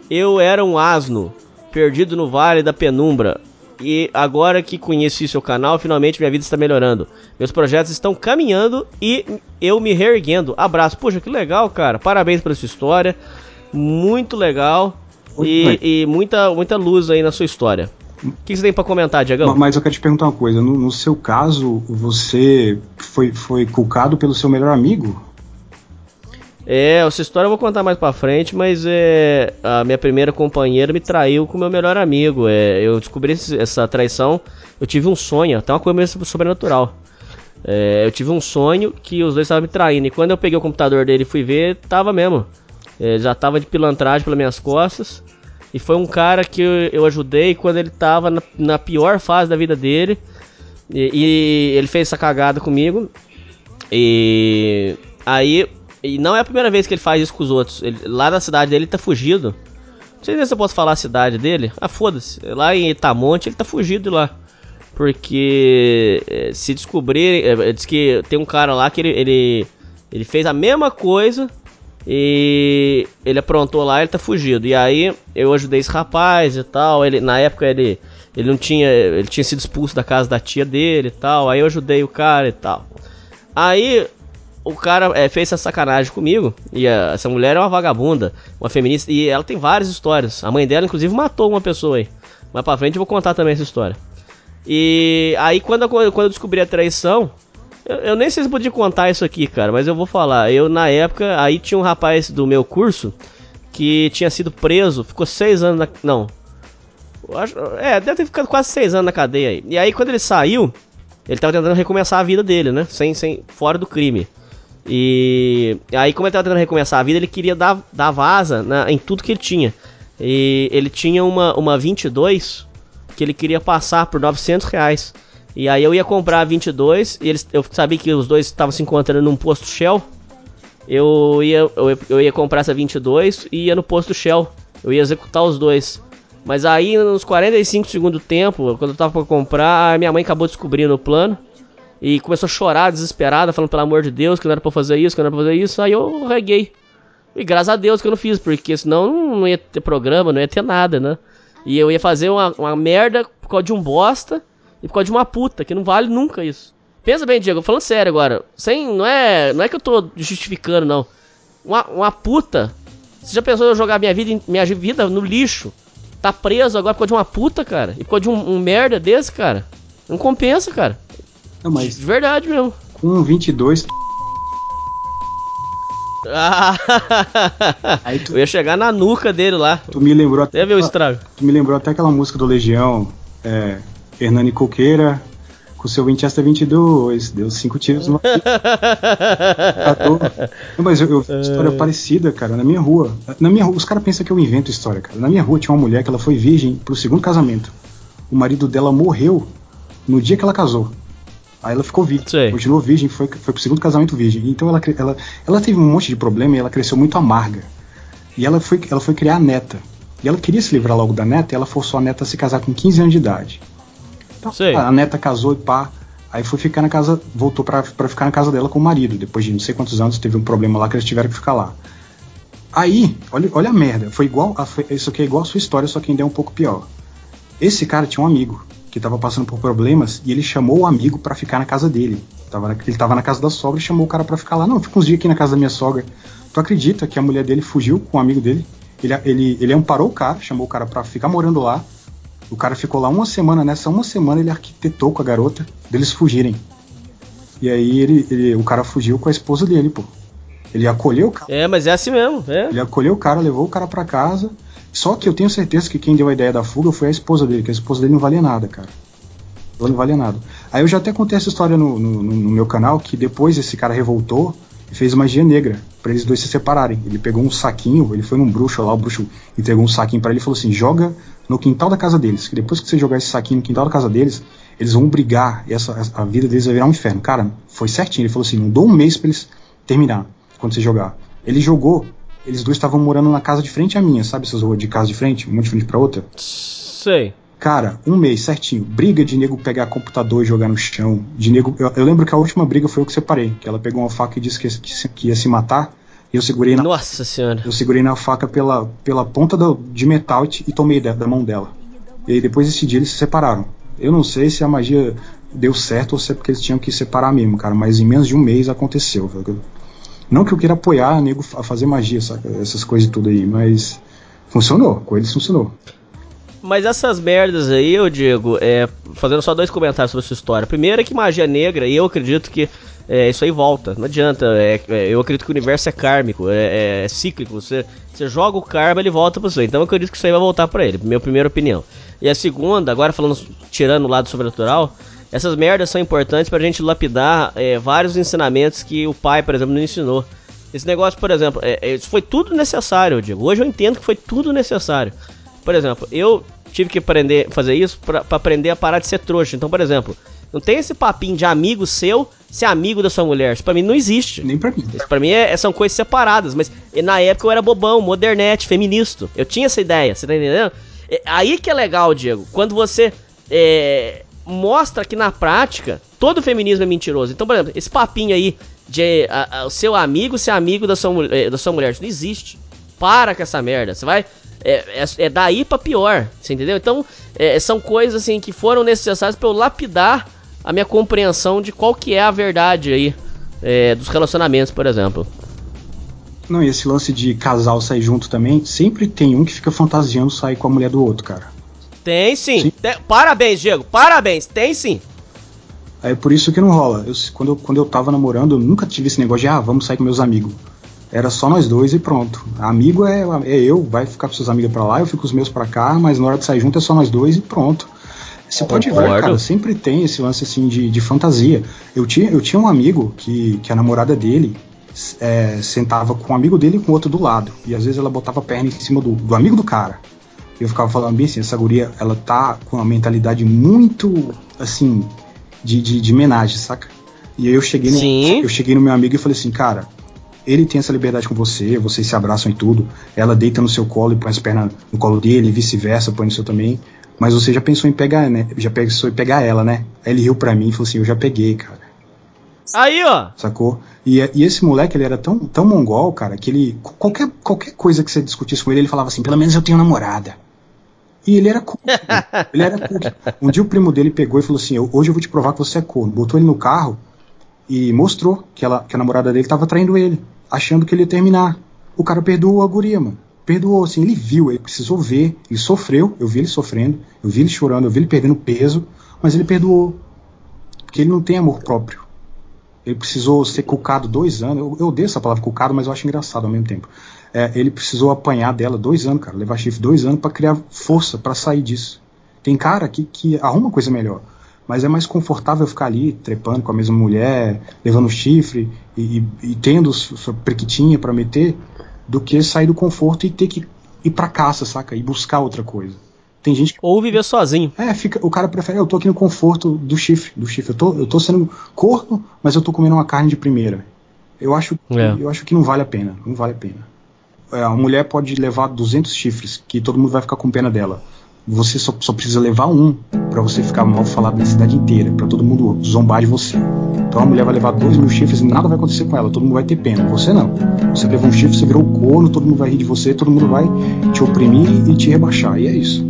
eu era um asno perdido no vale da penumbra. E agora que conheci seu canal, finalmente minha vida está melhorando. Meus projetos estão caminhando e eu me reerguendo. Abraço. Poxa, que legal, cara. Parabéns pela sua história. Muito legal. E, e, muita, muita luz aí na sua história. O que você tem para comentar, Diego? Mas eu quero te perguntar uma coisa. No, no, seu caso, você foi, foi culcado pelo seu melhor amigo? É, essa história eu vou contar mais pra frente, mas é, a minha primeira companheira me traiu com o meu melhor amigo. É, eu descobri essa traição, eu tive um sonho, até uma coisa meio sobrenatural. É, eu tive um sonho que os dois estavam me traindo, e quando eu peguei o computador dele e fui ver, tava mesmo. É, já tava de pilantragem pelas minhas costas. E foi um cara que eu, eu ajudei quando ele tava na, na, pior fase da vida dele. E, e ele fez essa cagada comigo. E aí e não é a primeira vez que ele faz isso com os outros. Ele, lá na cidade dele ele tá fugido. Não sei se eu posso falar a cidade dele. Ah, foda-se. Lá em Itamonte ele tá fugido lá. Porque é, se descobrir. É, diz que tem um cara lá que ele, ele, ele fez a mesma coisa. E ele aprontou lá ele tá fugido. E aí eu ajudei esse rapaz e tal. Ele, na época ele, ele não tinha. Ele tinha sido expulso da casa da tia dele e tal. Aí eu ajudei o cara e tal. Aí o cara é, fez essa sacanagem comigo. E a, essa mulher é uma vagabunda, uma feminista. E ela tem várias histórias. A mãe dela, inclusive, matou uma pessoa aí. Mais pra frente eu vou contar também essa história. E aí, quando quando eu descobri a traição, eu, eu, nem sei se podia contar isso aqui, cara, mas eu vou falar. Eu, na época, aí tinha um rapaz do meu curso que tinha sido preso, ficou seis anos na. Não. Acho, é, deve ter ficado quase seis anos na cadeia aí. E aí, quando ele saiu, ele tava tentando recomeçar a vida dele, né? Sem, sem, fora do crime. E aí, como ele tava tentando recomeçar a vida, ele queria dar, dar vaza na, em tudo que ele tinha. E ele tinha uma, uma 22 que ele queria passar por 900 reais. E aí eu ia comprar a 22 e eles, eu sabia que os dois estavam se encontrando num posto Shell. Eu ia, eu, eu ia comprar essa 22 e ia no posto Shell. Eu ia executar os dois. Mas aí, nos 45 segundos do tempo, quando eu tava pra comprar, minha mãe acabou descobrindo o plano. E começou a chorar, desesperada, falando pelo amor de Deus que não era pra fazer isso, que não era pra fazer isso. Aí eu reguei. E graças a Deus que eu não fiz, porque senão não ia ter programa, não ia ter nada, né? E eu ia fazer uma, uma merda por causa de um bosta e por causa de uma puta, que não vale nunca isso. Pensa bem, Diego, falando sério agora. Sem, não é, não é que eu tô justificando, não. Uma, uma puta. Você já pensou em eu jogar minha vida, minha vida no lixo? Tá preso agora por causa de uma puta, cara? E por causa de um, um merda desse, cara? Não compensa, cara. Não, mas. De verdade mesmo. Com 22. Ah, Aí tu... Eu ia chegar na nuca dele lá. Tu me lembrou até. Deve ver o estrago. Tu me lembrou até aquela música do Legião. É, Hernani Coqueira com seu Winchester 22, deu cinco tiros no. Não, mas eu, eu vi uma história é. parecida, cara, na minha rua. Na minha rua, os caras pensam que eu invento história, cara. Na minha rua tinha uma mulher que ela foi virgem pro segundo casamento. O marido dela morreu no dia que ela casou. Aí ela ficou virgem, Sei. continuou virgem, foi, foi pro segundo casamento virgem. Então ela, ela, ela teve um monte de problema e ela cresceu muito amarga. E ela foi, ela foi criar a neta. E ela queria se livrar logo da neta e ela forçou a neta a se casar com 15 anos de idade. Então, a neta casou e pá. Aí foi ficar na casa, voltou para ficar na casa dela com o marido. Depois de não sei quantos anos teve um problema lá que eles tiveram que ficar lá. Aí, olha, olha a merda. Foi igual. A, foi, isso aqui é igual a sua história, só que ainda é um pouco pior. Esse cara tinha um amigo que estava passando por problemas e ele chamou o amigo para ficar na casa dele. Tava na, ele estava na casa da sogra e chamou o cara para ficar lá. Não, fica uns dias aqui na casa da minha sogra. Tu acredita que a mulher dele fugiu com o amigo dele? Ele, ele, ele amparou o cara, chamou o cara para ficar morando lá. O cara ficou lá uma semana. Nessa uma semana ele arquitetou com a garota deles fugirem. E aí ele, ele, o cara fugiu com a esposa dele, pô. Ele acolheu o cara. É, mas é assim mesmo. É. Ele acolheu o cara, levou o cara para casa só que eu tenho certeza que quem deu a ideia da fuga foi a esposa dele, que a esposa dele não valia nada, cara. Ela não valia nada. Aí eu já até contei essa história no, no, no meu canal, que depois esse cara revoltou e fez magia negra para eles dois se separarem. Ele pegou um saquinho, ele foi num bruxo lá, o bruxo entregou um saquinho para ele e falou assim: joga no quintal da casa deles, que depois que você jogar esse saquinho no quintal da casa deles, eles vão brigar e essa, a vida deles vai virar um inferno. Cara, foi certinho. Ele falou assim: não dou um mês para eles terminar quando você jogar. Ele jogou, eles dois estavam morando na casa de frente à minha, sabe essas ruas de casa de frente, uma de frente para outra? Sei. Cara, um mês certinho. Briga de nego pegar computador e jogar no chão. De nego. Eu, eu lembro que a última briga foi eu que separei. Que ela pegou uma faca e disse que, que, que ia se matar. E eu segurei na. Nossa senhora. Eu segurei na faca pela, pela ponta do, de metal e, tomei da, da mão dela. E aí depois desse dia eles se separaram. Eu não sei se a magia deu certo ou se é porque eles tinham que separar mesmo, cara. Mas em menos de um mês aconteceu. Não que eu queira apoiar nego a fazer magia, saca? Essas coisas e tudo aí, mas funcionou. Com eles funcionou. Mas essas merdas aí, eu digo, é, fazendo só dois comentários sobre a sua história. Primeiro é que magia negra, e eu acredito que é, isso aí volta. Não adianta. É, é, eu acredito que o universo é kármico, é, é, cíclico. Você, você joga o karma, ele volta pra você. Então eu acredito que isso aí vai voltar para ele, minha primeira opinião. E a segunda, agora falando, tirando o lado sobrenatural, essas merdas são importantes pra gente lapidar é, vários ensinamentos que o pai, por exemplo, não ensinou. Esse negócio, por exemplo, é, isso foi tudo necessário, eu digo. Hoje eu entendo que foi tudo necessário. Por exemplo, eu tive que aprender fazer isso para aprender a parar de ser trouxa. Então, por exemplo, não tem esse papinho de amigo seu ser amigo da sua mulher. Isso pra mim não existe. Nem pra mim. Isso pra mim é, são coisas separadas. Mas na época eu era bobão, modernete, feminista. Eu tinha essa ideia, você tá entendendo? É, aí que é legal, Diego. Quando você é, mostra que na prática todo feminismo é mentiroso. Então, por exemplo, esse papinho aí de a, a, o seu amigo ser amigo da sua, da sua mulher, isso não existe. Para com essa merda. Você vai é, é, é daí para pior, você entendeu? Então, é, são coisas assim que foram necessárias para eu lapidar a minha compreensão de qual que é a verdade aí é, dos relacionamentos, por exemplo. Não, e esse lance de casal sair junto também, sempre tem um que fica fantasiando sair com a mulher do outro, cara. Tem sim. sim. Tem, parabéns, Diego. Parabéns. Tem sim. É por isso que não rola. Eu, quando, eu, quando eu tava namorando, eu nunca tive esse negócio de, ah, vamos sair com meus amigos. Era só nós dois e pronto. Amigo é, é eu, vai ficar com seus amigos para lá, eu fico com os meus para cá, mas na hora de sair junto é só nós dois e pronto. Você pode ver, cara, sempre tem esse lance assim de, de fantasia. Eu tinha, eu tinha um amigo que, que a namorada dele é, sentava com um amigo dele e com outro do lado. E às vezes ela botava a perna em cima do, do amigo do cara. Eu ficava falando bem assim, essa guria, ela tá com uma mentalidade muito, assim, de, de, de homenagem, saca? E aí eu cheguei, no, eu cheguei no meu amigo e falei assim, cara, ele tem essa liberdade com você, vocês se abraçam e tudo, ela deita no seu colo e põe as pernas no colo dele, e vice-versa, põe no seu também. Mas você já pensou em pegar, né? Já pensou em pegar ela, né? Aí ele riu pra mim e falou assim: Eu já peguei, cara. Aí, ó. Sacou? E, e esse moleque, ele era tão, tão mongol, cara, que ele. Qualquer, qualquer coisa que você discutisse com ele, ele falava assim: Pelo menos eu tenho namorada. E ele era cool. ele era cool. Um dia o primo dele pegou e falou assim: Hoje eu vou te provar que você é corno. Botou ele no carro e mostrou que, ela, que a namorada dele tava traindo ele achando que ele ia terminar. O cara perdoou a guria, mano. Perdoou, assim, ele viu, ele precisou ver, ele sofreu, eu vi ele sofrendo, eu vi ele chorando, eu vi ele perdendo peso, mas ele perdoou. Porque ele não tem amor próprio. Ele precisou ser cucado dois anos. Eu, eu odeio essa palavra cucado, mas eu acho engraçado ao mesmo tempo. É, ele precisou apanhar dela dois anos, cara, levar chifre dois anos para criar força para sair disso. Tem cara que, que arruma coisa melhor mas é mais confortável ficar ali trepando com a mesma mulher, levando chifre e, e, e tendo sua prequitinha para meter, do que sair do conforto e ter que ir pra caça, saca? E buscar outra coisa. Tem gente que... Ou viver sozinho. É, fica, o cara prefere, eu tô aqui no conforto do chifre, do chifre. Eu tô, eu tô sendo corno, mas eu tô comendo uma carne de primeira. Eu acho, é. eu acho que não vale a pena, não vale a pena. É, a mulher pode levar 200 chifres, que todo mundo vai ficar com pena dela você só, só precisa levar um para você ficar mal falado na cidade inteira, para todo mundo zombar de você. Então a mulher vai levar dois mil chifres e nada vai acontecer com ela, todo mundo vai ter pena. Você não. Você levou um chifre, você virou corno, todo mundo vai rir de você, todo mundo vai te oprimir e te rebaixar. E é isso.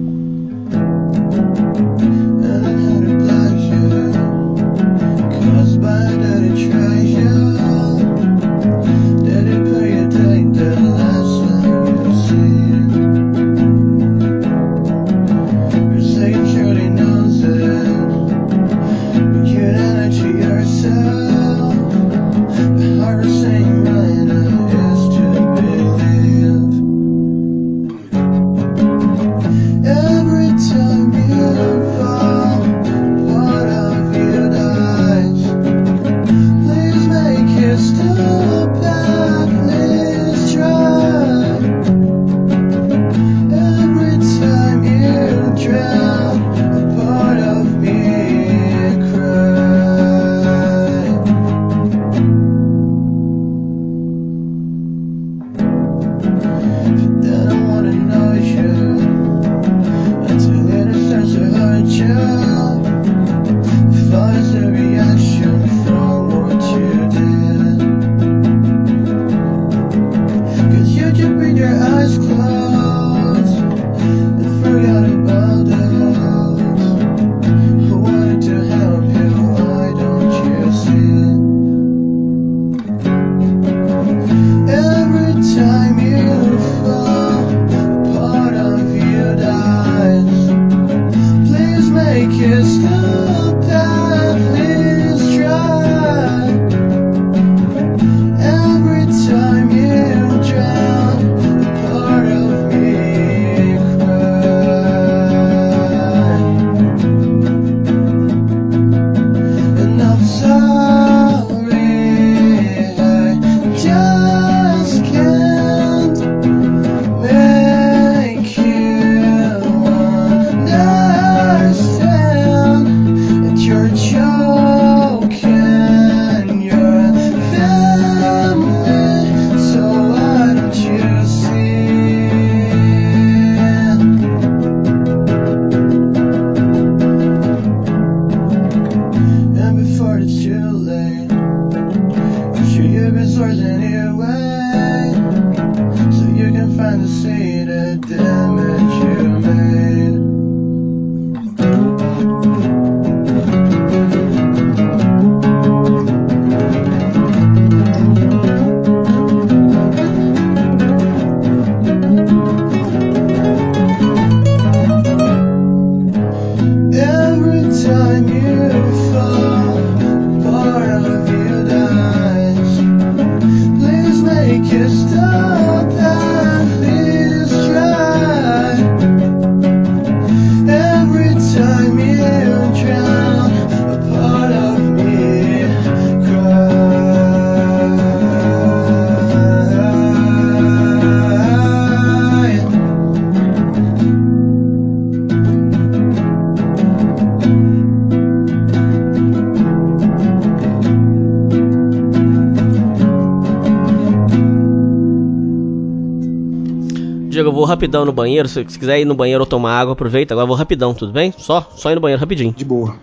Vou rapidão no banheiro. Se se quiser ir no banheiro ou tomar água, aproveita. Agora eu vou rapidão, tudo bem? Só, só ir no banheiro rapidinho. De boa.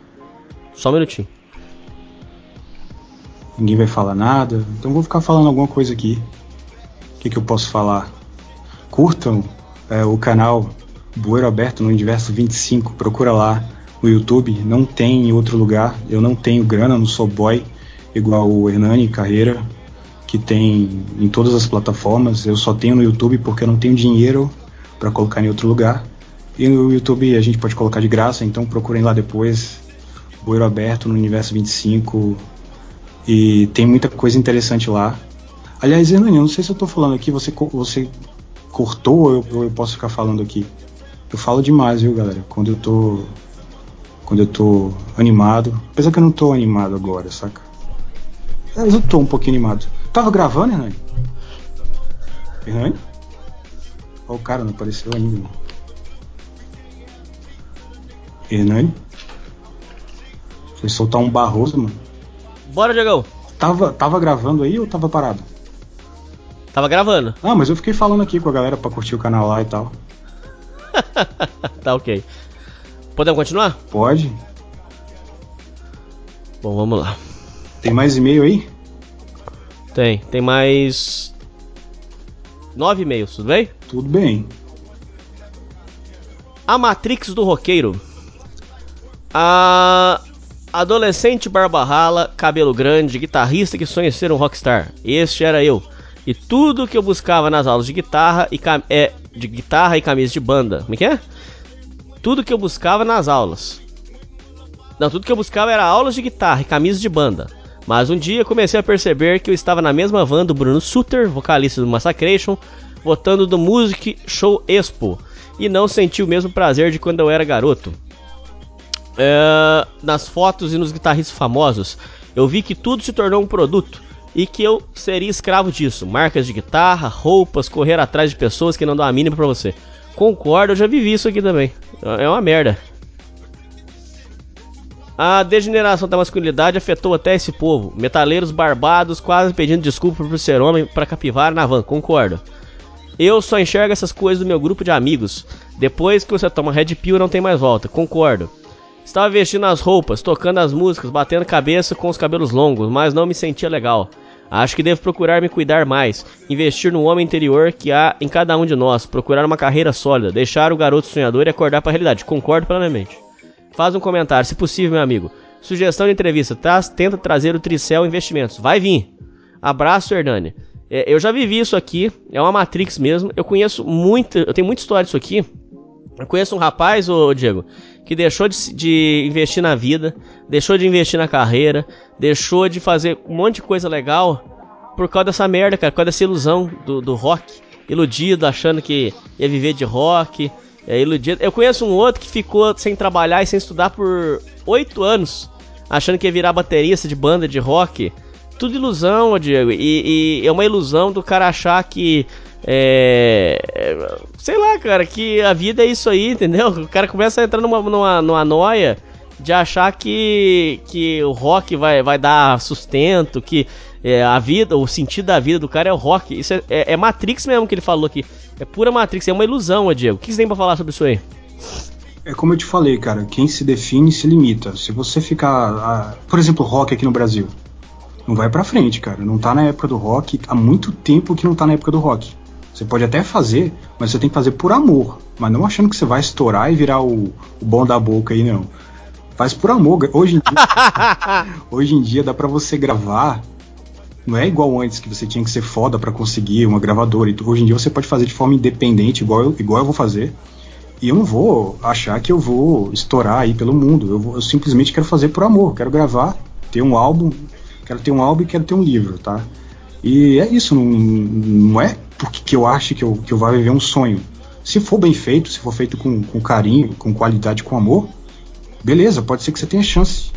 Só um minutinho. Ninguém vai falar nada. Então vou ficar falando alguma coisa aqui. O que, que eu posso falar? Curtam é, o canal Bueiro Aberto no Universo 25. Procura lá no YouTube. Não tem em outro lugar. Eu não tenho grana, não sou boy igual o Hernani Carreira, que tem em todas as plataformas. Eu só tenho no YouTube porque eu não tenho dinheiro para colocar em outro lugar. E no YouTube a gente pode colocar de graça, então procurem lá depois. Bueiro Aberto no Universo 25. E tem muita coisa interessante lá. Aliás, Hernani, eu não sei se eu tô falando aqui, você, você cortou ou eu, eu posso ficar falando aqui? Eu falo demais, viu, galera? Quando eu tô. Quando eu tô animado. Apesar que eu não tô animado agora, saca? Mas eu tô um pouquinho animado. Tava gravando, Hernani? Hernani? Ó, o cara não apareceu ainda. Mano. Hernani? Foi soltar um barroso, mano. Bora, Diegão. Tava, tava gravando aí ou tava parado? Tava gravando. Ah, mas eu fiquei falando aqui com a galera pra curtir o canal lá e tal. tá ok. Podemos continuar? Pode? Bom, vamos lá. Tem mais e-mail aí? Tem, tem mais. Nove e-mails, tudo bem? Tudo bem. A Matrix do Roqueiro. A adolescente barba rala, cabelo grande, guitarrista que sonha ser um rockstar. Este era eu. E tudo que eu buscava nas aulas de guitarra e cam- é de guitarra e camisa de banda. Como é que é? Tudo que eu buscava nas aulas. Não, tudo que eu buscava era aulas de guitarra e camisa de banda. Mas um dia comecei a perceber que eu estava na mesma van do Bruno Suter, vocalista do Massacration, votando do Music Show Expo, e não senti o mesmo prazer de quando eu era garoto. É, nas fotos e nos guitarristas famosos, eu vi que tudo se tornou um produto e que eu seria escravo disso. Marcas de guitarra, roupas, correr atrás de pessoas que não dão a mínima pra você. Concordo, eu já vivi isso aqui também. É uma merda. A degeneração da masculinidade afetou até esse povo. Metaleiros barbados quase pedindo desculpa por ser homem pra capivara na van, concordo. Eu só enxergo essas coisas do meu grupo de amigos. Depois que você toma Red Pill não tem mais volta, concordo. Estava vestindo as roupas, tocando as músicas, batendo cabeça com os cabelos longos, mas não me sentia legal. Acho que devo procurar me cuidar mais, investir no homem interior que há em cada um de nós, procurar uma carreira sólida, deixar o garoto sonhador e acordar para a realidade. Concordo plenamente. Faz um comentário, se possível, meu amigo. Sugestão de entrevista, tenta trazer o Tricel Investimentos. Vai vir. Abraço, Hernani. É, eu já vivi isso aqui, é uma Matrix mesmo. Eu conheço muito, eu tenho muita história disso aqui. Eu conheço um rapaz, ô Diego, que deixou de, de, investir na vida, deixou de investir na carreira, deixou de fazer um monte de coisa legal por causa dessa merda, cara, por causa dessa ilusão do, do rock. Iludido, achando que ia viver de rock. É iludido. Eu conheço um outro que ficou sem trabalhar e sem estudar por oito anos, achando que ia virar baterista de banda de rock. Tudo ilusão, Diego. E, e é uma ilusão do cara achar que é, sei lá, cara, que a vida é isso aí, entendeu? O cara começa a entrar numa, numa, numa noia de achar que, que o rock vai, vai dar sustento, que é, a vida, o sentido da vida do cara é o rock. Isso é, é, é, Matrix mesmo que ele falou aqui. É pura Matrix, é uma ilusão, Diego. O que você tem pra falar sobre isso aí? É como eu te falei, cara, quem se define se limita. Se você ficar. por exemplo, rock aqui no Brasil. Não vai pra frente, cara. Não tá na época do rock. Há muito tempo que não tá na época do rock. Você pode até fazer, mas você tem que fazer por amor. Mas não achando que você vai estourar e virar o, o bom da boca aí, não. Faz por amor. Hoje em dia, hoje em dia dá para você gravar. Não é igual antes que você tinha que ser foda para conseguir uma gravadora. Hoje em dia você pode fazer de forma independente, igual eu, igual eu vou fazer. E eu não vou achar que eu vou estourar aí pelo mundo. Eu, vou, eu simplesmente quero fazer por amor. Quero gravar, ter um álbum, quero ter um álbum e quero ter um livro, tá? E é isso, não, não é porque que eu acho que eu, que eu vou viver um sonho. Se for bem feito, se for feito com, com carinho, com qualidade, com amor, beleza, pode ser que você tenha chance.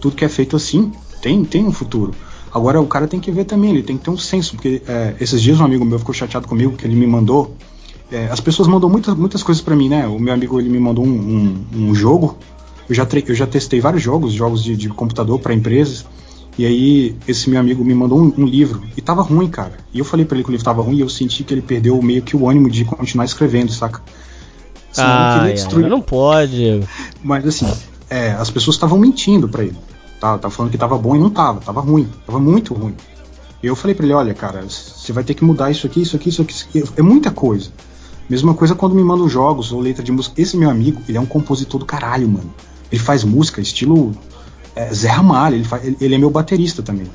Tudo que é feito assim tem, tem um futuro. Agora o cara tem que ver também, ele tem que ter um senso, porque é, esses dias um amigo meu ficou chateado comigo que ele me mandou. É, as pessoas mandam muitas, muitas coisas para mim, né? O meu amigo ele me mandou um, um, um jogo. Eu já, eu já testei vários jogos, jogos de, de computador para empresas. E aí, esse meu amigo me mandou um, um, livro e tava ruim, cara. E eu falei para ele que o livro tava ruim e eu senti que ele perdeu meio que o ânimo de continuar escrevendo, saca? Senão ah, não, destruir... não pode. Mas assim, é, as pessoas estavam mentindo para ele. Tá, tava falando que tava bom e não tava, tava ruim, tava muito ruim. E eu falei para ele, olha, cara, você vai ter que mudar isso aqui, isso aqui, isso aqui, isso aqui. É muita coisa. Mesma coisa quando me mandam jogos ou letra de música. Esse meu amigo, ele é um compositor do caralho, mano. Ele faz música estilo é, Zé Ramalho, ele, ele, ele, é meu baterista também.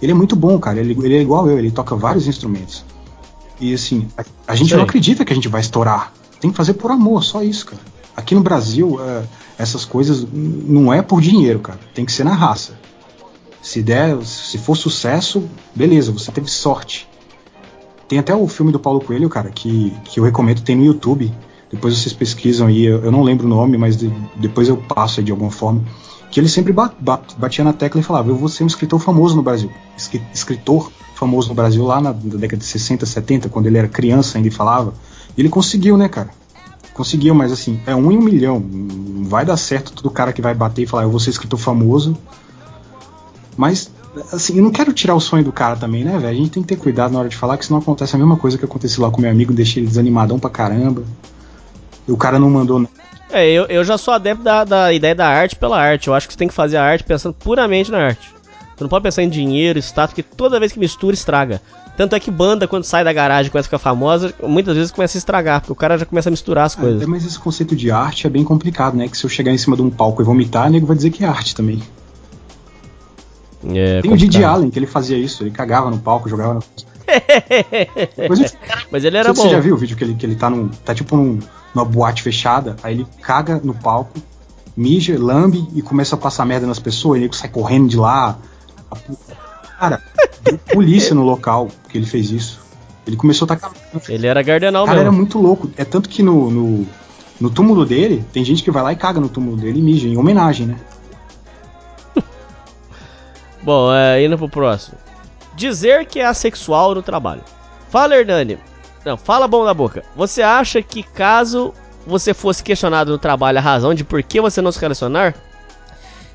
Ele é muito bom, cara. Ele, ele, é igual eu, ele toca vários instrumentos. E assim, a, a gente Sei. não acredita que a gente vai estourar. Tem que fazer por amor, só isso, cara. Aqui no Brasil, é, essas coisas não é por dinheiro, cara. Tem que ser na raça. Se der, se for sucesso, beleza, você teve sorte. Tem até o filme do Paulo Coelho, cara, que, que eu recomendo, tem no YouTube. Depois vocês pesquisam aí, eu, eu não lembro o nome, mas de, depois eu passo aí de alguma forma que ele sempre batia na tecla e falava: Eu vou ser um escritor famoso no Brasil. Escritor famoso no Brasil lá na, década de 60, 70, quando ele era criança ainda e falava. Ele conseguiu, né, cara? Conseguiu, mas assim, é um em um milhão. Não vai dar certo todo cara que vai bater e falar: Eu vou ser escritor famoso. Mas, assim, eu não quero tirar o sonho do cara também, né, velho? A gente tem que ter cuidado na hora de falar, que senão acontece a mesma coisa que aconteceu lá com meu amigo, deixei ele desanimadão pra caramba. E o cara não mandou é, eu, eu já sou adepto da, da ideia da arte pela arte. Eu acho que você tem que fazer a arte pensando puramente na arte. Você não pode pensar em dinheiro, status, porque toda vez que mistura, estraga. Tanto é que banda, quando sai da garagem e começa a ficar famosa, muitas vezes começa a estragar, porque o cara já começa a misturar as é, coisas. mas esse conceito de arte é bem complicado, né? Que se eu chegar em cima de um palco e vomitar, o nego vai dizer que é arte também. É, Tem complicado. o Didi Allen, que ele fazia isso, ele cagava no palco, jogava no. mas ele era você, bom. Você já viu o vídeo que ele, que ele tá num. tá tipo num numa boate fechada, aí ele caga no palco, mija, lambe e começa a passar merda nas pessoas, e ele sai correndo de lá. Cara, polícia no local que ele fez isso. Ele começou a tacar. Ele era gardenal Cara, mesmo. era muito louco. É tanto que no, no, no, túmulo dele, tem gente que vai lá e caga no túmulo dele e mija, em homenagem, né? Bom, é, indo pro próximo. Dizer que é assexual no trabalho. Fala, Hernani. Não, fala bom da boca. Você acha que caso você fosse questionado no trabalho a razão de por que você não se relacionar,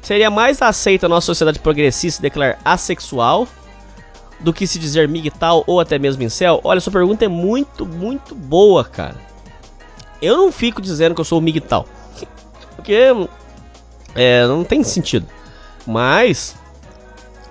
seria mais aceita a nossa sociedade progressista declarar assexual do que se dizer migtal ou até mesmo incel? Olha, sua pergunta é muito, muito boa, cara. Eu não fico dizendo que eu sou migtal. Porque É, não tem sentido. Mas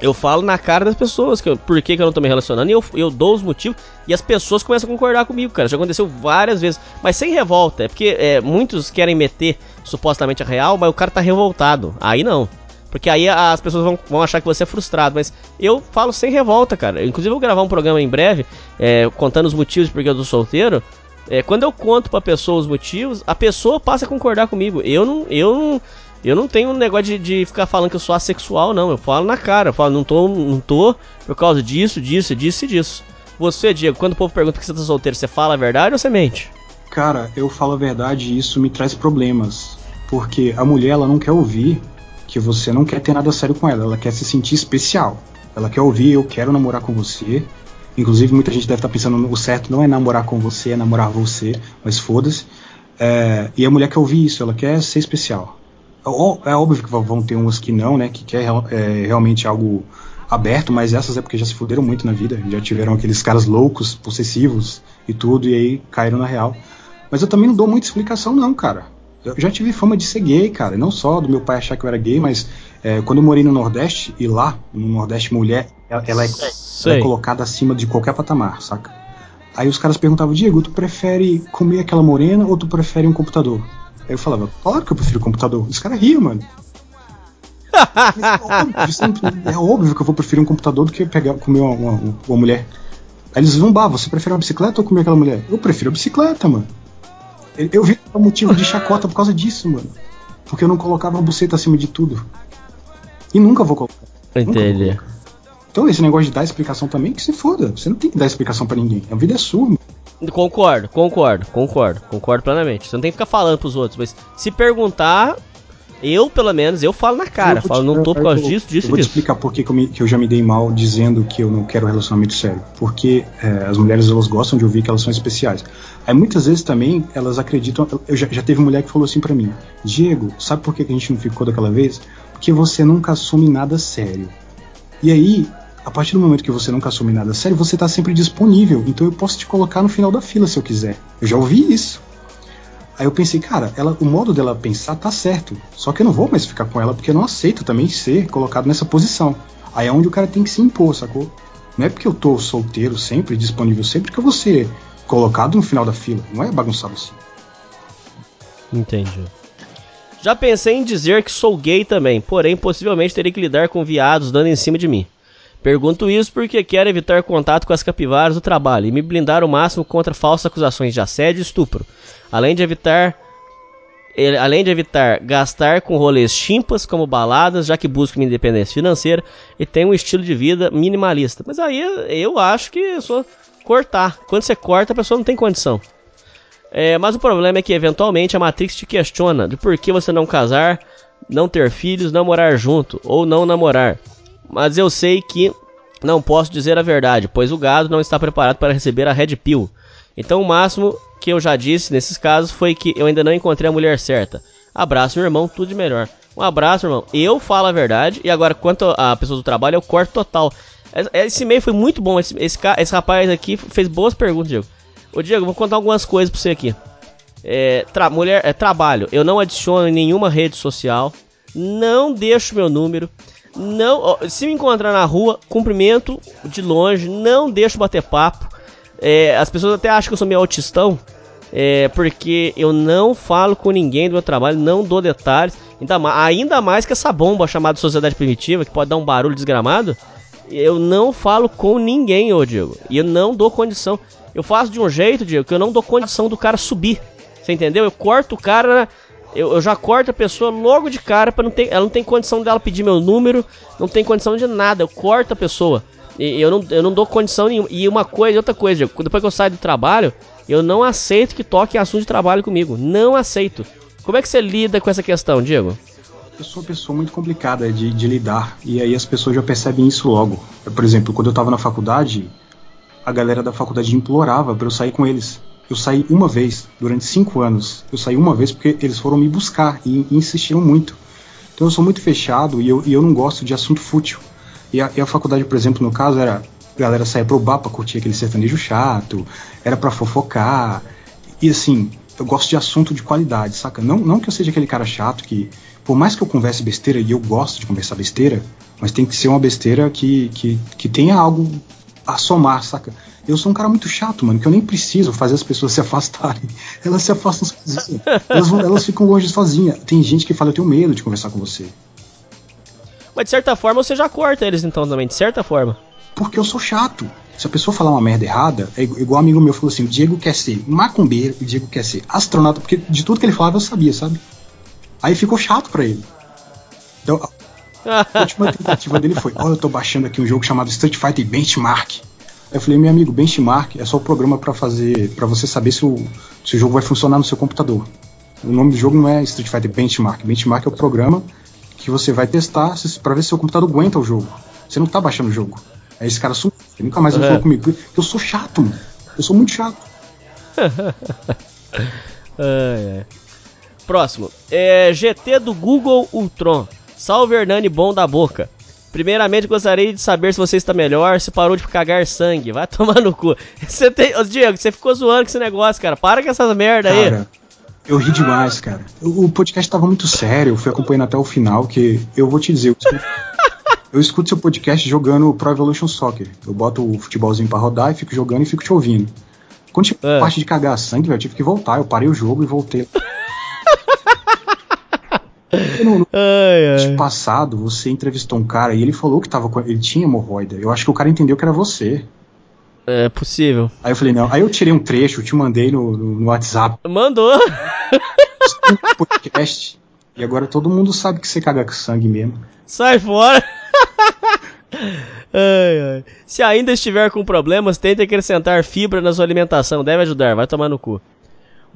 eu falo na cara das pessoas que eu, por que, que eu não tô me relacionando e eu, eu dou os motivos e as pessoas começam a concordar comigo, cara. Já aconteceu várias vezes, mas sem revolta. É porque é, muitos querem meter supostamente a real, mas o cara tá revoltado. Aí não. Porque aí as pessoas vão, vão achar que você é frustrado. Mas eu falo sem revolta, cara. Inclusive, eu vou gravar um programa em breve é, contando os motivos porque eu tô solteiro. É, quando eu conto pra pessoa os motivos, a pessoa passa a concordar comigo. Eu não. Eu não eu não tenho um negócio de, de, ficar falando que eu sou assexual, não. Eu falo na cara. Eu falo, não tô, não tô por causa disso, disso, disso e disso. Você, Diego, quando o povo pergunta que você tá solteiro, você fala a verdade ou você mente? Cara, eu falo a verdade e isso me traz problemas. Porque a mulher, ela não quer ouvir que você não quer ter nada sério com ela. Ela quer se sentir especial. Ela quer ouvir, eu quero namorar com você. Inclusive, muita gente deve estar pensando, o certo não é namorar com você, é namorar você, mas foda-se. É, e a mulher quer ouvir isso, ela quer ser especial. É óbvio que vão ter umas que não, né? Que quer é, realmente algo aberto, mas essas é porque já se fuderam muito na vida. Já tiveram aqueles caras loucos, possessivos e tudo, e aí caíram na real. Mas eu também não dou muita explicação, não, cara. Eu já tive fama de ser gay, cara. Não só do meu pai achar que eu era gay, mas é, quando eu morei no Nordeste, e lá, no Nordeste, mulher, ela, ela, é, ela é colocada acima de qualquer patamar, saca? Aí os caras perguntavam, Diego, tu prefere comer aquela morena ou tu prefere um computador? Aí eu falava, claro que eu prefiro computador. Os caras riam, mano. é óbvio que eu vou preferir um computador do que pegar, comer uma, uma, uma mulher. Aí eles vão, bah, você prefere uma bicicleta ou comer aquela mulher? Eu prefiro a bicicleta, mano. Eu vi o motivo de chacota por causa disso, mano. Porque eu não colocava a buceta acima de tudo. E nunca vou colocar. Entendi. Então esse negócio de dar explicação também, que se foda. Você não tem que dar explicação para ninguém. A vida é sua, mano. Concordo, concordo, concordo, concordo plenamente. Você não tem que ficar falando pros outros, mas se perguntar, eu, pelo menos, eu falo na cara. Falo, não tô por causa eu, disso, disso eu vou disso. te explicar por que, eu que, eu já me dei mal dizendo que eu não quero um relacionamento sério. Porque é, as mulheres, elas gostam de ouvir que elas são especiais. Aí muitas vezes também, elas acreditam... Eu já, já teve mulher que falou assim para mim, Diego, sabe por que, a gente não ficou daquela vez? Porque você nunca assume nada sério. E aí, a partir do momento que você nunca assume nada sério, você está sempre disponível. Então eu posso te colocar no final da fila se eu quiser. Eu já ouvi isso. Aí eu pensei, cara, ela, o modo dela pensar tá certo. Só que eu não vou mais ficar com ela porque eu não aceito também ser colocado nessa posição. Aí é onde o cara tem que se impor, sacou? Não é porque eu tô solteiro sempre, disponível sempre, que eu vou ser colocado no final da fila. Não é bagunçado assim. Entendi. Já pensei em dizer que sou gay também, porém possivelmente teria que lidar com viados dando em cima de mim. Pergunto isso porque quero evitar contato com as capivaras do trabalho e me blindar o máximo contra falsas acusações de assédio e estupro, além de evitar além de evitar gastar com rolês chimpas como baladas, já que busco minha independência financeira e tenho um estilo de vida minimalista. Mas aí eu acho que sou cortar. Quando você corta, a pessoa não tem condição. É, mas o problema é que eventualmente a Matrix te questiona de por que você não casar, não ter filhos, não morar junto ou não namorar mas eu sei que não posso dizer a verdade, pois o gado não está preparado para receber a Red Pill. Então o máximo que eu já disse nesses casos foi que eu ainda não encontrei a mulher certa. Abraço, meu irmão, tudo de melhor. Um abraço, irmão. Eu falo a verdade e agora quanto a pessoa do trabalho, eu corto total. Esse e-mail foi muito bom. Esse, esse, esse rapaz aqui fez boas perguntas, Diego. Ô, Diego, vou contar algumas coisas pra você aqui. É, tra mulher, é, trabalho. Eu não adiciono em nenhuma rede social. Não deixo meu número. Não, se me encontrar na rua, cumprimento de longe, não deixo bater papo. É, as pessoas até acham que eu sou meio autistão, é, porque eu não falo com ninguém do meu trabalho, não dou detalhes. Ainda mais, ainda mais que essa bomba chamada Sociedade Primitiva, que pode dar um barulho desgramado, eu não falo com ninguém, ô Diego. E eu não dou condição. Eu faço de um jeito, Diego, que eu não dou condição do cara subir. Você entendeu? Eu corto o cara eu, eu, já corto a pessoa logo de cara para não ter, ela não tem condição dela pedir meu número, não tem condição de nada, eu corto a pessoa. E eu não, eu não dou condição nenhuma. E uma coisa, outra coisa, depois que eu saio do trabalho, eu não aceito que toque assunto de trabalho comigo. Não aceito. Como é que você lida com essa questão, Diego? Eu sou uma pessoa muito complicada de, de lidar, e aí as pessoas já percebem isso logo. Por exemplo, quando eu estava na faculdade, a galera da faculdade implorava para eu sair com eles. Eu saí uma vez, durante cinco anos. Eu saí uma vez porque eles foram me buscar e, e insistiram muito. Então eu sou muito fechado e eu, e eu não gosto de assunto fútil. E a, e a, faculdade, por exemplo, no caso, era a galera sair pro bar pra curtir aquele sertanejo chato, era para fofocar. E assim, eu gosto de assunto de qualidade, saca? Não, não que eu seja aquele cara chato que, por mais que eu converse besteira, e eu gosto de conversar besteira, mas tem que ser uma besteira que, que, que tenha algo a somar, saca? Eu sou um cara muito chato, mano, que eu nem preciso fazer as pessoas se afastarem. Elas se afastam sozinhas. Elas, vão- elas ficam longe sozinhas. Tem gente que fala, eu tenho medo de conversar com você. Mas de certa forma você já corta eles então também, de certa forma. Porque eu sou chato. Se a pessoa falar uma merda errada, é igu- igual um amigo meu falou assim: o Diego quer ser macumbeiro o Diego quer ser astronauta, porque de tudo que ele falava eu sabia, sabe? Aí ficou chato pra ele. Então, a última tentativa dele foi: Olha, eu tô baixando aqui um jogo chamado Street Fighter Benchmark. Aí eu falei: Meu amigo, Benchmark é só o programa pra fazer, para você saber se o, se o jogo vai funcionar no seu computador. O nome do jogo não é Street Fighter Benchmark. Benchmark é o programa que você vai testar pra ver se o seu computador aguenta o jogo. Você não tá baixando o jogo. Aí esse cara sumiu. Ele nunca mais É. falou comigo. Eu sou chato, mano. Eu sou muito chato. Ai, ai. Próximo. É GT do Google Ultron. Salve Hernani bom da boca. Primeiramente gostaria de saber se você está melhor, se parou de cagar sangue. Vai tomar no cu. Você tem. Ô, Diego, você ficou zoando com esse negócio, cara. Para com essas merda aí. Cara, eu ri demais, cara. O podcast tava muito sério, eu fui acompanhando até o final, que eu vou te dizer, eu escuto, eu escuto seu podcast jogando Pro Evolution Soccer. Eu boto o futebolzinho pra rodar e fico jogando e fico te ouvindo. Quando chegou É. parte de cagar sangue, velho, eu tive que voltar. Eu parei o jogo e voltei. No, Ai, ai. passado, você entrevistou um cara e ele falou que tava com, ele tinha hemorroida. Eu acho que o cara entendeu que era você. É possível. Aí eu falei, não. Aí eu tirei um trecho, te mandei no, no, no WhatsApp. Mandou. podcast. E agora todo mundo sabe que você caga com sangue mesmo. Sai fora. Ai, ai. Se ainda estiver com problemas, tente acrescentar fibra na sua alimentação. Deve ajudar, vai tomar no cu.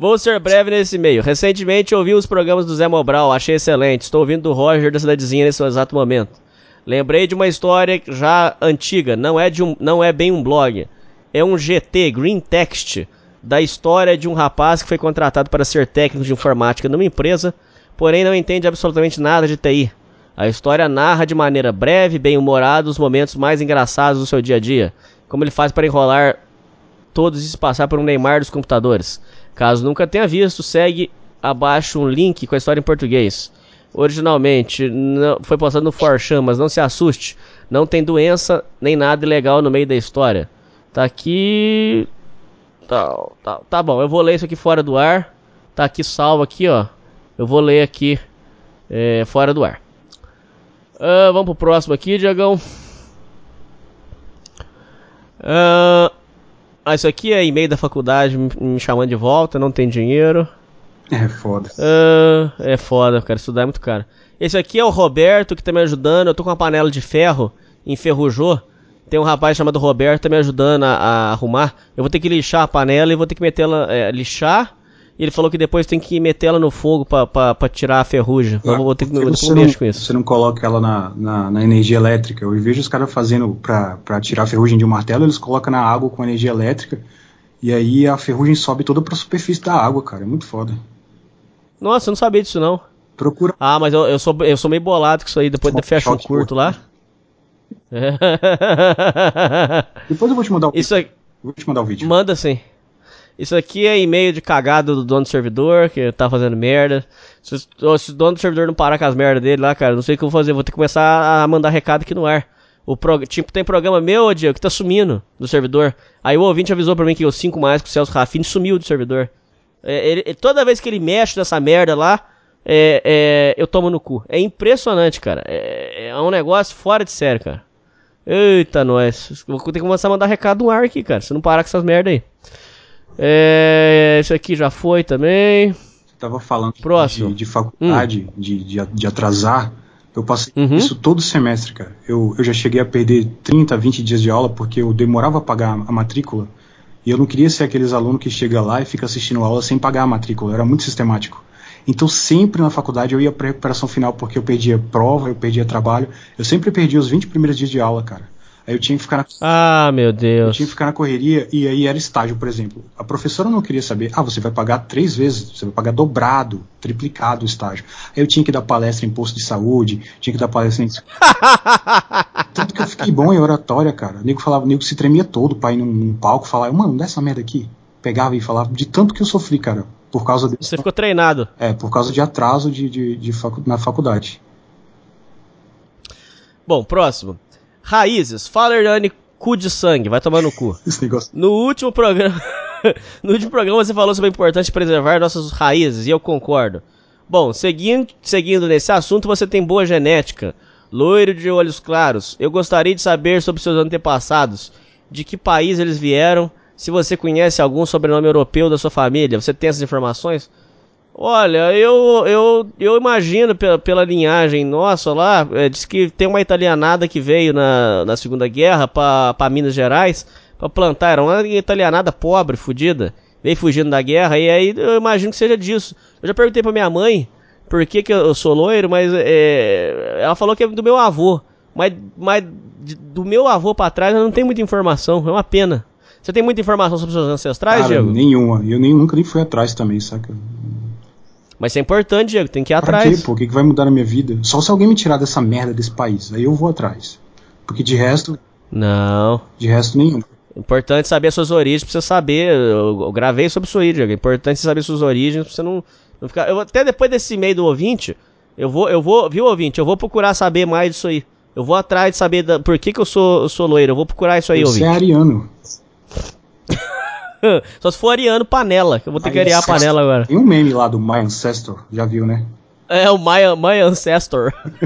Vou ser breve nesse meio. Recentemente ouvi os programas do Zé Mobral, achei excelente. Estou ouvindo do Roger da Cidadezinha nesse exato momento. Lembrei de uma história já antiga, não é, de um, não é bem um blog. É um GT, Green Text, da história de um rapaz que foi contratado para ser técnico de informática numa empresa, porém não entende absolutamente nada de TI. A história narra de maneira breve, bem humorada, os momentos mais engraçados do seu dia a dia, como ele faz para enrolar todos e se passar por um Neymar dos computadores. Caso nunca tenha visto, segue abaixo um link com a história em português. Originalmente não- foi postado no 4chan, mas não se assuste, não tem doença nem nada ilegal no meio da história. Tá aqui. Tá, tá, tá bom, eu vou ler isso aqui fora do ar. Tá aqui salvo aqui, ó. Eu vou ler aqui é, fora do ar. Ah, vamos pro próximo aqui, Diagão. Ah, ah, isso aqui é e-mail da faculdade me, chamando de volta, não tem dinheiro. É foda. Ah, é foda, cara, estudar é muito caro. Esse aqui é o Roberto que tá me ajudando. Eu tô com uma panela de ferro, enferrujou. Tem um rapaz chamado Roberto que tá me ajudando a, a arrumar. Eu vou ter que lixar a panela e vou ter que metê-la. é, lixar. E ele falou que depois tem que metê-la no fogo pra tirar a ferrugem. Eu vou ter que, vou ter não, com isso. você não coloca ela na, na, na energia elétrica? Eu vejo os caras fazendo pra, pra tirar a ferrugem de um martelo, eles colocam na água com energia elétrica. E aí a ferrugem sobe toda pra superfície da água, cara. É muito foda. Nossa, eu não sabia disso não. Procura. Ah, mas eu, eu, sou, eu sou meio bolado com isso aí. Depois fecha um curto lá. Depois eu vou te mandar o Isso aqui. Vou te mandar o vídeo. Manda sim. Isso aqui é e-mail de cagada do dono do servidor, que tá fazendo merda. Se, se o dono do servidor não parar com as merdas dele lá, cara, não sei o que eu vou fazer. Vou ter que começar a mandar recado aqui no ar. O prog... Tipo, tem programa meu, Diego, que tá sumindo do servidor. Aí o ouvinte avisou pra mim que eu 5 mais com o Celso Rafini sumiu do servidor. É, ele- toda vez que ele mexe nessa merda lá, é, é, eu tomo no cu. É impressionante, cara. É, é um negócio fora de sério, cara. Eita, nós. Vou ter que começar a mandar recado no ar aqui, cara. Se não parar com essas merda aí. É, esse aqui já foi também. Tava falando Próximo. de, de faculdade, de, de, de atrasar. Eu passei Uhum. isso todo semestre, cara. Eu, eu já cheguei a perder 30, 20 dias de aula porque eu demorava a pagar a matrícula. E eu não queria ser aqueles alunos que chega lá e fica assistindo aula sem pagar a matrícula. Era muito sistemático. Então sempre na faculdade eu ia pra recuperação final porque eu perdia prova, eu perdia trabalho. Eu sempre perdi os 20 primeiros dias de aula, cara. Aí eu tinha que ficar na Ah, meu eu Deus. tinha que ficar na correria e aí era estágio, por exemplo. A professora não queria saber, ah, você vai pagar três vezes, você vai pagar dobrado, triplicado o estágio. Aí eu tinha que dar palestra em posto de saúde, tinha que dar palestra em. Tanto que eu fiquei bom em oratória, cara. O nego falava, o nego se tremia todo pra ir num, num palco falar, mano, dá essa merda aqui. Pegava e falava, de tanto que eu sofri, cara. por causa de, Você ficou treinado. é, por causa de atraso de, de, de facu- na faculdade. Bom, próximo. Raízes. Fala, Hernani, cu de sangue. Vai tomar no cu. Esse negócio. No último programa. no último programa você falou sobre a importância de preservar nossas raízes, e eu concordo. Bom, seguindo, seguindo nesse assunto, você tem boa genética. Loiro de olhos claros. Eu gostaria de saber sobre seus antepassados. De que país eles vieram. Se você conhece algum sobrenome europeu da sua família. Você tem essas informações? Olha, eu, eu, eu imagino pela, pela linhagem nossa lá, é, diz que tem uma italianada que veio na, na Segunda Guerra para Minas Gerais para plantar, era uma italianada pobre, fudida, veio fugindo da guerra, e aí eu imagino que seja disso. Eu já perguntei pra minha mãe por que, que eu sou loiro, mas é, ela falou que é do meu avô, mas, mas do meu avô pra trás eu não tenho muita informação, é uma pena. Você tem muita informação sobre seus ancestrais, Cara, Diego? nenhuma. Eu nem, nunca nem fui atrás também, saca? Mas isso é importante, Diego, tem que ir Pra atrás. quê, pô? O que, que vai mudar na minha vida? Só se alguém me tirar dessa merda desse país. Aí eu vou atrás. Porque de resto, Não. de resto nenhum. Importante saber suas origens pra você saber. Eu, eu gravei sobre sua origem. É importante você saber suas origens pra você não, não ficar. Eu, até depois desse e-mail do ouvinte, eu vou, eu vou, viu, ouvinte? Eu vou procurar saber mais disso aí. Eu vou atrás de saber da- por que, que eu sou, eu sou loiro. Eu vou procurar isso aí, Você é ouvinte. ariano. Só se for ariano panela, que eu vou ter que Aí, ariar a panela agora. Tem um meme lá do My Ancestor, já viu, né? É o My, my Ancestor.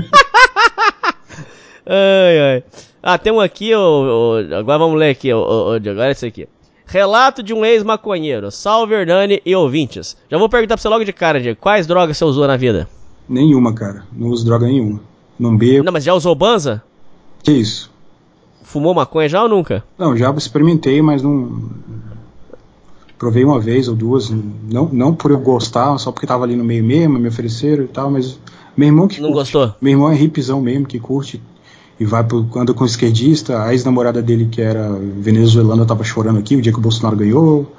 ai, ai. Ah, tem um aqui, agora vamos ler aqui, Diego, olha esse aqui. Relato de um ex-maconheiro. Salve Hernani e ouvintes. Já vou perguntar pra você logo de cara, Diego. Quais drogas você usou na vida? Nenhuma, cara. Não uso droga nenhuma. Não bebo. Não, mas já usou banza? Que isso? Fumou maconha já ou nunca? Não, já experimentei, mas não. Provei uma vez ou duas. Não, não por eu gostar, só porque tava ali no meio mesmo, me ofereceram e tal, mas. Meu irmão que Não curte. gostou? Meu irmão é hipzão mesmo, que curte. E vai pro, anda com esquerdista. A ex-namorada dele, que era venezuelana, tava chorando aqui o dia que o Bolsonaro ganhou.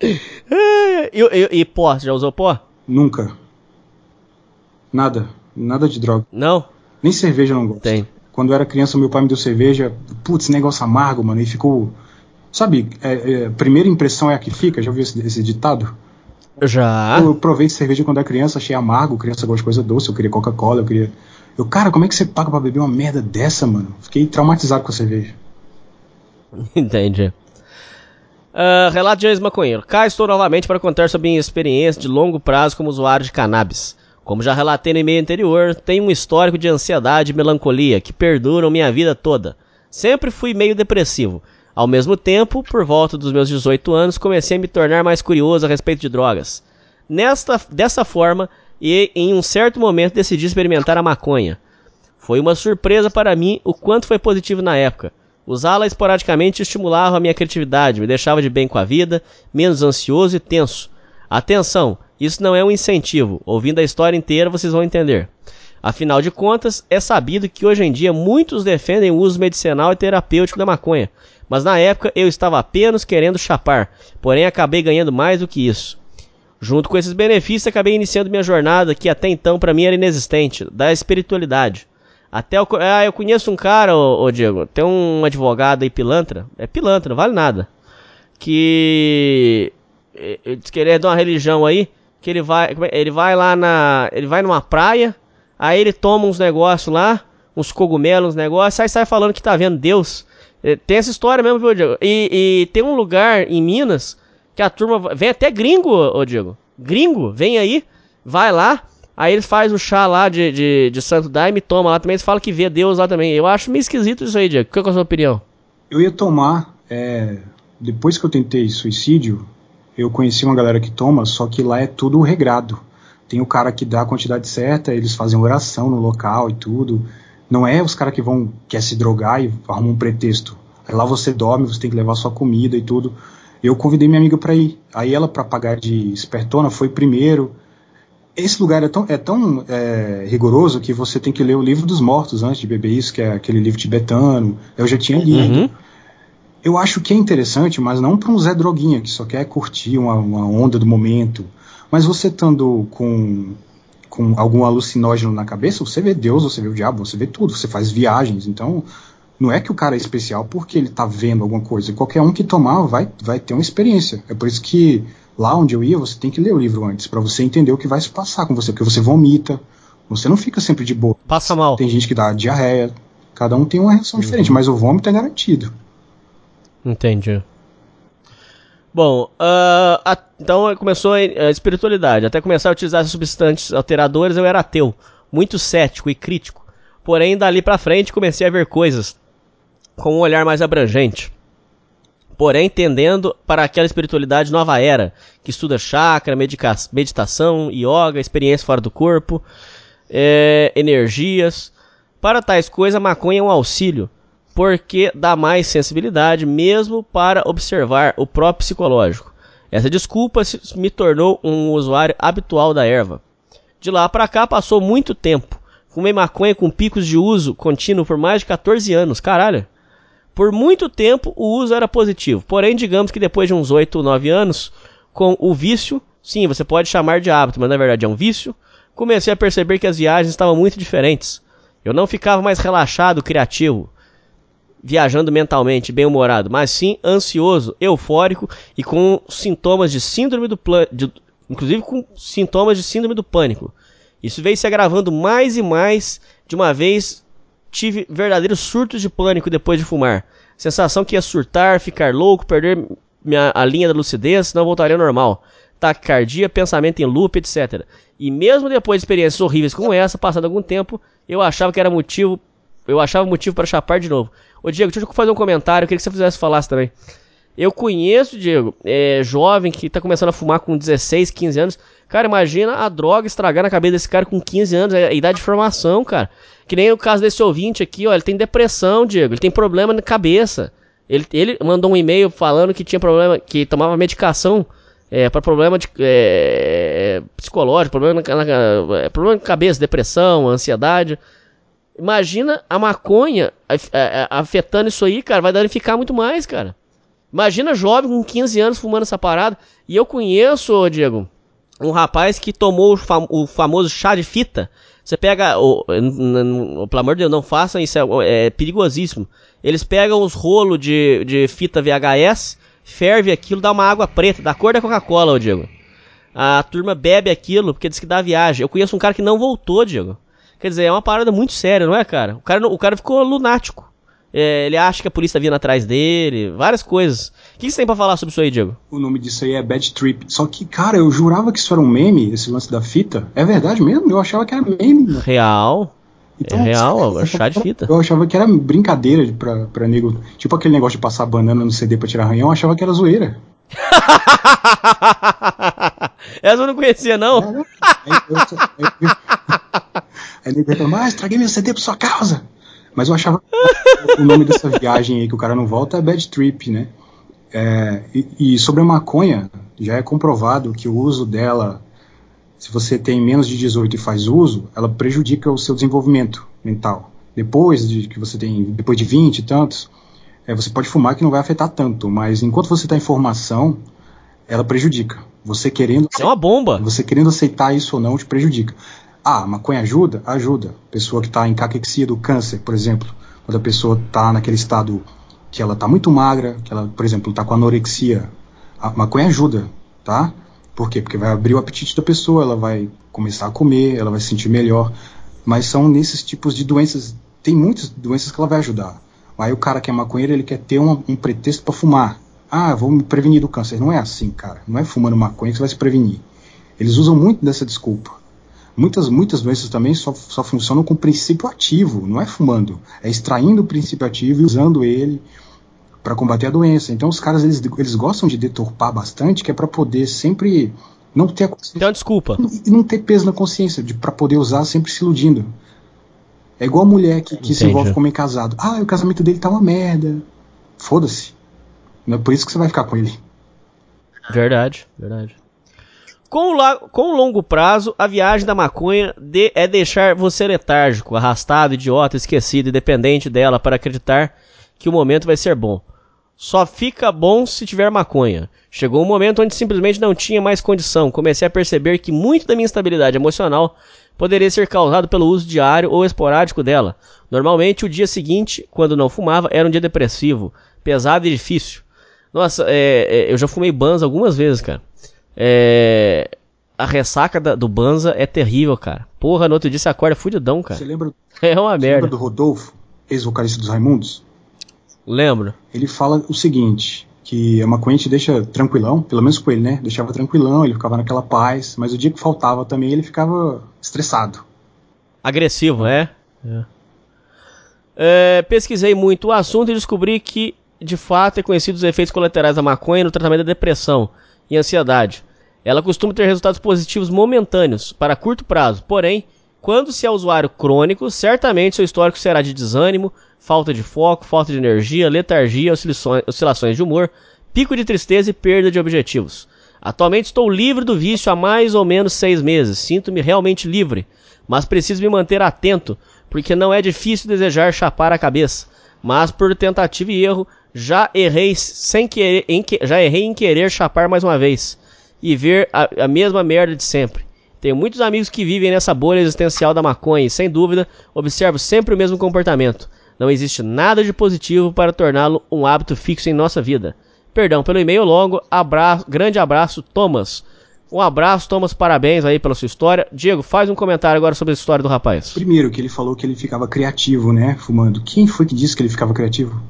E, e, e pó, você já usou pó? Nunca. Nada. Nada de droga. Não? Nem cerveja eu não gosto. Tem. Quando eu era criança, meu pai me deu cerveja. Putz, negócio amargo, mano. E ficou. Sabe, é, é, primeira impressão é a que fica. Já ouviu esse, esse ditado? Já. Eu provei cerveja quando era criança, achei amargo. Criança gosta de coisa doce. Eu queria Coca-Cola, eu queria. Eu, cara, como é que você paga pra beber uma merda dessa, mano? Fiquei traumatizado com a cerveja. Entendi. Ah, relato de ex-maconheiro. Cá estou novamente para contar sobre minha experiência de longo prazo como usuário de cannabis. Como já relatei no e-mail anterior, tenho um histórico de ansiedade e melancolia que perduram minha vida toda. Sempre fui meio depressivo. Ao mesmo tempo, por volta dos meus 18 anos, comecei a me tornar mais curioso a respeito de drogas. Nesta, dessa forma, e em um certo momento decidi experimentar a maconha. Foi uma surpresa para mim o quanto foi positivo na época. Usá-la esporadicamente estimulava a minha criatividade, me deixava de bem com a vida, menos ansioso e tenso. Atenção, isso não é um incentivo. Ouvindo a história inteira vocês vão entender. Afinal de contas, é sabido que hoje em dia muitos defendem o uso medicinal e terapêutico da maconha, mas na época eu estava apenas querendo chapar, porém acabei ganhando mais do que isso. Junto com esses benefícios, acabei iniciando minha jornada que até então para mim era inexistente, da espiritualidade. Até eu, ah, eu conheço um cara, ô, ô Diego, tem um advogado aí pilantra, é pilantra, não vale nada, que eh, eh, diz que ele é de uma religião aí, que ele vai, é- ele vai lá na, ele vai numa praia, aí ele toma uns negócios lá, uns cogumelos, uns negócios, aí sai falando que tá vendo Deus. Eh, Tem essa história mesmo, viu, Diego? E, e tem um lugar em Minas que a turma vem até gringo, ô Diego. Gringo, vem aí, vai lá, aí eles fazem o chá lá de, de, de Santo Daime, toma lá também, eles falam que vê Deus lá também. Eu acho meio esquisito isso aí, Diego. Qual é a sua opinião? Eu ia tomar. é, depois que eu tentei suicídio, eu conheci uma galera que toma, só que lá é tudo regrado. Tem o cara que dá a quantidade certa, eles fazem oração no local e tudo. Não é os caras que vão quer se drogar e arrumam um pretexto. Aí lá você dorme, você tem que levar sua comida e tudo. Eu convidei minha amiga para ir. Aí ela, para pagar de espertona, foi primeiro. Esse lugar é tão, é tão é, rigoroso que você tem que ler o livro dos mortos antes de beber isso, que é aquele livro tibetano. Eu já tinha lido. Uhum. Eu acho que é interessante, mas não para um Zé Droguinha que só quer curtir uma, uma onda do momento. Mas você estando com, com algum alucinógeno na cabeça, você vê Deus, você vê o diabo, você vê tudo, você faz viagens. Então, não é que o cara é especial porque ele tá vendo alguma coisa. Qualquer um que tomar vai, vai ter uma experiência. É por isso que Lá onde eu ia, você tem que ler o livro antes, para você entender o que vai se passar com você, porque você vomita, você não fica sempre de boa. Passa mal. Tem gente que dá diarreia, cada um tem uma reação diferente, mas o vômito é garantido. Entendi. Bom, ah, a- então começou a a espiritualidade. Até começar a utilizar substâncias alteradores, eu era ateu, muito cético e crítico. Porém, dali pra frente comecei a ver coisas com um olhar mais abrangente. Porém, tendendo para aquela espiritualidade nova era, que estuda chakra, meditação, yoga, experiência fora do corpo, é, energias. Para tais coisas, a maconha é um auxílio, porque dá mais sensibilidade mesmo para observar o próprio psicológico. Essa desculpa me tornou um usuário habitual da erva. De lá para cá passou muito tempo. Fumei maconha com picos de uso contínuo por mais de 14 anos, caralho. Por muito tempo o uso era positivo, porém, digamos que depois de uns 8 ou 9 anos, com o vício, sim, você pode chamar de hábito, mas na verdade é um vício, comecei a perceber que as viagens estavam muito diferentes. Eu não ficava mais relaxado, criativo, viajando mentalmente, bem-humorado, mas sim ansioso, eufórico e com sintomas de síndrome do plano, inclusive com sintomas de síndrome do pânico. Isso veio se agravando mais e mais, de uma vez tive verdadeiros surtos de pânico depois de fumar. Sensação que ia surtar, ficar louco, perder minha, a linha da lucidez, não voltaria ao normal. Taquicardia, pensamento em loop, etc. E mesmo depois de experiências horríveis como essa, passado algum tempo, eu achava que era motivo. Eu achava motivo para chapar de novo. Ô Diego, deixa eu fazer um comentário, eu queria que você fizesse falasse também. Eu conheço, Diego, é, jovem que tá começando a fumar com 16, 15 anos. Cara, imagina a droga estragar na cabeça desse cara com 15 anos, é a idade de formação, cara. Que nem o caso desse ouvinte aqui, ó, ele tem depressão, Diego, ele tem problema na cabeça. Ele, ele mandou um e-mail falando que tinha problema, que tomava medicação é, para problema de, é, psicológico, problema na, na- é, problema de cabeça, depressão, ansiedade. Imagina a maconha a- a- afetando isso aí, cara, vai danificar muito mais, cara. Imagina jovem com 15 anos fumando essa parada. E eu conheço, Diego, um rapaz que tomou o, fam- o famoso chá de fita. Você pega, o, n- pelo amor de Deus, não façam isso, é, é perigosíssimo. Eles pegam os rolos de, de fita VHS, ferve aquilo, dá uma água preta, da cor da Coca-Cola, ô Diego. A turma bebe aquilo porque diz que dá viagem. Eu conheço um cara que não voltou, Diego. Quer dizer, é uma parada muito séria, não é, cara? O cara, o cara ficou lunático. É, ele acha que a polícia tá vindo atrás dele, várias coisas. O que você tem pra falar sobre isso aí, Diego? O nome disso aí é Bad Trip. Só que, cara, eu jurava que isso era um meme, esse lance da fita. É verdade mesmo? Eu achava que era meme. mano. Real. Então, É real, eu é chá de fita. Eu achava que era brincadeira de- pra, pra nego. Tipo aquele negócio de passar banana no CD pra tirar ranhão, eu achava que era zoeira. Essa eu não conhecia, não. Aí, eu, aí, eu- aí nego reclama, ah, estraguei meu CD por sua causa. Mas eu achava que o nome dessa viagem aí que o cara não volta é Bad Trip, né? É, e, e sobre a maconha, já é comprovado que o uso dela, se você tem menos de 18 e faz uso, ela prejudica o seu desenvolvimento mental. Depois de que você tem, depois de 20 e tantos, é, você pode fumar que não vai afetar tanto, mas enquanto você está em formação, ela prejudica. Você querendo É uma bomba. você querendo aceitar isso ou não te prejudica. Ah, maconha ajuda? Ajuda. Pessoa que está em caquexia do câncer, por exemplo, quando a pessoa está naquele estado que ela está muito magra, que ela, por exemplo, está com anorexia, a maconha ajuda, tá? Por quê? Porque vai abrir o apetite da pessoa, ela vai começar a comer, ela vai se sentir melhor. Mas são nesses tipos de doenças, tem muitas doenças que ela vai ajudar. Aí o cara que é maconheiro, ele quer ter uma- um pretexto para fumar. Ah, vou me prevenir do câncer. Não é assim, cara. Não é fumando maconha que você vai se prevenir. Eles usam muito dessa desculpa. Muitas, muitas doenças também só, só funcionam com princípio ativo, não é fumando. É extraindo o princípio ativo e usando ele para combater a doença. Então os caras eles, eles gostam de deturpar bastante, que é para poder sempre não ter a consciência Então, desculpa. e não ter peso na consciência de para poder usar sempre se iludindo. É igual a mulher que, que se envolve com homem casado. Ah, o casamento dele tá uma merda. Foda-se. Não é por isso que você vai ficar com ele. Verdade, verdade. Com la- com longo prazo, a viagem da maconha de- é deixar você letárgico, arrastado, idiota, esquecido e dependente dela para acreditar que o momento vai ser bom. Só fica bom se tiver maconha. Chegou um momento onde simplesmente não tinha mais condição. Comecei a perceber que muito da minha instabilidade emocional poderia ser causado pelo uso diário ou esporádico dela. Normalmente, o dia seguinte, quando não fumava, era um dia depressivo, pesado e difícil. Nossa, é, é, eu já fumei banza algumas vezes, cara. É, a ressaca da- do Banza é terrível, cara. Porra, no outro dia você acorda fudidão, cara. Você lembra, É uma você lembra merda. do Rodolfo, ex-vocalista dos Raimundos? Lembro. Ele fala o seguinte, que a maconha te deixa tranquilão, pelo menos com ele, né? Deixava tranquilão, ele ficava naquela paz, mas o dia que faltava também ele ficava estressado. Agressivo, é? É. É, pesquisei muito o assunto e descobri que, de fato, é conhecido os efeitos colaterais da maconha no tratamento da depressão e ansiedade. Ela costuma ter resultados positivos momentâneos, para curto prazo, porém, quando se é usuário crônico, certamente seu histórico será de desânimo, falta de foco, falta de energia, letargia, oscilações, de humor, pico de tristeza e perda de objetivos. Atualmente estou livre do vício há mais ou menos seis meses. Sinto-me realmente livre, mas preciso me manter atento, porque não é difícil desejar chapar a cabeça. Mas por tentativa e erro, já errei sem querer, em que- já errei em querer chapar mais uma vez e ver a, a mesma merda de sempre. Tenho muitos amigos que vivem nessa bolha existencial da maconha e, sem dúvida, observo sempre o mesmo comportamento. Não existe nada de positivo para torná-lo um hábito fixo em nossa vida. Perdão pelo e-mail longo, abraço, grande abraço, Thomas. Um abraço, Thomas, parabéns aí pela sua história. Diego, faz um comentário agora sobre a história do rapaz. Primeiro, que ele falou que ele ficava criativo, né, fumando. Quem foi que disse que ele ficava criativo?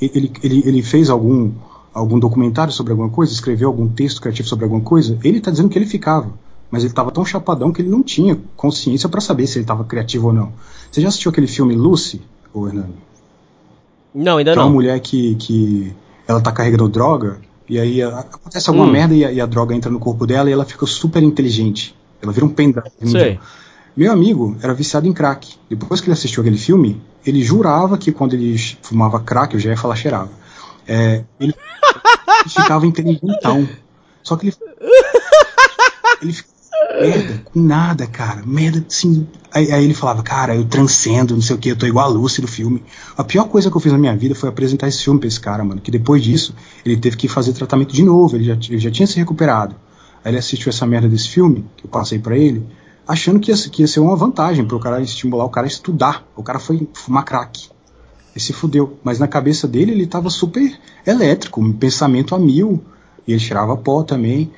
Ele, ele, ele fez algum, algum documentário sobre alguma coisa? Escreveu algum texto criativo sobre alguma coisa? Ele tá dizendo que ele ficava. Mas ele tava tão chapadão que ele não tinha consciência para saber se ele tava criativo ou não. Você já assistiu aquele filme Lucy, ô Hernando? Não, ainda Que é uma não. mulher que, que ela tá carregando droga e aí a- acontece alguma Hum. merda e a, e a droga entra no corpo dela e ela fica super inteligente. Ela vira um pendrive. Sei. Meu amigo era viciado em crack. Depois que ele assistiu aquele filme, ele jurava que quando ele fumava crack, eu já ia falar cheirava, é, ele, ficava inteligentão. Só que ele. Ele merda, com nada, cara. Merda, assim. Aí, aí ele falava, cara, eu transcendo, não sei o que, eu tô igual a Lucy do filme. A pior coisa que eu fiz na minha vida foi apresentar esse filme pra esse cara, mano. Que depois disso, ele teve que fazer tratamento de novo, ele já, ele já tinha se recuperado. Aí ele assistiu essa merda desse filme, que eu passei pra ele, achando que ia, que ia ser uma vantagem pro cara estimular o cara a estudar. O cara foi fumar crack. E se fudeu. Mas na cabeça dele ele tava super elétrico, um pensamento a mil. E ele tirava pó também.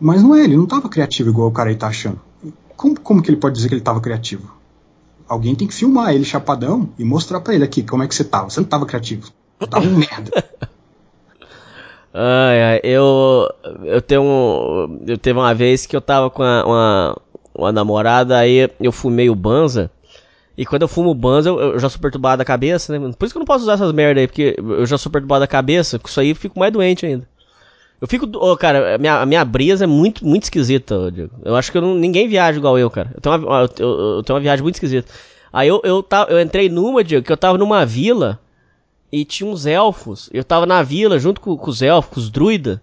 Mas não é, ele não tava criativo igual o cara aí tá achando. Como, como que ele pode dizer que ele tava criativo? Alguém tem que filmar ele chapadão e mostrar pra ele aqui como é que você tava. Você não tava criativo. Você tava um merda. Ai, ai, eu, eu tenho eu teve uma vez que eu tava com a- uma, uma namorada, aí eu fumei o Banza, e quando eu fumo Banza, eu, eu já sou perturbado da cabeça, né? Por isso que eu não posso usar essas merda aí, porque eu já sou perturbado da cabeça, com isso aí eu fico mais doente ainda. Eu fico, ô, cara, a minha, a minha brisa é muito, muito esquisita, Diego. Eu acho que eu não- ninguém viaja igual eu, cara. Eu tenho uma, eu, eu- tenho uma viagem muito esquisita. Aí eu, eu, ta- eu entrei numa, Diego, que eu tava numa vila, e tinha uns elfos. Eu tava na vila junto com, com os elfos, com os druidas.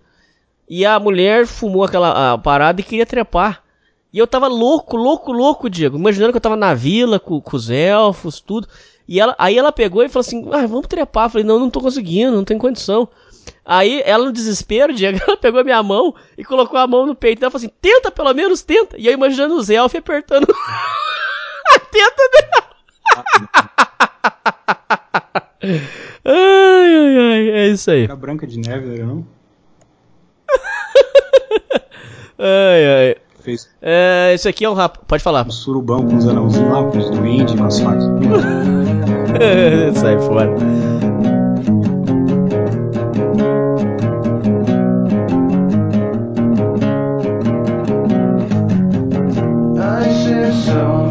E a mulher fumou aquela a parada e queria trepar. E eu tava louco, louco, louco, Diego. Imaginando que eu tava na vila com, com os elfos, tudo. E ela, aí ela pegou e falou assim: ah, vamos trepar. Eu falei: não, não tô conseguindo, não tem condição. Aí ela, no desespero, Diego, ela pegou a minha mão e colocou a mão no peito dela e falou assim: tenta, pelo menos tenta. E eu imaginando os elfos apertando a teta dela. Ai, ai, ai, é isso aí. Era branca de neve, era não? Ai, ai. Fez É, esse aqui é um rap... Pode falar. um surubão com os anãozinhos lá, com os duendes, com as fadas. Sai fora. show.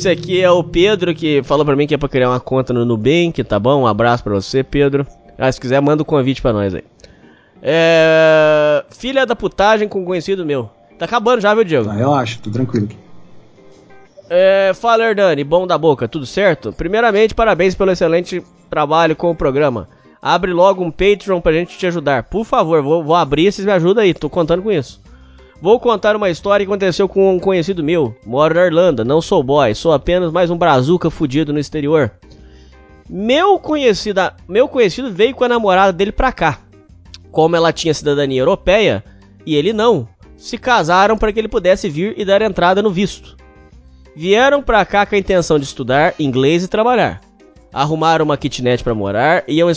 Esse aqui é o Pedro que falou pra mim que é pra criar uma conta no Nubank, tá bom? Um abraço pra você, Pedro. Ah, se quiser, manda um convite pra nós aí. É... Filha da putagem com um conhecido meu. Tá acabando já, viu, Diego? Tá, relaxa, tô tranquilo aqui. É, fala, Hernani, bom da boca, tudo certo? Primeiramente, parabéns pelo excelente trabalho com o programa. Abre logo um Patreon pra gente te ajudar. Por favor, vou, vou abrir, vocês me ajudam aí, tô contando com isso. Vou contar uma história que aconteceu com um conhecido meu. Moro na Irlanda, não sou boy, sou apenas mais um brazuca fudido no exterior. Meu conhecido, meu conhecido veio com a namorada dele pra cá. Como ela tinha cidadania europeia e ele não, se casaram para que ele pudesse vir e dar entrada no visto. Vieram pra cá com a intenção de estudar inglês e trabalhar. Arrumaram uma kitnet para morar, iam,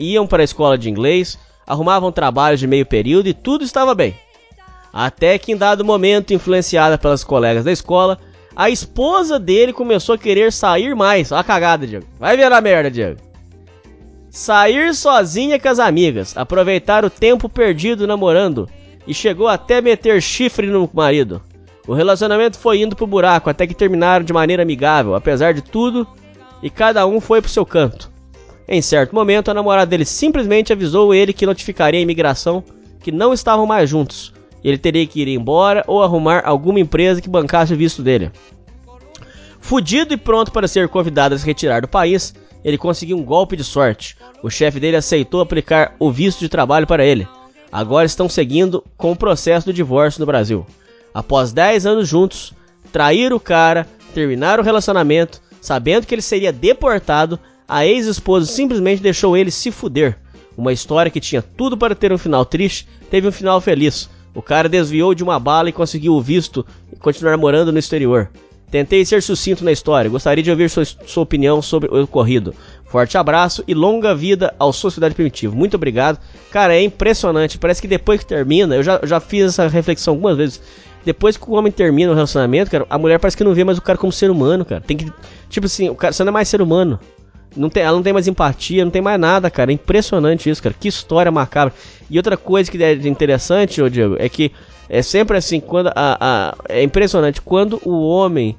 iam para a escola de inglês, arrumavam trabalhos de meio período e tudo estava bem. Até que em dado momento, influenciada pelas colegas da escola, a esposa dele começou a querer sair mais. Olha a cagada, Diego. Vai ver a merda, Diego. Sair sozinha com as amigas, aproveitar o tempo perdido namorando e chegou até meter chifre no marido. O relacionamento foi indo pro buraco até que terminaram de maneira amigável, apesar de tudo, e cada um foi pro seu canto. Em certo momento, a namorada dele simplesmente avisou ele que notificaria a imigração que não estavam mais juntos. Ele teria que ir embora ou arrumar alguma empresa que bancasse o visto dele. Fudido e pronto para ser convidado a se retirar do país, ele conseguiu um golpe de sorte. O chefe dele aceitou aplicar o visto de trabalho para ele. Agora estão seguindo com o processo do divórcio no Brasil. Após 10 anos juntos, trair o cara, terminar o relacionamento, sabendo que ele seria deportado, a ex-esposa simplesmente deixou ele se fuder. Uma história que tinha tudo para ter um final triste, teve um final feliz. O cara desviou de uma bala e conseguiu o visto e continuar morando no exterior. Tentei ser sucinto na história, gostaria de ouvir sua, sua opinião sobre o ocorrido. Forte abraço e longa vida ao Sociedade Primitiva. Muito obrigado. Cara, é impressionante. Parece que depois que termina, eu já, já fiz essa reflexão algumas vezes. depois que o homem termina o relacionamento, cara, a mulher parece que não vê mais o cara como ser humano, cara. Tem que. Tipo assim, o cara, você não é mais ser humano. Não tem, ela não tem mais empatia, não tem mais nada, cara. É impressionante isso, cara. Que história macabra. E outra coisa que é interessante, ô Diego, é que é sempre assim, quando a, a é impressionante quando o homem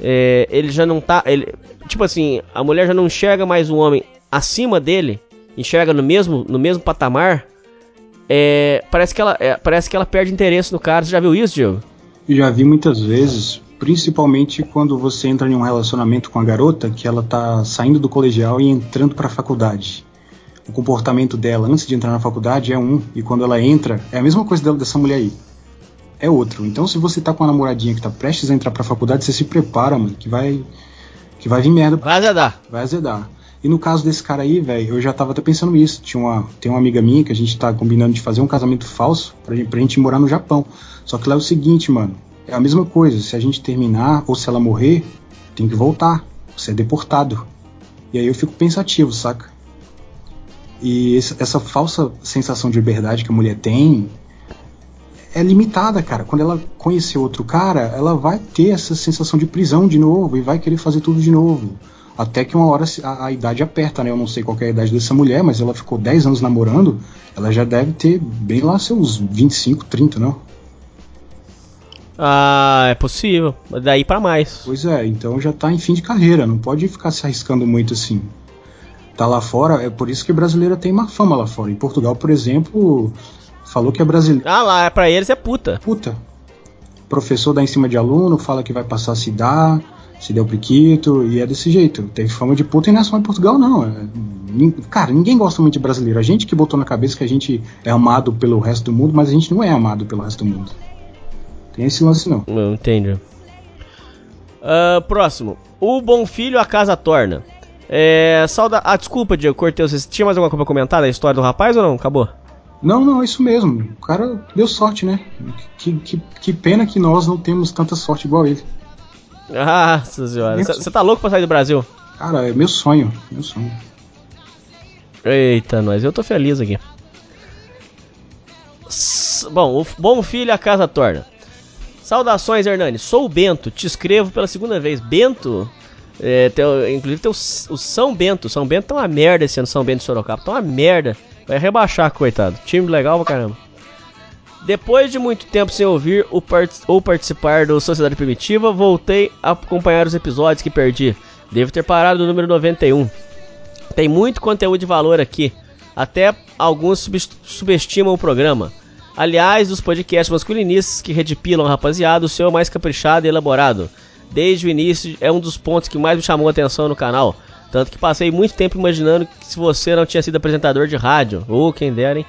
é, ele já não tá, ele, tipo assim, a mulher já não enxerga mais o homem acima dele, enxerga no mesmo no mesmo patamar. É, parece que ela é, parece que ela perde interesse no cara. Você já viu isso, Diego? Já vi muitas vezes, principalmente quando você entra em um relacionamento com a garota que ela tá saindo do colegial e entrando para a faculdade. O comportamento dela antes de entrar na faculdade é um, e quando ela entra, é a mesma coisa dela, dessa mulher aí. É outro. Então, se você tá com uma namoradinha que tá prestes a entrar pra faculdade, você se prepara, mano, que vai. que vai vir merda. Vai azedar. Vai azedar. E no caso desse cara aí, velho, eu já tava até pensando nisso. Tinha uma, tem uma amiga minha que a gente tá combinando de fazer um casamento falso pra pra gente morar no Japão. Só que lá é o seguinte, mano. É a mesma coisa. Se a gente terminar ou se ela morrer, tem que voltar. Você é deportado. E aí eu fico pensativo, saca? E essa falsa sensação de liberdade que a mulher tem é limitada, cara. Quando ela conhecer outro cara, ela vai ter essa sensação de prisão de novo e vai querer fazer tudo de novo. Até que uma hora a, a idade aperta, né? Eu não sei qual é a idade dessa mulher, mas ela ficou 10 anos namorando, ela já deve ter bem lá seus 25, 30, não? Ah, é possível. Daí pra mais. Pois é, então já tá em fim de carreira, não pode ficar se arriscando muito assim. Tá lá fora, é por isso que brasileira tem má fama lá fora. Em Portugal, por exemplo, falou que é brasileiro. Ah lá, pra eles é puta. Puta. Professor dá em cima de aluno, fala que vai passar a se dar, se deu priquito, e é desse jeito. Teve fama de puta e não é só em Portugal, não. É- cara, ninguém gosta muito de brasileiro. A gente que botou na cabeça que a gente é amado pelo resto do mundo, mas a gente não é amado pelo resto do mundo. Tem esse lance, não. Não entendi. Ah, próximo. O Bom Filho, a Casa Torna. É, sauda... Ah, desculpa, Diego, cortei. Você tinha mais alguma coisa pra comentar da história do rapaz ou não? Acabou? Não, não, é isso mesmo. O cara deu sorte, né? Que, que, que pena que nós não temos tanta sorte igual ele. Nossa senhora. Você tá louco pra sair do Brasil? Cara, é meu sonho, meu sonho. Eita, nós. Eu tô feliz aqui. Bom, o Bom Filho, a Casa Torna. Saudações, Hernani. Sou o Bento. Te escrevo pela segunda vez. Bento... É, teu- inclusive tem o, o São Bento. São Bento tá uma merda esse ano, São Bento de Sorocaba. Tá uma merda. Vai rebaixar, coitado. Time legal pra caramba. Depois de muito tempo sem ouvir o part- ou participar do Sociedade Primitiva, voltei a acompanhar os episódios que perdi. Devo ter parado no número 91. Tem muito conteúdo de valor aqui. Até alguns subes- subestimam o programa. Aliás, dos podcasts masculinistas que redipilam rapaziada, o seu é mais caprichado e elaborado. Desde o início é um dos pontos que mais me chamou a atenção no canal. Tanto que passei muito tempo imaginando que se você não tinha sido apresentador de rádio, ou quem dera, hein?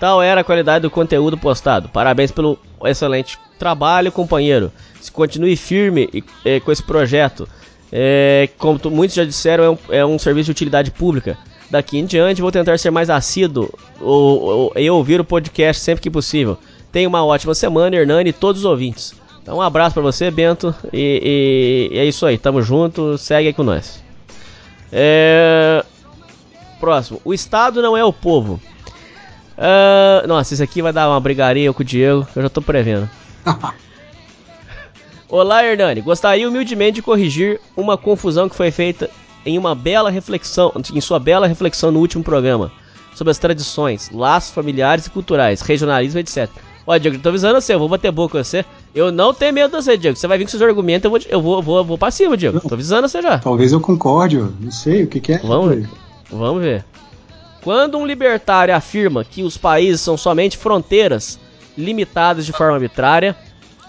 Tal era a qualidade do conteúdo postado. Parabéns pelo excelente trabalho, companheiro. Se continue firme e- eh, com esse projeto. É, como muitos já disseram, é um, é um serviço de utilidade pública. Daqui em diante vou tentar ser mais assíduo ou, ou- e ouvir o podcast sempre que possível. Tenha uma ótima semana, Hernani e todos os ouvintes. Então um abraço pra você, Bento. E, e- e é isso aí, tamo junto, segue aí com nós. É... Próximo. O Estado não é o povo. Ah, nossa, isso aqui vai dar uma brigaria com o Diego, eu já tô prevendo. Olá, Hernani. Gostaria humildemente de corrigir uma confusão que foi feita em uma bela reflexão, em sua bela reflexão no último programa, sobre as tradições, laços familiares e culturais, regionalismo, etc. Ó, Diego, eu tô avisando você, eu vou bater boca com você. Eu não tenho medo de você, Diego. Você vai vir com seus argumentos, eu vou, eu vou, vou, vou pra cima, Diego. Tô avisando você já. Talvez eu concorde, não sei o que, que é. Vamos ver. Vamos ver. Quando um libertário afirma que os países são somente fronteiras limitadas de forma arbitrária,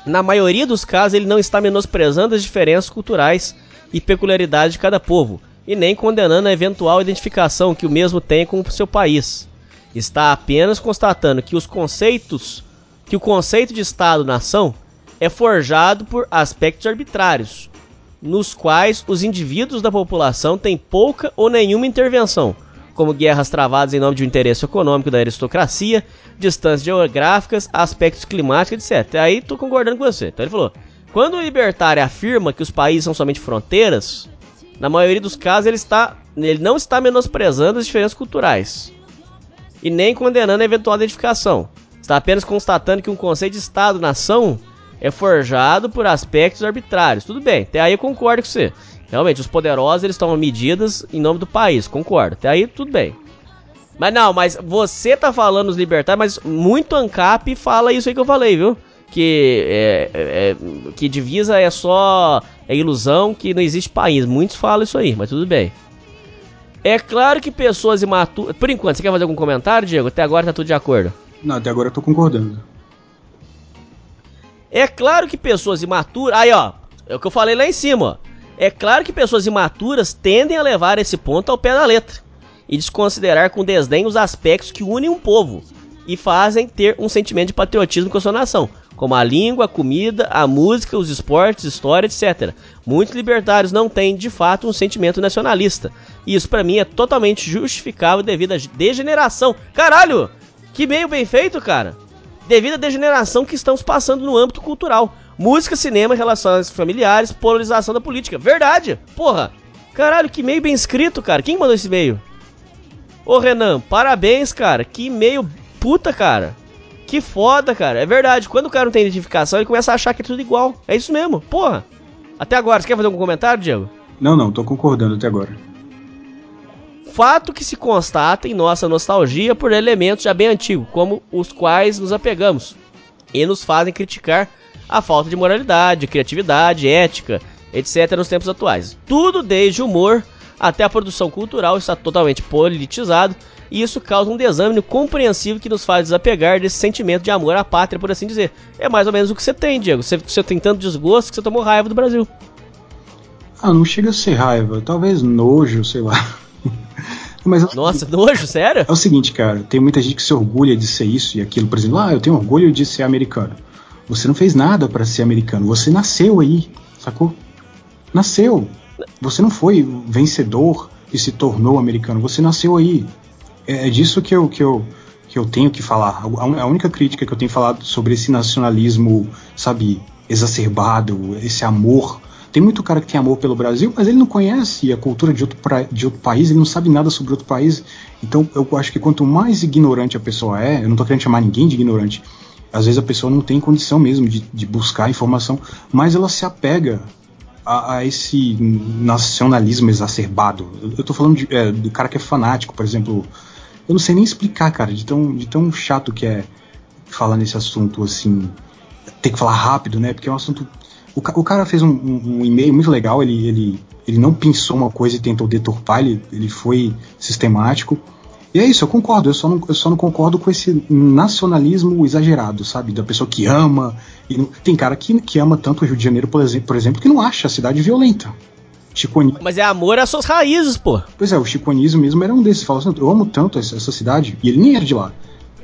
na maioria dos casos ele não está menosprezando as diferenças culturais e peculiaridades de cada povo, e nem condenando a eventual identificação que o mesmo tem com o seu país. Está apenas constatando que os conceitos, que o conceito de Estado-nação é forjado por aspectos arbitrários, nos quais os indivíduos da população têm pouca ou nenhuma intervenção, como guerras travadas em nome de um interesse econômico da aristocracia, distâncias geográficas, aspectos climáticos, etc. Aí tô concordando com você. Então ele falou: quando o libertário afirma que os países são somente fronteiras, na maioria dos casos ele, está, ele não está menosprezando as diferenças culturais e nem condenando a eventual identificação. Está apenas constatando que um conceito de Estado-nação é forjado por aspectos arbitrários. Tudo bem, até aí eu concordo com você. Realmente, os poderosos eles tomam medidas em nome do país, concordo. Até aí tudo bem. Mas não, mas você tá falando os libertários, mas muito ANCAP fala isso aí que eu falei, viu? Que, é, é, que divisa é só é ilusão, que não existe país. Muitos falam isso aí, mas tudo bem. É claro que pessoas imaturas. Por enquanto, você quer fazer algum comentário, Diego? Até agora tá tudo de acordo. Não, até agora eu tô concordando. É claro que pessoas imaturas. Aí, ó. É o que eu falei lá em cima, ó. É claro que pessoas imaturas tendem a levar esse ponto ao pé da letra e desconsiderar com desdém os aspectos que unem um povo e fazem ter um sentimento de patriotismo com a sua nação, como a língua, a comida, a música, os esportes, história, etc. Muitos libertários não têm de fato um sentimento nacionalista. E isso para mim é totalmente justificável devido à degeneração. Caralho! Que meio bem feito, cara! Devido à degeneração que estamos passando no âmbito cultural. Música, cinema, relações familiares, polarização da política. Verdade! Porra! Caralho, que meio bem escrito, cara. Quem mandou esse e-mail? Ô Renan, parabéns, cara. Que e-mail puta, cara. Que foda, cara. É verdade. Quando o cara não tem identificação, ele começa a achar que é tudo igual. É isso mesmo. Porra. Até agora, você quer fazer algum comentário, Diego? Não, não, tô concordando até agora. Fato que se constata em nossa nostalgia por elementos já bem antigos, como os quais nos apegamos, e nos fazem criticar a falta de moralidade, criatividade, ética, etc. nos tempos atuais. Tudo desde humor até a produção cultural está totalmente politizado e isso causa um desâmbio compreensível que nos faz desapegar desse sentimento de amor à pátria, por assim dizer. É mais ou menos o que você tem, Diego. Você, você tem tanto desgosto que você tomou raiva do Brasil. Ah, não chega a ser raiva, talvez nojo, sei lá. Mas, Nossa, nojo, sério? É o seguinte, cara, tem muita gente que se orgulha de ser isso e aquilo, por exemplo, ah, eu tenho orgulho de ser americano. Você não fez nada para ser americano, você nasceu aí, sacou? Nasceu. Você não foi vencedor e se tornou americano, você nasceu aí. É, é disso que eu, que, eu, que eu tenho que falar. A única crítica que eu tenho falado sobre esse nacionalismo, sabe, exacerbado, esse amor. Tem muito cara que tem amor pelo Brasil, mas ele não conhece a cultura de outro, pra, de outro país, ele não sabe nada sobre outro país. Então eu acho que quanto mais ignorante a pessoa é, eu não tô querendo chamar ninguém de ignorante, às vezes a pessoa não tem condição mesmo de, de buscar informação, mas ela se apega a, a esse nacionalismo exacerbado. Eu, tô falando de, é, do cara que é fanático, por exemplo. Eu não sei nem explicar, cara, de tão, de tão chato que é falar nesse assunto assim. Ter que falar rápido, né? Porque é um assunto. O, o cara fez um, um, um e-mail muito legal, ele, ele, ele não pensou uma coisa e tentou deturpar, ele, ele foi sistemático. E é isso, eu concordo, eu só não, eu só não concordo com esse nacionalismo exagerado, sabe? Da pessoa que ama. Não, tem cara que, que ama tanto o Rio de Janeiro, por exemplo, por exemplo, que não acha a cidade violenta. Chiconismo. Mas é amor às suas raízes, pô. Pois é, o chiconismo mesmo era um desses. Fala assim, eu amo tanto essa, essa cidade, e ele nem era de lá,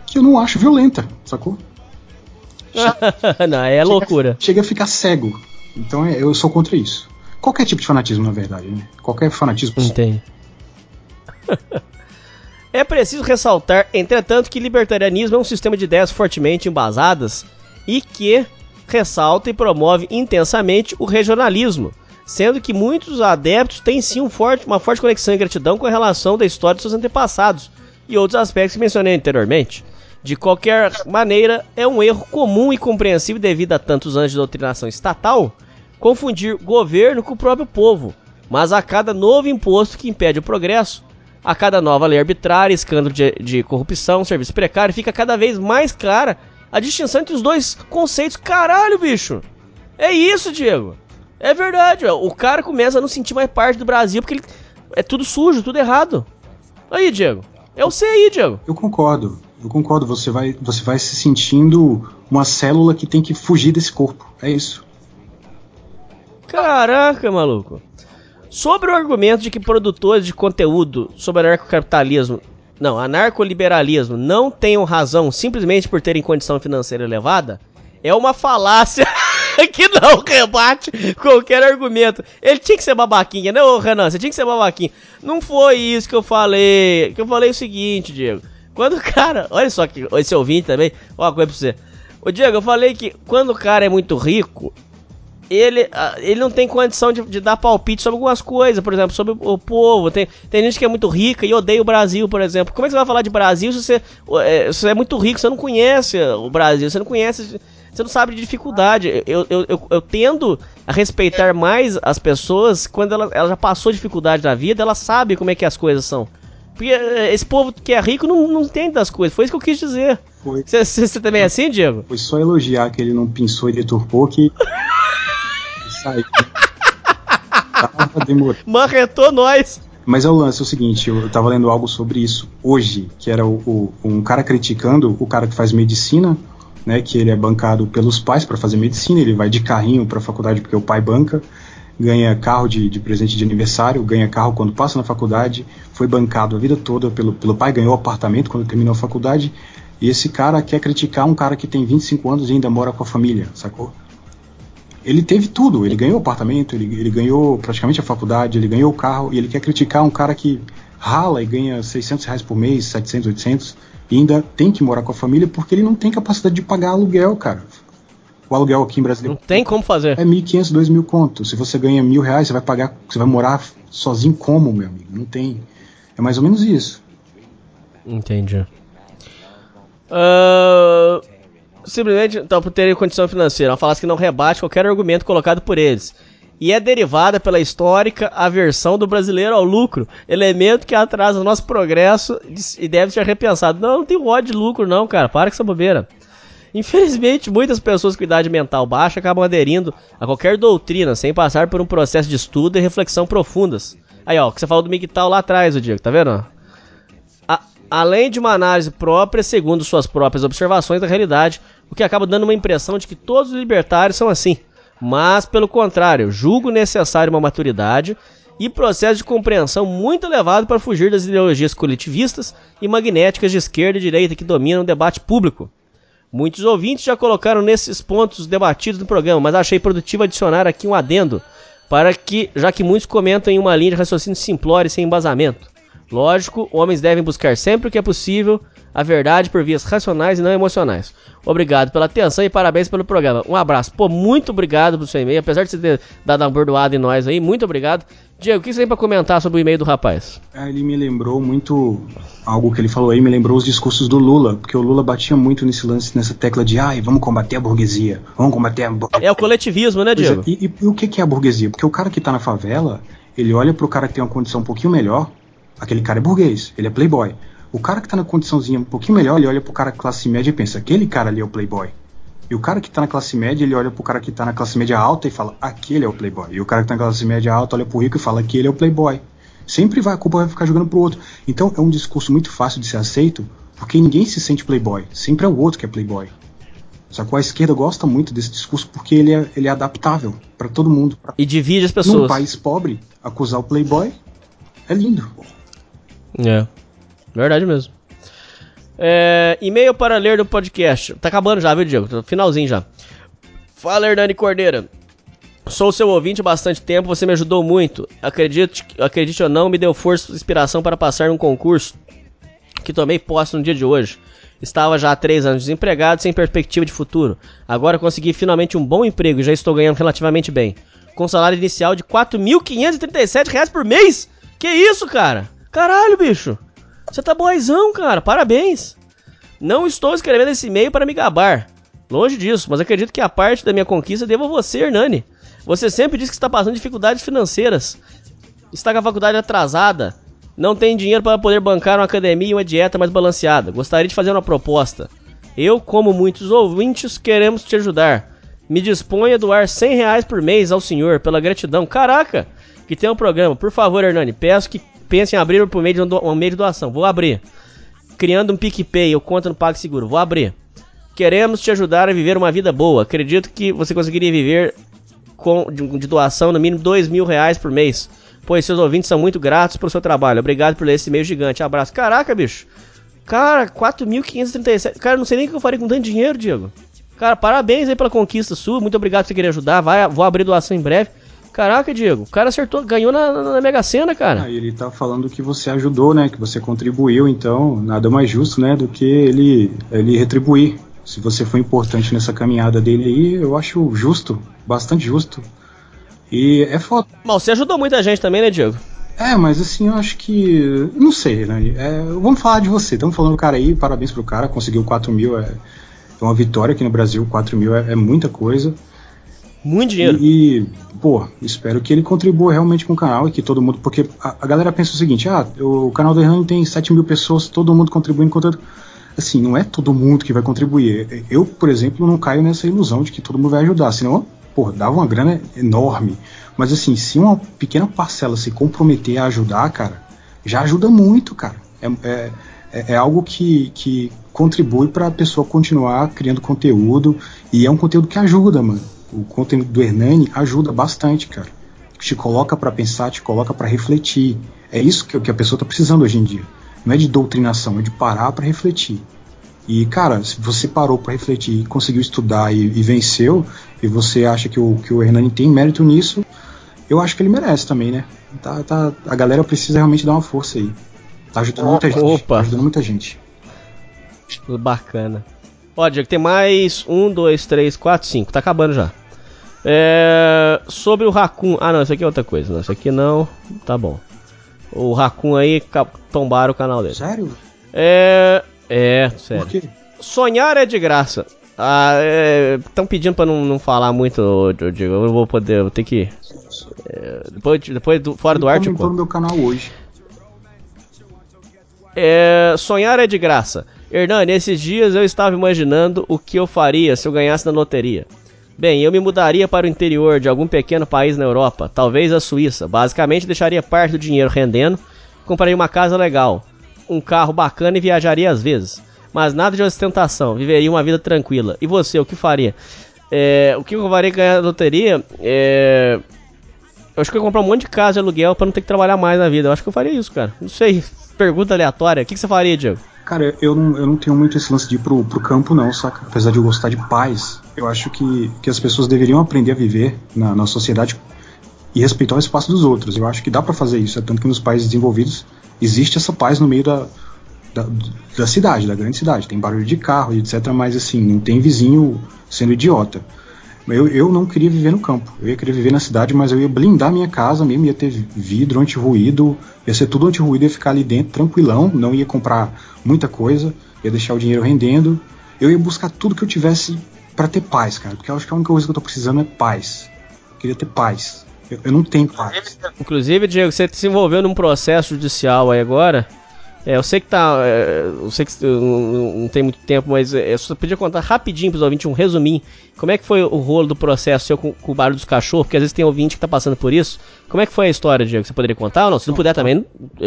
que eu não acho violenta, sacou? não, é chega, loucura. Chega a ficar cego. Então é, eu sou contra isso. Qualquer tipo de fanatismo, na verdade, né? Qualquer fanatismo. Entendo. É preciso ressaltar, entretanto, que libertarianismo é um sistema de ideias fortemente embasadas e que ressalta e promove intensamente o regionalismo, sendo que muitos adeptos têm sim um forte, uma forte conexão e gratidão com a relação da história de seus antepassados e outros aspectos que mencionei anteriormente. De qualquer maneira, é um erro comum e compreensível devido a tantos anos de doutrinação estatal confundir governo com o próprio povo, mas a cada novo imposto que impede o progresso, a cada nova lei arbitrária, escândalo de, de corrupção, serviço precário, fica cada vez mais clara a distinção entre os dois conceitos. Caralho, bicho! É isso, Diego! É verdade, ó. o cara começa a não sentir mais parte do Brasil porque ele é tudo sujo, tudo errado. Aí, Diego. É o C aí, Diego. Eu concordo. Eu concordo. Você vai, você vai se sentindo uma célula que tem que fugir desse corpo. É isso. Caraca, maluco. Sobre o argumento de que produtores de conteúdo sobre anarcocapitalismo, não, anarcoliberalismo não tenham razão simplesmente por terem condição financeira elevada, é uma falácia que não rebate qualquer argumento. Ele tinha que ser babaquinha, né, ô Renan? Você tinha que ser babaquinha. Não foi isso que eu falei. Que eu falei o seguinte, Diego. Quando o cara. Olha só que esse ouvinte também. Ó, uma coisa pra você. Ô Diego, eu falei que quando o cara é muito rico, ele, ah, ele não tem condição de, de, dar palpite sobre algumas coisas, por exemplo, sobre o povo. Tem, tem gente que é muito rica e odeia o Brasil, por exemplo. Como é que você vai falar de Brasil se você, é, se você é muito rico, você não conhece o Brasil, você não conhece Você não sabe de dificuldade. Eu, eu, eu, eu tendo a respeitar mais as pessoas quando ela, ela já passou dificuldade na vida, ela sabe como é que as coisas são. Porque eh, esse povo que é rico não, não entende das coisas. Foi isso que eu quis dizer. Foi. Você também é assim, Diego? Foi só elogiar que ele não pensou e deturpou que. Demorando. Marretou nós. Mas é o lance, é o seguinte, eu tava lendo algo sobre isso hoje, que era o, o- um cara criticando o cara que faz medicina, né, que ele é bancado pelos pais para fazer medicina, ele vai de carrinho para a faculdade porque o pai banca, ganha carro de, de presente de aniversário, ganha carro quando passa na faculdade, foi bancado a vida toda pelo, pelo pai, ganhou apartamento quando terminou a faculdade, e esse cara quer criticar um cara que tem 25 anos e ainda mora com a família, sacou? Ele teve tudo, ele ganhou apartamento, ele, ele ganhou praticamente a faculdade, ele ganhou o carro, e ele quer criticar um cara que rala e ganha 600 reais por mês, 700, 800, e ainda tem que morar com a família porque ele não tem capacidade de pagar aluguel, cara. O aluguel aqui em Brasília Não tem como fazer. é 1.500, 2.000 conto. Se você ganha mil reais, você vai pagar, você vai morar sozinho como, meu amigo? Não tem. É mais ou menos isso. Entendi. Ah, simplesmente, então, por terem condição financeira, uma falácia que não rebate qualquer argumento colocado por eles. E é derivada pela histórica aversão do brasileiro ao lucro, elemento que atrasa o nosso progresso e deve ser repensado. Não, não tem ódio de lucro, não, cara. Para com essa bobeira. Infelizmente, muitas pessoas com idade mental baixa acabam aderindo a qualquer doutrina sem passar por um processo de estudo e reflexão profundas. Aí, ó, o que você falou do Miguel lá atrás, o Diego, tá vendo? A- além de uma análise própria, segundo suas próprias observações da realidade, o que acaba dando uma impressão de que todos os libertários são assim. Mas, pelo contrário, julgo necessário uma maturidade e processo de compreensão muito elevado para fugir das ideologias coletivistas e magnéticas de esquerda e direita que dominam o debate público. Muitos ouvintes já colocaram nesses pontos debatidos no programa, mas achei produtivo adicionar aqui um adendo, para que, já que muitos comentam em uma linha de raciocínio simplório e sem embasamento. Lógico, homens devem buscar sempre o que é possível a verdade por vias racionais e não emocionais. Obrigado pela atenção e parabéns pelo programa. Um abraço. Pô, muito obrigado pelo seu e-mail, apesar de você ter dado uma bordoada em nós aí, muito obrigado. Diego, o que você tem pra comentar sobre o e-mail do rapaz? Ah, Ele me lembrou muito algo que ele falou aí, me lembrou os discursos do Lula, porque o Lula batia muito nesse lance, nessa tecla de ai, vamos combater a burguesia, vamos combater a bu-" É o coletivismo, né, é, Diego? e, e- e o que, que é a burguesia? Porque o cara que tá na favela, ele olha pro cara que tem uma condição um pouquinho melhor, aquele cara é burguês, ele é playboy. O cara que tá na condiçãozinha um pouquinho melhor, ele olha pro cara classe média e pensa, aquele cara ali é o playboy. E o cara que tá na classe média, ele olha pro cara que tá na classe média alta e fala, aquele é o playboy. E o cara que tá na classe média alta olha pro rico e fala, aquele é o playboy. Sempre vai, a culpa vai ficar jogando pro outro. Então é um discurso muito fácil de ser aceito, porque ninguém se sente playboy. Sempre é o outro que é playboy. Só que a esquerda gosta muito desse discurso porque ele é, ele é adaptável para todo mundo. E divide as Num pessoas. país pobre, acusar o playboy é lindo. É. Verdade mesmo. É, e-mail para ler do podcast. Tá acabando já, viu, Diego? Tá no Finalzinho já. Fala, Hernani Cordeira. Sou seu ouvinte há bastante tempo, você me ajudou muito. Acredite, acredite ou não, me deu força e inspiração para passar num concurso que tomei posse no dia de hoje. Estava já há três anos desempregado, sem perspectiva de futuro. Agora consegui finalmente um bom emprego e já estou ganhando relativamente bem. Com salário inicial de 4.537 reais por mês. Que isso, cara? Caralho, bicho. Você tá boizão, cara. Parabéns. Não estou escrevendo esse e-mail para me gabar. Longe disso, mas acredito que a parte da minha conquista devo a você, Hernani. Você sempre diz que está passando dificuldades financeiras. Está com a faculdade atrasada. Não tem dinheiro para poder bancar uma academia e uma dieta mais balanceada. Gostaria de fazer uma proposta. Eu, como muitos ouvintes, queremos te ajudar. Me disponha a doar 100 reais por mês ao senhor pela gratidão. Caraca! Que tem um programa. Por favor, Hernani, peço que pense em abrir por meio de um, meio de doação. Vou abrir. Criando um PicPay, eu conto no PagSeguro. Vou abrir. Queremos te ajudar a viver uma vida boa. Acredito que você conseguiria viver com, de, de doação no mínimo dois mil reais por mês. Pois seus ouvintes são muito gratos pelo seu trabalho. Obrigado por ler esse e-mail gigante. Abraço. Caraca, bicho. Cara, 4.537. Cara, não sei nem o que eu faria com tanto dinheiro, Diego. Cara, parabéns aí pela conquista sua. Muito obrigado por você querer ajudar. Vai, vou abrir doação em breve. Caraca, Diego. O cara acertou, ganhou na, na, na Mega Sena, cara. Aí ele tá falando que você ajudou, né? Que você contribuiu, então nada mais justo, né? Do que ele, ele retribuir. Se você foi importante nessa caminhada dele aí, eu acho justo, bastante justo. E é foda. Mas você ajudou muita gente também, né, Diego? É, mas assim, eu acho que. Não sei, né? É, vamos falar de você. Estamos falando do cara aí, parabéns pro cara, conseguiu 4 mil. É, foi uma vitória aqui no Brasil, 4 mil é, é muita coisa. Muito dinheiro. E, pô, espero que ele contribua realmente com o canal e que todo mundo. Porque a, a galera pensa o seguinte: ah, o canal do Hernani tem 7 mil pessoas, todo mundo contribuindo com tanto. Assim, não é todo mundo que vai contribuir. Eu, por exemplo, não caio nessa ilusão de que todo mundo vai ajudar, senão, pô, dava uma grana enorme. Mas assim, se uma pequena parcela se comprometer a ajudar, cara, já ajuda muito, cara. É, é, é, é algo que, que contribui para a pessoa continuar criando conteúdo e é um conteúdo que ajuda, mano o conteúdo do Hernani ajuda bastante, cara. Te coloca para pensar, te coloca para refletir. É isso que, que a pessoa tá precisando hoje em dia. Não é de doutrinação, é de parar para refletir. E, cara, se você parou para refletir, conseguiu estudar e, e, venceu, e você acha que o, que o Hernani tem mérito nisso, eu acho que ele merece também, né? Tá, tá, a galera precisa realmente dar uma força aí. Tá ajudando muita gente. Opa. Tá ajudando muita gente. Bacana. Ó, Diego, tem mais um, dois, três, quatro, cinco. Tá acabando já. É, sobre o Raccoon. Ah, não, isso aqui é outra coisa. Não, isso aqui não. Tá bom. O Raccoon aí tombaram o canal dele. Sério? É. É, sério. Por quê? Sonhar é de graça. Ah, estão pedindo pra não, não falar muito. Eu não vou poder, eu vou ter que. É, depois, depois do, fora Ele do arte. comentou no meu canal hoje. É, sonhar é de graça. Hernani, esses dias eu estava imaginando o que eu faria se eu ganhasse na loteria. Bem, eu me mudaria para o interior de algum pequeno país na Europa, talvez a Suíça. Basicamente, deixaria parte do dinheiro rendendo, compraria uma casa legal, um carro bacana e viajaria às vezes. Mas nada de ostentação, viveria uma vida tranquila. E você, o que faria? É, o que eu faria ganhar na loteria? É, eu acho que eu ia comprar um monte de casa de aluguel para não ter que trabalhar mais na vida. Eu acho que eu faria isso, cara. Não sei. Pergunta aleatória. O que, que você faria, Diego? Cara, eu não, eu não tenho muito esse lance de ir pro, pro campo, não, saca? Apesar de eu gostar de paz, eu acho que, que as pessoas deveriam aprender a viver na, na sociedade e respeitar o espaço dos outros. Eu acho que dá para fazer isso, é tanto que nos países desenvolvidos existe essa paz no meio da, da, da cidade, da grande cidade. Tem barulho de carro, etc. Mas assim, não tem vizinho sendo idiota. Eu, eu não queria viver no campo. Eu ia querer viver na cidade, mas eu ia blindar minha casa mesmo, ia ter vidro anti-ruído, ia ser tudo anti-ruído, ia ficar ali dentro tranquilão, não ia comprar muita coisa, ia deixar o dinheiro rendendo. Eu ia buscar tudo que eu tivesse para ter paz, cara, porque eu acho que a única coisa que eu tô precisando é paz. Eu queria ter paz. Eu, eu não tenho paz. Inclusive, Diego, você se envolveu num processo judicial aí agora. É, eu sei que tá. É, eu sei que não, não tem muito tempo, mas é, você podia contar rapidinho pros ouvintes um resuminho. Como é que foi o rolo do processo seu com, com o barulho dos cachorros? Porque às vezes tem ouvinte que tá passando por isso. Como é que foi a história, Diego? Você poderia contar ou não? Se não puder também,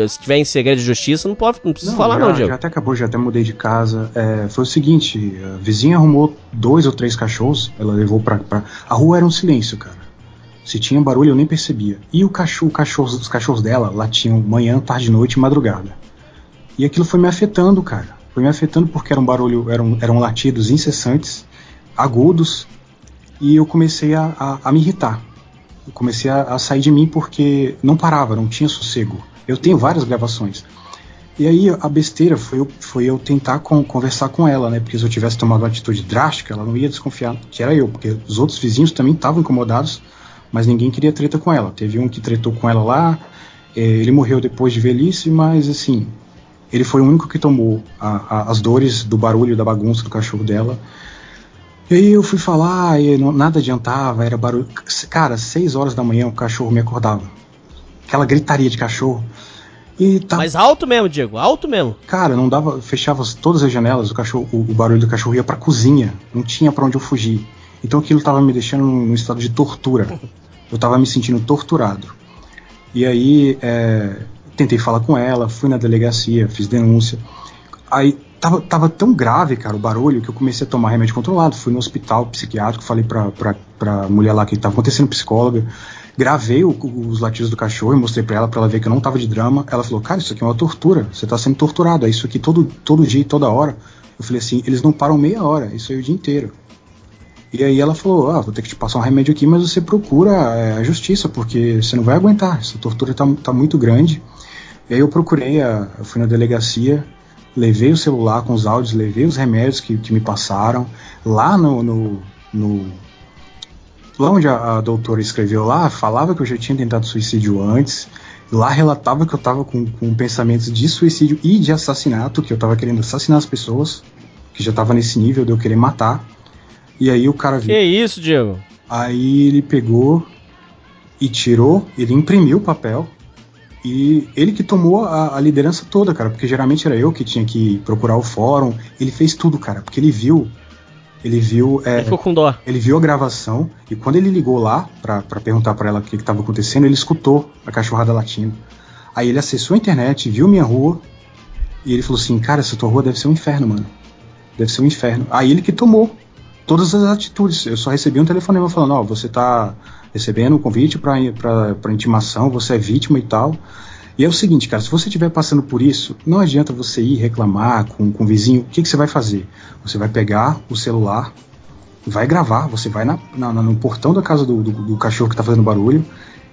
se tiver em segredo de justiça, não, pode, não precisa falar, já, não, Diego. Já até acabou, já até mudei de casa. É, foi o seguinte: a vizinha arrumou dois ou três cachorros, ela levou pra. pra... A rua era um silêncio, cara. Se tinha barulho, eu nem percebia. E o cachorro, cachorro, os cachorros dela latiam manhã, tarde, noite e madrugada. E aquilo foi me afetando, cara. Foi me afetando porque era um barulho, eram, eram latidos incessantes, agudos, e eu comecei a, a, a me irritar. Eu comecei a, a, sair de mim porque não parava, não tinha sossego. Eu tenho várias gravações. E aí a besteira foi eu, foi eu tentar com, conversar com ela, né? Porque se eu tivesse tomado uma atitude drástica, ela não ia desconfiar que era eu, porque os outros vizinhos também estavam incomodados, mas ninguém queria treta com ela. Teve um que tretou com ela lá, eh, ele morreu depois de velhice, mas assim, ele foi o único que tomou a, a, as dores do barulho, da bagunça do cachorro dela. E aí eu fui falar e não, nada adiantava, era barulho. Cara, seis horas da manhã o cachorro me acordava. Aquela gritaria de cachorro. E tá... Mas alto mesmo, Diego, alto mesmo. Cara, não dava, fechava todas as janelas, o cachorro, o, o barulho do cachorro ia pra cozinha, não tinha para onde eu fugir. Então aquilo tava me deixando num, estado de tortura. Eu tava me sentindo torturado. E aí, é, tentei falar com ela, fui na delegacia, fiz denúncia. Aí tava, tava tão grave, cara, o barulho, que eu comecei a tomar remédio controlado. Fui no hospital psiquiátrico, falei pra, pra, pra mulher lá que tava acontecendo, psicóloga. Gravei o, os latidos do cachorro e mostrei pra ela, pra ela ver que eu não tava de drama. Ela falou, cara, isso aqui é uma tortura, você tá sendo torturado, é isso aqui todo, todo dia e toda hora. Eu falei assim, eles não param meia hora, isso aí o dia inteiro. E aí ela falou, ah, vou ter que te passar um remédio aqui, mas você procura é, a justiça, porque você não vai aguentar, essa tortura tá, tá muito grande. E aí eu procurei, a, eu fui na delegacia, levei o celular com os áudios, levei os remédios que, que me passaram. Lá no, no, no lá onde a, a, doutora escreveu lá, falava que eu já tinha tentado suicídio antes. Lá relatava que eu estava com, com pensamentos de suicídio e de assassinato, que eu estava querendo assassinar as pessoas, que já tava nesse nível de eu querer matar. E aí o cara viu. Que isso, Diego? Aí ele pegou e tirou, ele imprimiu o papel e ele que tomou a, a, liderança toda, cara, porque geralmente era eu que tinha que procurar o fórum. Ele fez tudo, cara, porque ele viu. Ele viu. É, ele ficou com dó. Ele viu a gravação e quando ele ligou lá pra, pra perguntar para ela o que, que tava acontecendo, ele escutou a cachorrada latindo. Aí ele acessou a internet, viu minha rua e ele falou assim: Cara, essa tua rua deve ser um inferno, mano. Deve ser um inferno. Aí ele que tomou todas as atitudes. Eu só recebi um telefonema falando: Ó, oh, você tá recebendo um convite para intimação, você é vítima e tal. E é o seguinte, cara, se você estiver passando por isso, não adianta você ir reclamar com, com o vizinho. O que, que você vai fazer? Você vai pegar o celular, vai gravar, você vai na, na, no portão da casa do, do, do cachorro que está fazendo barulho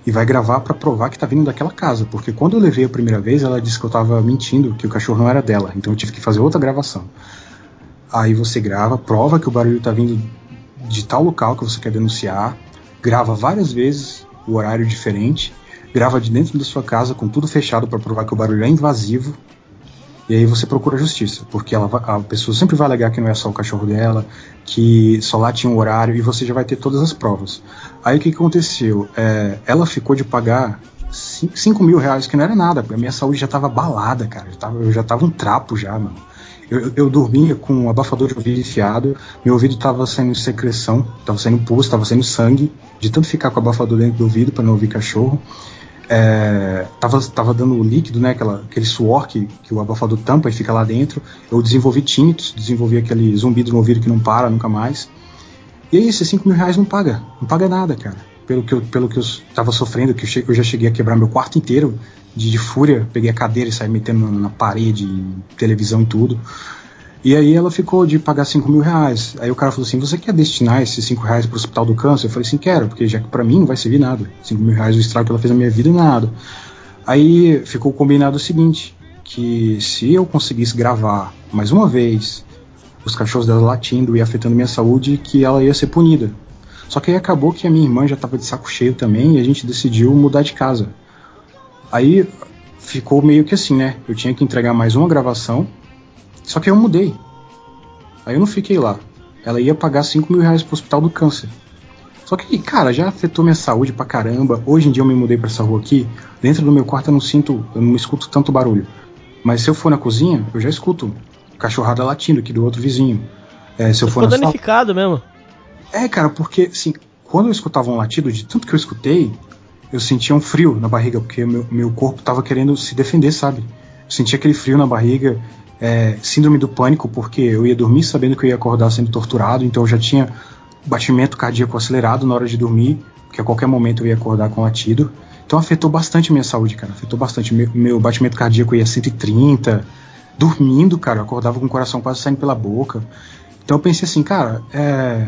e vai gravar para provar que está vindo daquela casa. Porque quando eu levei a primeira vez, ela disse que eu estava mentindo, que o cachorro não era dela. Então eu tive que fazer outra gravação. Aí você grava, prova que o barulho está vindo de tal local que você quer denunciar, grava várias vezes o horário diferente, grava de dentro da sua casa com tudo fechado para provar que o barulho é invasivo. E aí você procura justiça, porque ela, a pessoa sempre vai alegar que não é só o cachorro dela, que só lá tinha um horário e você já vai ter todas as provas. Aí o que aconteceu? É, ela ficou de pagar 5 mil reais, que não era nada, a minha saúde já estava balada, cara. Eu, já tava um trapo já, mano. Eu, eu dormia com um abafador de ouvido enfiado, meu ouvido estava saindo secreção, estava saindo pus, estava saindo sangue, de tanto ficar com o abafador dentro do ouvido para não ouvir cachorro. É, tava, tava dando líquido, né, aquela, aquele suor que, que o abafador tampa e fica lá dentro. Eu desenvolvi tinnitus, desenvolvi aquele zumbido no ouvido que não para nunca mais. E aí, esses 5 mil reais não paga, não paga nada, cara. Pelo que eu, pelo que eu tava sofrendo, que eu, che, eu já cheguei a quebrar meu quarto inteiro de, de fúria, peguei a cadeira e saí metendo na, parede, televisão e tudo. E aí ela ficou de pagar 5 mil reais. Aí o cara falou assim: Você quer destinar esses 5 reais para o hospital do câncer? Eu falei assim: Quero, porque já que para mim não vai servir nada. 5 mil reais o estrago que ela fez na minha vida é nada. Aí ficou combinado o seguinte: que se eu conseguisse gravar mais uma vez os cachorros dela latindo e afetando minha saúde, que ela ia ser punida. Só que aí acabou que a minha irmã já estava de saco cheio também e a gente decidiu mudar de casa. Aí ficou meio que assim, né? Eu tinha que entregar mais uma gravação, só que eu mudei. Aí eu não fiquei lá. Ela ia pagar 5 mil reais pro hospital do câncer. Só que, cara, já afetou minha saúde pra caramba. Hoje em dia eu me mudei para essa rua aqui. Dentro do meu quarto eu não sinto, eu não escuto tanto barulho. Mas se eu for na cozinha, eu já escuto cachorrada latindo aqui do outro vizinho. É, se eu for na danificado mesmo. É, cara, porque assim, quando eu escutava um latido, de tanto que eu escutei, eu sentia um frio na barriga, porque meu, meu corpo tava querendo se defender, sabe? Eu sentia aquele frio na barriga, é, síndrome do pânico, porque eu ia dormir sabendo que eu ia acordar sendo torturado, então eu já tinha batimento cardíaco acelerado na hora de dormir, que a qualquer momento eu ia acordar com latido. Então afetou bastante minha saúde, cara. Afetou bastante. Meu, meu batimento cardíaco ia 130. Dormindo, cara, eu acordava com o coração quase saindo pela boca. Então eu pensei assim, cara, é,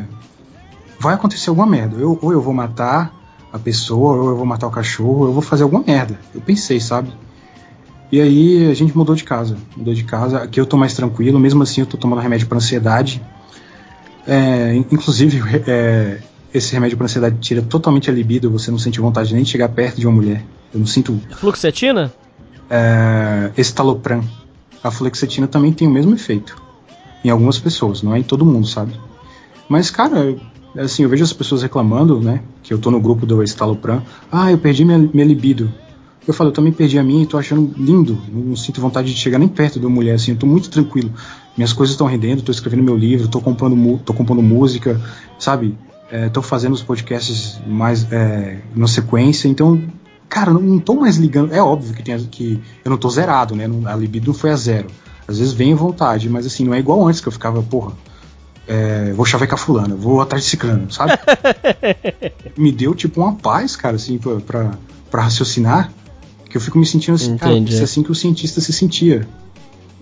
vai acontecer alguma merda. Eu, ou eu vou matar a pessoa, ou eu vou matar o cachorro, ou eu vou fazer alguma merda. Eu pensei, sabe? E aí a gente mudou de casa. Mudou de casa. Aqui eu tô mais tranquilo, mesmo assim eu tô tomando remédio para ansiedade. É, inclusive, é, esse remédio para ansiedade tira totalmente a libido, você não sente vontade nem de chegar perto de uma mulher. Eu não sinto. Fluxetina? É, estalopram. A fluoxetina também tem o mesmo efeito. Em algumas pessoas, não é em todo mundo, sabe? Mas, cara, assim, eu vejo as pessoas reclamando, né? Que eu tô no grupo do estalopram. Ah, eu perdi minha, minha libido. Eu falo, eu também perdi a minha e tô achando lindo. Não sinto vontade de chegar nem perto de uma mulher, assim, eu tô muito tranquilo. Minhas coisas estão rendendo, tô escrevendo meu livro, tô compondo, tô compondo música, sabe? É, tô fazendo os podcasts mais é, na sequência, então, cara, não, não tô mais ligando. É óbvio que, tem, que eu não tô zerado, né? A libido não foi a zero. Às vezes vem vontade, mas assim, não é igual antes que eu ficava, porra, é, vou chavecar fulano, vou atrás de ciclano, sabe? Me deu tipo uma paz, cara, assim, pra, pra, pra raciocinar que eu fico me sentindo assim, cara, Entendi. isso é assim que o cientista se sentia.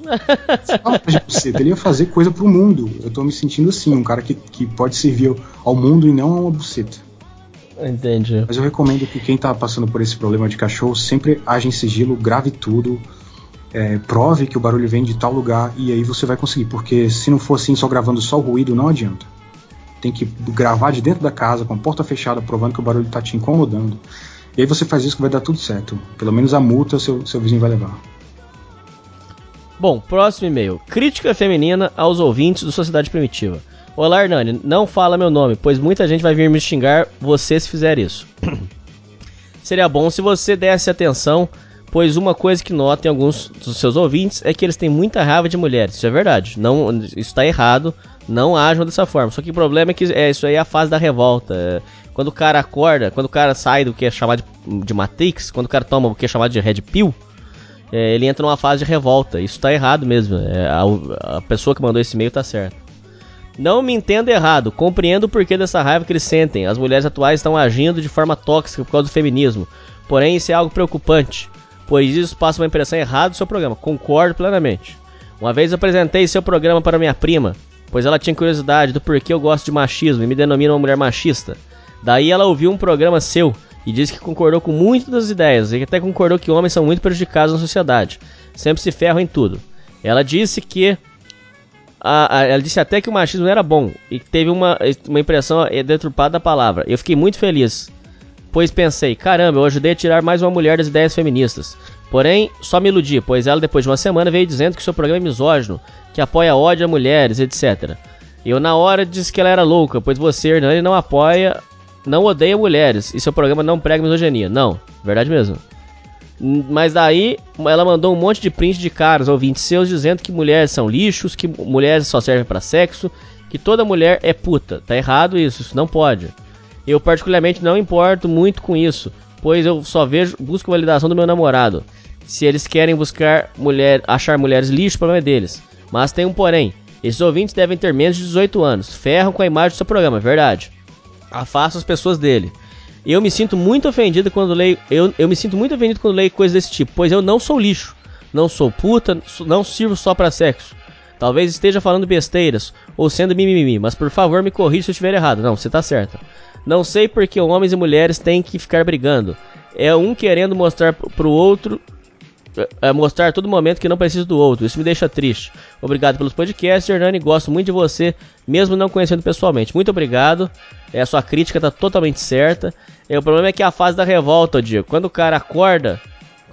Você, ele ia fazer coisa pro mundo. Eu tô me sentindo assim, um cara que, que pode servir ao mundo e não a uma buceta. Entendi. Mas eu recomendo que quem tá passando por esse problema de cachorro sempre age em sigilo, grave tudo, é, prove que o barulho vem de tal lugar e aí você vai conseguir. Porque se não for assim, só gravando só o ruído, não adianta. Tem que gravar de dentro da casa, com a porta fechada, provando que o barulho tá te incomodando. E aí você faz isso que vai dar tudo certo. Pelo menos a multa seu, seu vizinho vai levar. Bom, próximo e-mail. Crítica feminina aos ouvintes do Sociedade Primitiva. Olá, Hernani, não fala meu nome, pois muita gente vai vir me xingar você se fizer isso. Seria bom se você desse atenção, pois uma coisa que nota em alguns dos seus ouvintes é que eles têm muita raiva de mulheres. Isso é verdade. Não, isso está errado. Não ajam dessa forma. Só que o problema é que é, isso aí é a fase da revolta. É, quando o cara acorda, quando o cara sai do que é chamado de, de Matrix, quando o cara toma o que é chamado de Red Pill, é, ele entra numa fase de revolta. Isso está errado mesmo. É, a, a pessoa que mandou esse e-mail tá certa. Não me entenda errado, compreendo o porquê dessa raiva que eles sentem. As mulheres atuais estão agindo de forma tóxica por causa do feminismo. Porém, isso é algo preocupante, pois isso passa uma impressão errada do seu programa. Concordo plenamente. Uma vez apresentei seu programa para minha prima, pois ela tinha curiosidade do porquê eu gosto de machismo e me denomina uma mulher machista. Daí ela ouviu um programa seu e disse que concordou com muitas das ideias e até concordou que homens são muito prejudicados na sociedade. Sempre se ferram em tudo. Ela disse que a, a, ela disse até que o machismo era bom e teve uma, uma impressão deturpada da palavra. Eu fiquei muito feliz, pois pensei, caramba, eu ajudei a tirar mais uma mulher das ideias feministas. Porém, só me iludi, pois ela depois de uma semana veio dizendo que seu programa é misógino, que apoia ódio a mulheres, etc. Eu na hora disse que ela era louca, pois você, Hernani, não apoia, não odeia mulheres e seu programa não prega misoginia. Não, verdade mesmo. Mas daí ela mandou um monte de print de caras, ouvintes seus, dizendo que mulheres são lixos, que mulheres só servem para sexo, que toda mulher é puta. Tá errado isso, isso não pode. Eu particularmente não importo muito com isso, pois eu só vejo, busco validação do meu namorado. Se eles querem buscar mulher, achar mulheres lixo, o problema é deles. Mas tem um porém. Esses ouvintes devem ter menos de 18 anos. Ferram com a imagem do seu programa, é verdade. Afasta as pessoas dele. Eu me sinto muito ofendido quando leio. Eu, eu me sinto muito ofendido quando leio coisas desse tipo, pois eu não sou lixo. Não sou puta, não sirvo só para sexo. Talvez esteja falando besteiras ou sendo mimimi, mas por favor me corrija se eu estiver errado. Não, você tá certo. Não sei porque homens e mulheres têm que ficar brigando. É um querendo mostrar pro outro é, mostrar a todo momento que não preciso do outro. Isso me deixa triste. Obrigado pelos podcasts, Hernani. Gosto muito de você, mesmo não conhecendo pessoalmente. Muito obrigado. É, a sua crítica tá totalmente certa. É, o problema é que é a fase da revolta, Diego. Quando o cara acorda,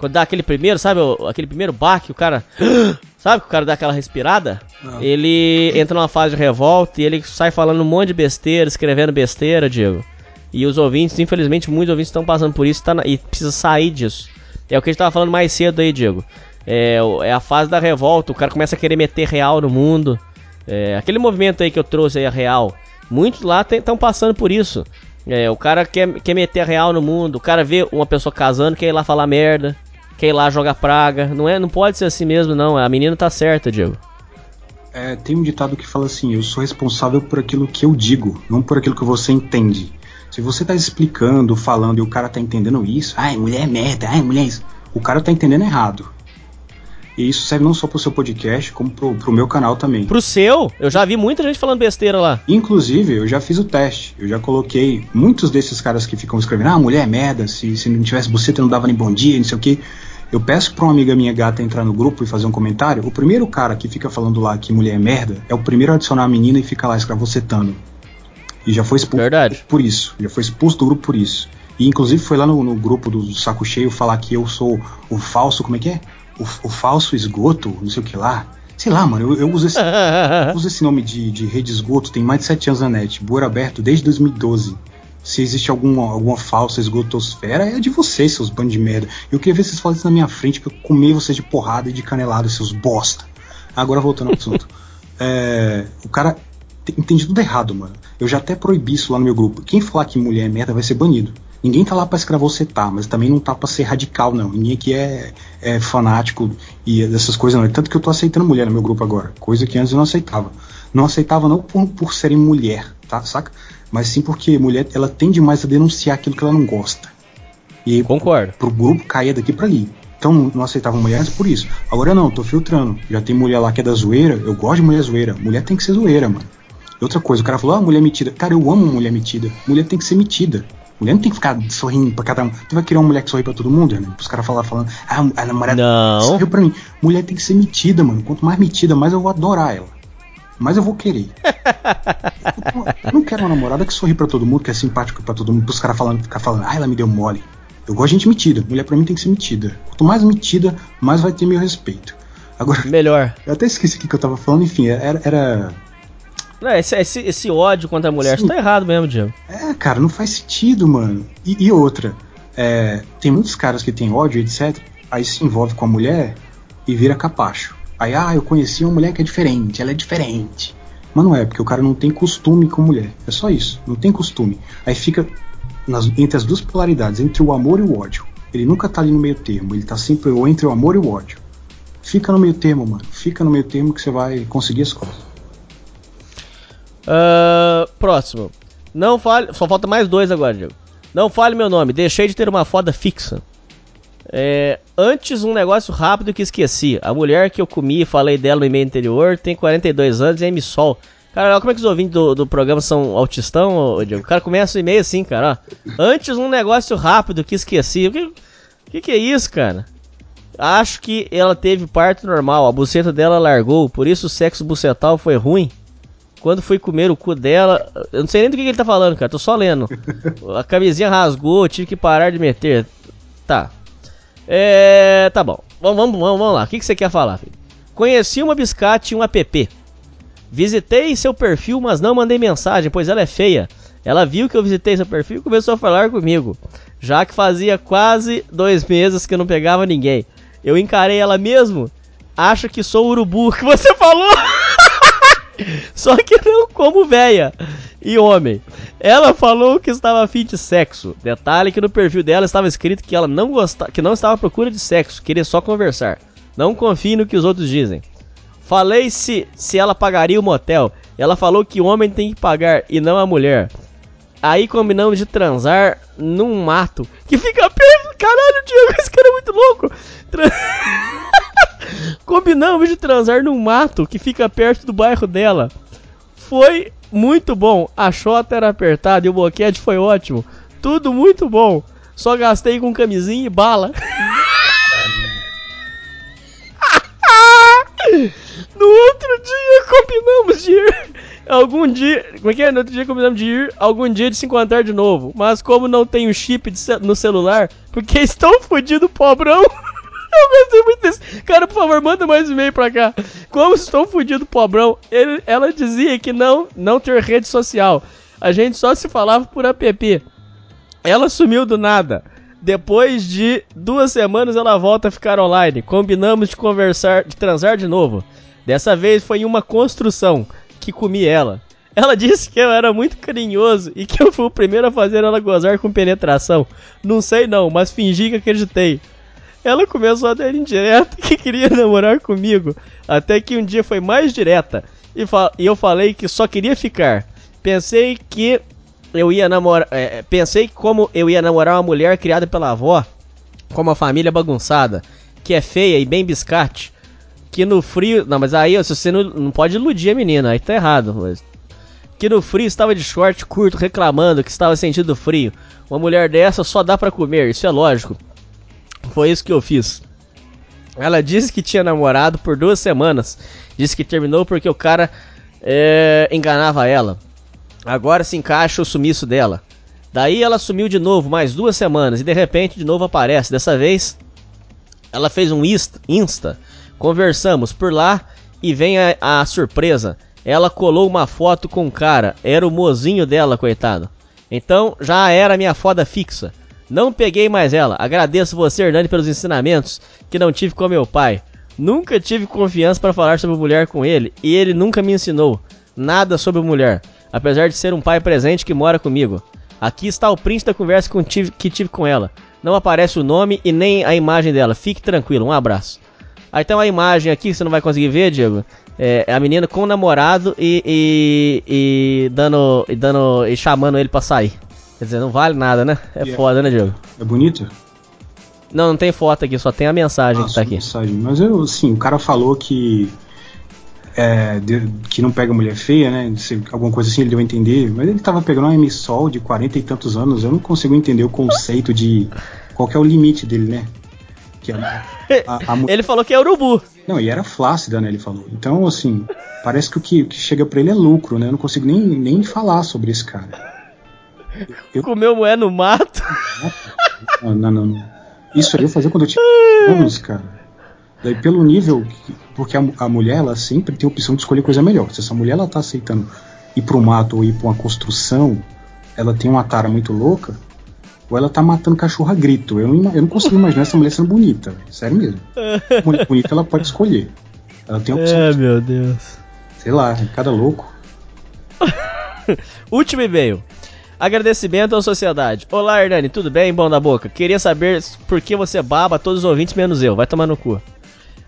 quando dá aquele primeiro, sabe, aquele primeiro baque, o cara. Sabe que o cara dá aquela respirada? Não. Ele entra numa fase de revolta e ele sai falando um monte de besteira, escrevendo besteira, Diego. E os ouvintes, infelizmente, muitos ouvintes estão passando por isso tá na... e precisa sair disso. É o que a gente tava falando mais cedo aí, Diego. É, é a fase da revolta, o cara começa a querer meter real no mundo. É, aquele movimento aí que eu trouxe aí, a real. Muitos lá estão passando por isso. É, o cara quer, quer meter real no mundo, o cara vê uma pessoa casando, quer ir lá falar merda, quer ir lá jogar praga. Não é, não pode ser assim mesmo, não. A menina tá certa, Diego. É, tem um ditado que fala assim: eu sou responsável por aquilo que eu digo, não por aquilo que você entende. Se você tá explicando, falando e o cara tá entendendo isso, ai, mulher é merda, ai, mulher é isso, o cara tá entendendo errado. E isso serve não só pro seu podcast, como pro, pro meu canal também. Pro seu? Eu já vi muita gente falando besteira lá. Inclusive, eu já fiz o teste. Eu já coloquei muitos desses caras que ficam escrevendo, ah, mulher é merda, se, se não tivesse buceta não dava nem bom dia, não sei o que. Eu peço pra uma amiga minha gata entrar no grupo e fazer um comentário. O primeiro cara que fica falando lá que mulher é merda é o primeiro a adicionar a menina e fica lá escravocetando. E já foi expulso Verdade. por isso. Já foi expulso do grupo por isso. E inclusive foi lá no, no, grupo do Saco Cheio falar que eu sou o falso, como é que é? O, o falso esgoto, não sei o que lá. Sei lá, mano, eu, eu uso, esse, uso esse nome de, de rede esgoto tem mais de 7 anos na net, Boer aberto desde 2012. Se existe alguma, alguma falsa esgotosfera, é de vocês, seus bandos de merda. Eu queria ver vocês falando isso na minha frente pra eu comer vocês de porrada e de canelada, seus bosta. Agora voltando ao assunto. É, o cara entende tudo errado, mano. Eu já até proibi isso lá no meu grupo. Quem falar que mulher é merda vai ser banido. Ninguém tá lá pra escravocetar, mas também não tá pra ser radical, não. Ninguém aqui é, é fanático e dessas coisas, não. Tanto que eu tô aceitando mulher no meu grupo agora. Coisa que antes eu não aceitava. Não aceitava não por, por serem mulher, tá? Saca? Mas sim porque mulher, ela tende mais a denunciar aquilo que ela não gosta. E Concordo. Pro, pro grupo cair daqui para ali. Então não aceitava mulheres por isso. Agora não, tô filtrando. Já tem mulher lá que é da zoeira. Eu gosto de mulher zoeira. Mulher tem que ser zoeira, mano. Outra coisa, o cara falou, ah, mulher metida. Cara, eu amo mulher metida. Mulher tem que ser metida. Mulher não tem que ficar sorrindo pra cada um. Tu vai criar uma mulher que sorri pra todo mundo, né? Os caras falar falando, ah, a namorada não. sorriu pra mim. Mulher tem que ser metida, mano. Quanto mais metida, mais eu vou adorar ela. Mais eu vou querer. eu não quero uma namorada que sorri pra todo mundo, que é simpática pra todo mundo, pros caras falando, ficar falando, ah, ela me deu mole. Eu gosto de gente metida. Mulher pra mim tem que ser metida. Quanto mais metida, mais vai ter meu respeito. Agora, Melhor. eu até esqueci o que que eu tava falando, enfim, era. era- Não, esse, esse, esse ódio contra a mulher, Sim. isso tá errado mesmo, Diego. É, cara, não faz sentido, mano. E, e outra, é, tem muitos caras que têm ódio, etc. Aí se envolve com a mulher e vira capacho. Aí, ah, eu conheci uma mulher que é diferente, ela é diferente. Mas não é, porque o cara não tem costume com mulher. É só isso, não tem costume. Aí fica nas- entre as duas polaridades, entre o amor e o ódio. Ele nunca tá ali no meio termo, ele tá sempre ou entre o amor e o ódio. Fica no meio termo, mano. Fica no meio termo que você vai conseguir as coisas. Ah, próximo. Não fale. Só falta mais dois agora, Diego. Não fale meu nome, deixei de ter uma foda fixa. É, antes, um negócio rápido que esqueci. A mulher que eu comi e falei dela no e-mail anterior tem 42 anos e é M-Sol. Cara, como é que os ouvintes do, do programa são autistão, ô, Diego? O cara começa o e-mail assim, cara. Ó. Antes, um negócio rápido que esqueci. O que, que, que é isso, cara? Acho que ela teve parto normal. A buceta dela largou, por isso o sexo bucetal foi ruim. Quando fui comer o cu dela, eu não sei nem do que, que ele tá falando, cara, tô só lendo. A camisinha rasgou, tive que parar de meter. Tá. É. Tá bom. Vamos, vamos, vamos, lá. O que, que você quer falar, filho? Conheci uma biscate e um app. Visitei seu perfil, mas não mandei mensagem, pois ela é feia. Ela viu que eu visitei seu perfil e começou a falar comigo. Já que fazia quase dois meses que eu não pegava ninguém. Eu encarei ela mesmo. Acho que sou o urubu que você falou. Só que não como véia e homem. Ela falou que estava afim de sexo. Detalhe que no perfil dela estava escrito que ela não gosta, que não estava à procura de sexo, queria só conversar. Não confie no que os outros dizem. Falei se, se ela pagaria o motel. Ela falou que o homem tem que pagar e não a mulher. Aí combinamos de transar num mato que fica perto. Caralho, Diego, esse cara é muito louco. Tran- Combinamos de transar num mato que fica perto do bairro dela. Foi muito bom. A chota era apertada e o boquete foi ótimo. Tudo muito bom. Só gastei com camisinha e bala. No outro dia combinamos de ir. Algum dia. Como é que é? No outro dia combinamos de ir algum dia de se encontrar de novo. Mas como não tenho chip ce- no celular, porque estou fudido, pobrão. Eu gostei muito desse. Cara, por favor, manda mais um e-mail pra cá. Como estou fudido, pobrão. Ele, ela dizia que não, não ter rede social. A gente só se falava por app. Ela sumiu do nada. Depois de duas semanas ela volta a ficar online. Combinamos de conversar, de transar de novo. Dessa vez foi em uma construção que comi ela. Ela disse que eu era muito carinhoso e que eu fui o primeiro a fazer ela gozar com penetração. Não sei não, mas fingi que acreditei. Ela começou a dar indireta que queria namorar comigo. Até que um dia foi mais direta. E, e eu falei que só queria ficar. Pensei que eu ia namorar. é, pensei que como eu ia namorar uma mulher criada pela avó, com uma família bagunçada, que é feia e bem biscate, que no frio. Não, mas aí você não, não pode iludir a menina, aí tá errado. Mas, que no frio estava de short curto reclamando que estava sentindo frio. Uma mulher dessa só dá pra comer, isso é lógico. Foi isso que eu fiz. Ela disse que tinha namorado por duas semanas. Disse que terminou porque o cara é, enganava ela. Agora se encaixa o sumiço dela. Daí ela sumiu de novo mais duas semanas e de repente de novo aparece. Dessa vez ela fez um insta, conversamos por lá e vem a, a surpresa. Ela colou uma foto com um cara, era o mozinho dela, coitado. Então já era minha foda fixa. Não peguei mais ela. Agradeço você, Hernani, pelos ensinamentos que não tive com meu pai. Nunca tive confiança para falar sobre mulher com ele e ele nunca me ensinou nada sobre mulher, apesar de ser um pai presente que mora comigo. Aqui está o print da conversa que tive, com ela. Não aparece o nome e nem a imagem dela. Fique tranquilo, um abraço. Aí tem uma imagem aqui que você não vai conseguir ver, Diego. É a menina com o namorado e, e, e dando e dando e chamando ele pra sair. Quer dizer, não vale nada, né? É Yeah. foda, né, Diego? É bonito? Não, não tem foto aqui, só tem a mensagem Ah, que tá aqui. mensagem. Mas eu, assim, o cara falou que. é, de- que não pega mulher feia, né? Se- alguma coisa assim ele deu a entender. Mas ele tava pegando uma emissol de 40 e tantos anos. Eu não consigo entender o conceito de. Qual que é o limite dele, né? Que a, a, a mu- Ele falou que é urubu. Não, e era flácida, né? Ele falou. Então, assim, parece que o que, que chega pra ele é lucro, né? Eu não consigo nem, nem falar sobre esse cara. Eu- Comeu moé no mato. Não, não, não. Isso aí eu fazia quando eu tinha anos, cara. Daí pelo nível. que- porque a, a mulher, ela sempre tem a opção de escolher coisa melhor. Se essa mulher, ela tá aceitando ir pro mato ou ir pra uma construção, ela tem uma tara muito louca, ou ela tá matando cachorro a grito. Eu não, eu não consigo imaginar essa mulher sendo bonita, sério mesmo. Mulher bonita, ela pode escolher. Ela tem a opção, É, meu Deus. sei lá, cada louco. Último e-mail. Agradecimento à sociedade. Olá, Hernani, tudo bem? Bom da boca. Queria saber por que você baba todos os ouvintes menos eu. Vai tomar no cu.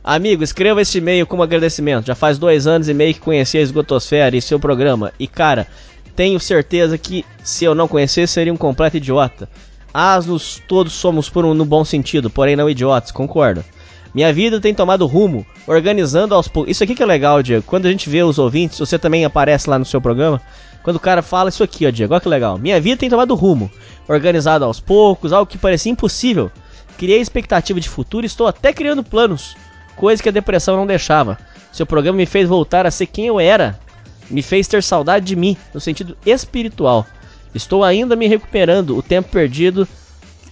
Amigo, escreva este e-mail como agradecimento. Já faz dois anos e meio que conheci a Esgotosfera e seu programa. E, cara, tenho certeza que se eu não conhecesse, seria um completo idiota. Asnos todos somos por um no bom sentido, porém não idiotas, concordo. Minha vida tem tomado rumo, organizando aos poucos. Isso aqui que é legal, Diego. Quando a gente vê os ouvintes, você também aparece lá no seu programa. Quando o cara fala isso aqui, ó, Diego, olha que legal. Minha vida tem tomado rumo, organizado aos poucos, algo que parecia impossível. Criei expectativa de futuro e estou até criando planos, coisa que a depressão não deixava. Seu programa me fez voltar a ser quem eu era, me fez ter saudade de mim, no sentido espiritual. Estou ainda me recuperando o tempo perdido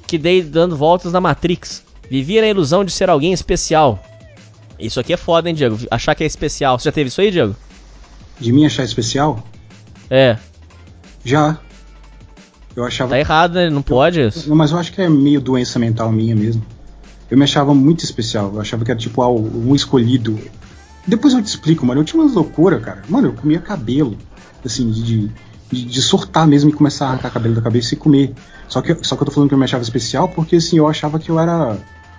que dei dando voltas na Matrix. Vivia na ilusão de ser alguém especial. Isso aqui é foda, hein, Diego? Achar que é especial. Você já teve isso aí, Diego? De mim achar especial? É. Já. Eu achava Tá errado, né? Não pode isso. Não, mas eu acho que é meio doença mental minha mesmo. Eu me achava muito especial. Eu achava que era tipo ah, um escolhido. Depois eu te explico, mano. Eu tinha umas loucuras, cara. Mano, eu comia cabelo. Assim, de, de, de surtar mesmo e começar a arrancar cabelo da cabeça e comer. Só que, só que eu tô falando que eu me achava especial porque assim, eu achava que eu era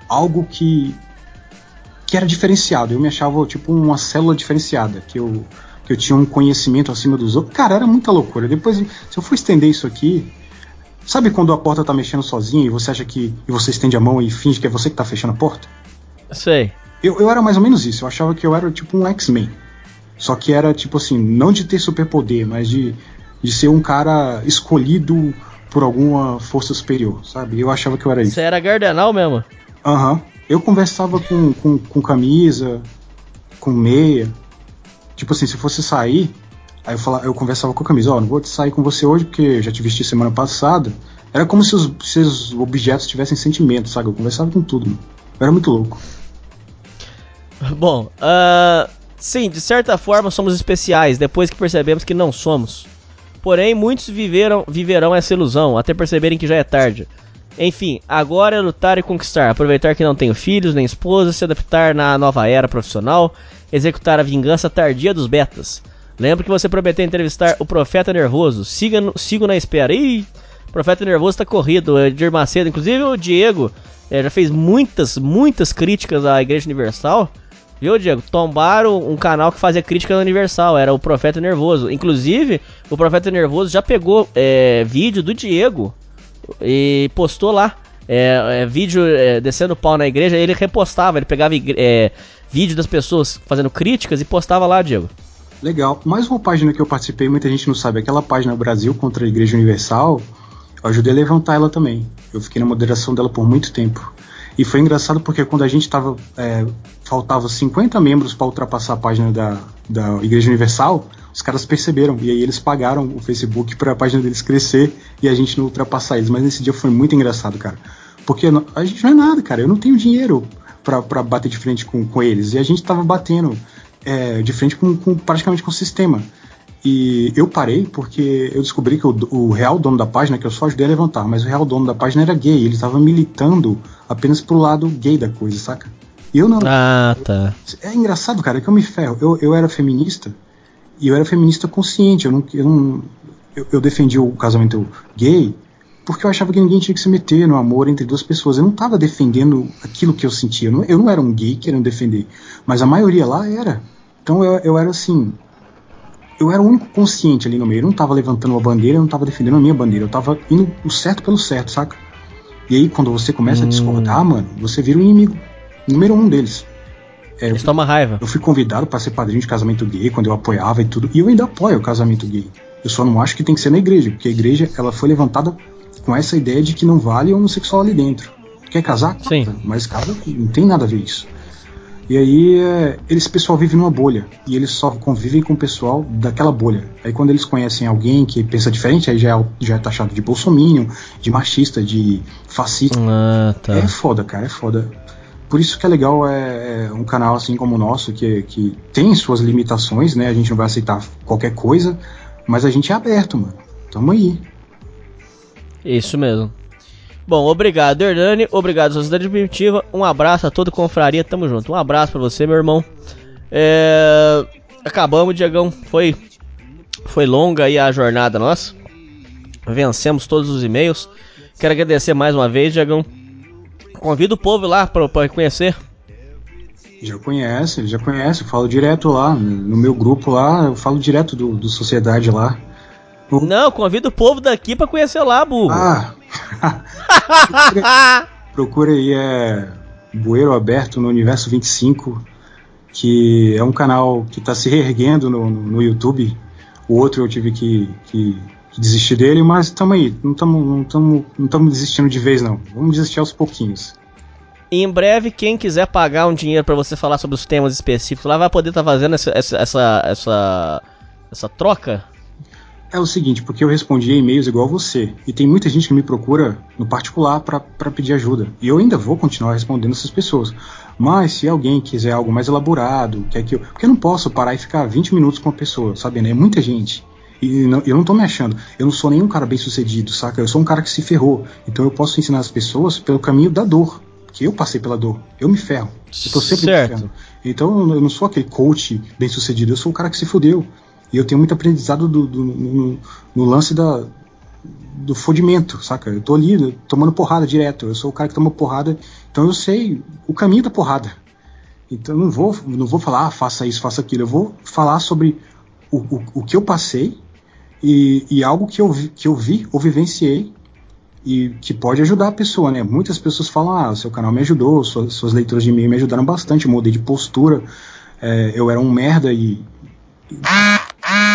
algo que. que era diferenciado. Eu me achava tipo uma célula diferenciada. Que eu, que eu tinha um conhecimento acima dos outros. Cara, era muita loucura. Depois, se eu for estender isso aqui, Sabe quando a porta tá mexendo sozinha e você acha que. e você estende a mão e finge que é você que tá fechando a porta? Sei. Eu, eu era mais ou menos isso, eu achava que eu era tipo um X-Men. Só que era tipo assim, não de ter superpoder, mas de, de ser um cara escolhido por alguma força superior, sabe? Eu achava que eu era isso. Você era Gardenal mesmo? Aham. Eu conversava com, com, com camisa, com meia. Tipo assim, se fosse sair, aí eu, falava, eu conversava com a camisa, ó, não vou sair com você hoje porque já te vesti semana passada. Era como se os, se os objetos tivessem sentimento, sabe? Eu conversava com tudo, mano. Eu era muito louco. Bom, ah, sim, de certa forma somos especiais depois que percebemos que não somos. Porém, muitos viveram, viverão essa ilusão até perceberem que já é tarde. Enfim, agora é lutar e conquistar, aproveitar que não tenho filhos nem esposa, se adaptar na nova era profissional, executar a vingança tardia dos betas. Lembro que você prometeu entrevistar o Profeta Nervoso. Siga, sigo na espera. Ih, Profeta Nervoso tá corrido. É Edir Macedo, inclusive o Diego, eh, já fez muitas, muitas críticas à Igreja Universal. Viu, Diego? Tombaram um canal que fazia crítica da Universal, era o Profeta Nervoso. Inclusive, o Profeta Nervoso já pegou eh, vídeo do Diego e postou lá. É, é, vídeo é, descendo pau na igreja, ele repostava, ele pegava é, vídeo das pessoas fazendo críticas e postava lá, Diego. Legal. Mais uma página que eu participei, muita gente não sabe, aquela página Brasil contra a Igreja Universal, eu ajudei a levantar ela também. Eu fiquei na moderação dela por muito tempo. E foi engraçado porque quando a gente tava. é, faltava 50 membros para ultrapassar a página da, da Igreja Universal, os caras perceberam. E aí eles pagaram o Facebook para a página deles crescer e a gente não ultrapassar eles. Mas nesse dia foi muito engraçado, cara. Porque a gente não é nada, cara. Eu não tenho dinheiro para bater de frente com, com eles. E a gente tava batendo é, de frente com, com- praticamente com o sistema. E eu parei porque eu descobri que o, o real dono da página, que eu só ajudei a levantar, mas o real dono da página era gay. Ele estava militando apenas pro lado gay da coisa, saca? E eu não. Ah, tá. É engraçado, cara, que eu me ferro. Eu, eu era feminista e eu era feminista consciente. Eu não. Eu, não, eu, eu defendi o casamento gay porque eu achava que ninguém tinha que se meter no amor entre duas pessoas. Eu não estava defendendo aquilo que eu sentia. Eu não, eu não era um gay querendo defender, mas a maioria lá era. Então eu, eu era assim. Eu era o único consciente ali no meio. Eu não estava levantando uma bandeira, eu não estava defendendo a minha bandeira. Eu estava indo o certo pelo certo, saca? E aí, quando você começa a discordar, mano, você vira o inimigo número um deles. É, Eles tomam raiva. eu fui convidado para ser padrinho de casamento gay quando eu apoiava e tudo. E eu ainda apoio o casamento gay. Eu só não acho que tem que ser na igreja, porque a igreja ela foi levantada com essa ideia de que não vale homossexual ali dentro. Quer casar? Sim. Mas casa não tem nada a ver isso. E aí é, esse pessoal vive numa bolha e eles só convivem com o pessoal daquela bolha. Aí quando eles conhecem alguém que pensa diferente, aí já é, já é taxado de bolsominion, de machista, de fascista. Ah, tá. É foda, cara, é foda. por isso que é legal é, é um canal assim como o nosso, que, que tem suas limitações, né? A gente não vai aceitar qualquer coisa, mas a gente é aberto, mano. Tamo aí. Isso mesmo. Bom, obrigado, Hernani. Obrigado, Sociedade Primitiva. Um abraço a toda a confraria. Tamo junto. Um abraço pra você, meu irmão. É... Acabamos, Diegão. Foi, foi longa aí a jornada nossa. Vencemos todos os e-mails. Quero agradecer mais uma vez, Diegão. Convido o povo lá pra, pra conhecer. Já conhece, já conhece. Eu falo direto lá. No meu grupo lá, eu falo direto do, do Sociedade lá. Não, convido o povo daqui pra conhecer lá, burro. Ah! Procura aí, é. Bueiro Aberto no Universo 25, que é um canal que está se reerguendo no, no, YouTube. O outro eu tive que, que, que desistir dele, mas estamos aí. Não estamos não tamo, não desistindo de vez, não. Vamos desistir aos pouquinhos. Em breve, quem quiser pagar um dinheiro para você falar sobre os temas específicos lá vai poder estar tá fazendo essa, essa, essa, essa troca é o seguinte, porque eu respondi e-mails igual você, e tem muita gente que me procura no particular para pedir ajuda. E eu ainda vou continuar respondendo essas pessoas. Mas se alguém quiser algo mais elaborado, quer que eu. Porque eu não posso parar e ficar 20 minutos com uma pessoa, sabe? Né? É muita gente. E não, eu não tô me achando. Eu não sou nenhum cara bem sucedido, saca? Eu sou um cara que se ferrou. Então eu posso ensinar as pessoas pelo caminho da dor. Que eu passei pela dor. Eu me ferro. Eu tô sempre certo. me ferrando. Então eu não sou aquele coach bem sucedido. Eu sou o cara que se fudeu. E eu tenho muito aprendizado do, do no, no, lance da, do fodimento, saca? Eu tô ali tomando porrada direto. Eu sou o cara que toma porrada, então eu sei o caminho da porrada. Então não vou, não vou falar, ah, faça isso, faça aquilo. Eu vou falar sobre o, o, o que eu passei e, e, algo que eu, vi, que eu vi ou vivenciei e que pode ajudar a pessoa, né? Muitas pessoas falam, ah, seu canal me ajudou, suas, suas leituras de e-mail me ajudaram bastante, mudei de postura, é, eu era um merda e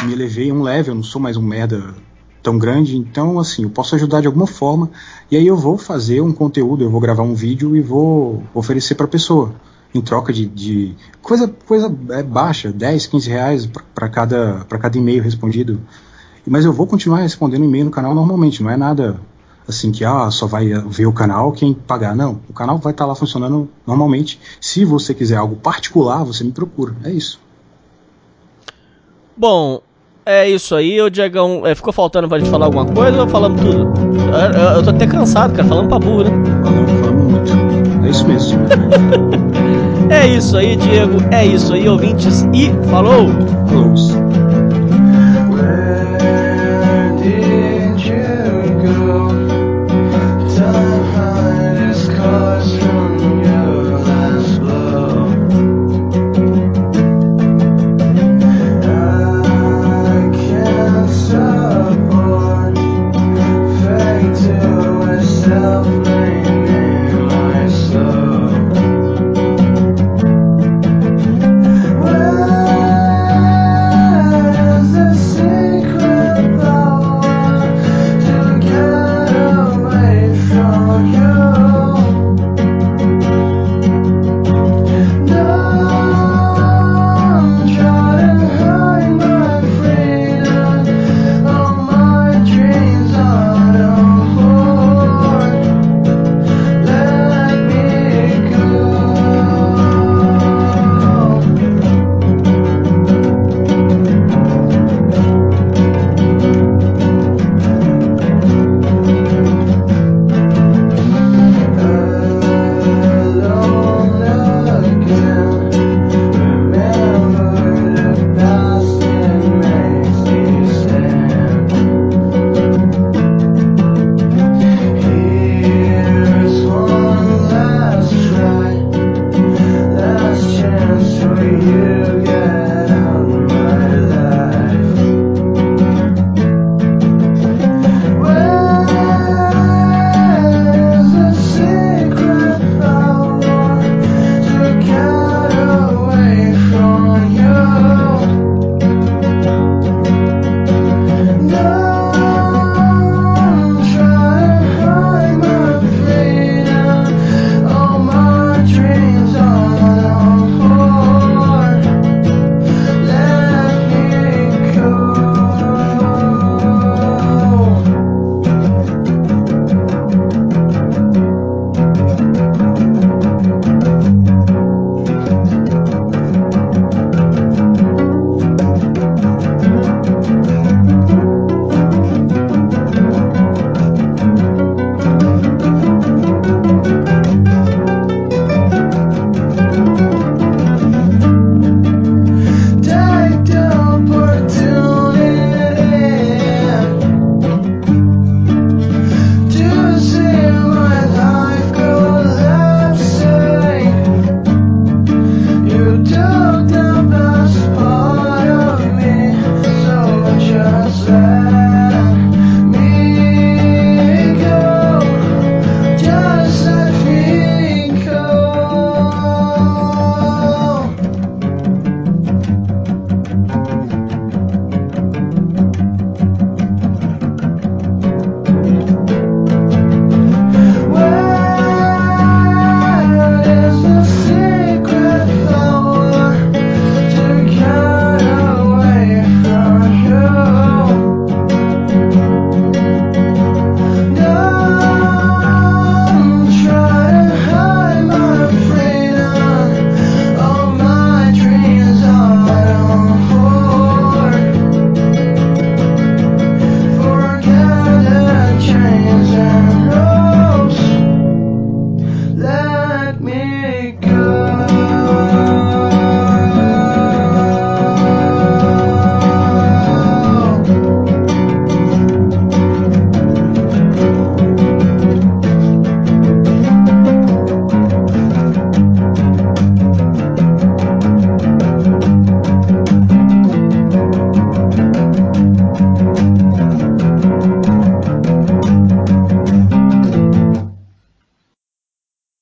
me elevei um level, eu não sou mais um merda tão grande, então assim, eu posso ajudar de alguma forma, e aí eu vou fazer um conteúdo, eu vou gravar um vídeo e vou oferecer para pessoa, em troca de, de, coisa, coisa é, baixa, 10, 15 reais para cada, cada e-mail respondido. Mas eu vou continuar respondendo e-mail no canal normalmente, não é nada assim que ah, só vai ver o canal quem pagar. Não, o canal vai estar tá lá funcionando normalmente. Se você quiser algo particular, você me procura. É isso. Bom, é isso aí, o Diegão. É, ficou faltando pra gente falar alguma coisa ou falamos tudo? Eu, eu, eu tô até cansado, cara, falando pra burro, né? Falamos. É isso mesmo. é isso aí, Diego. É isso aí, ouvintes. E falou! Falou!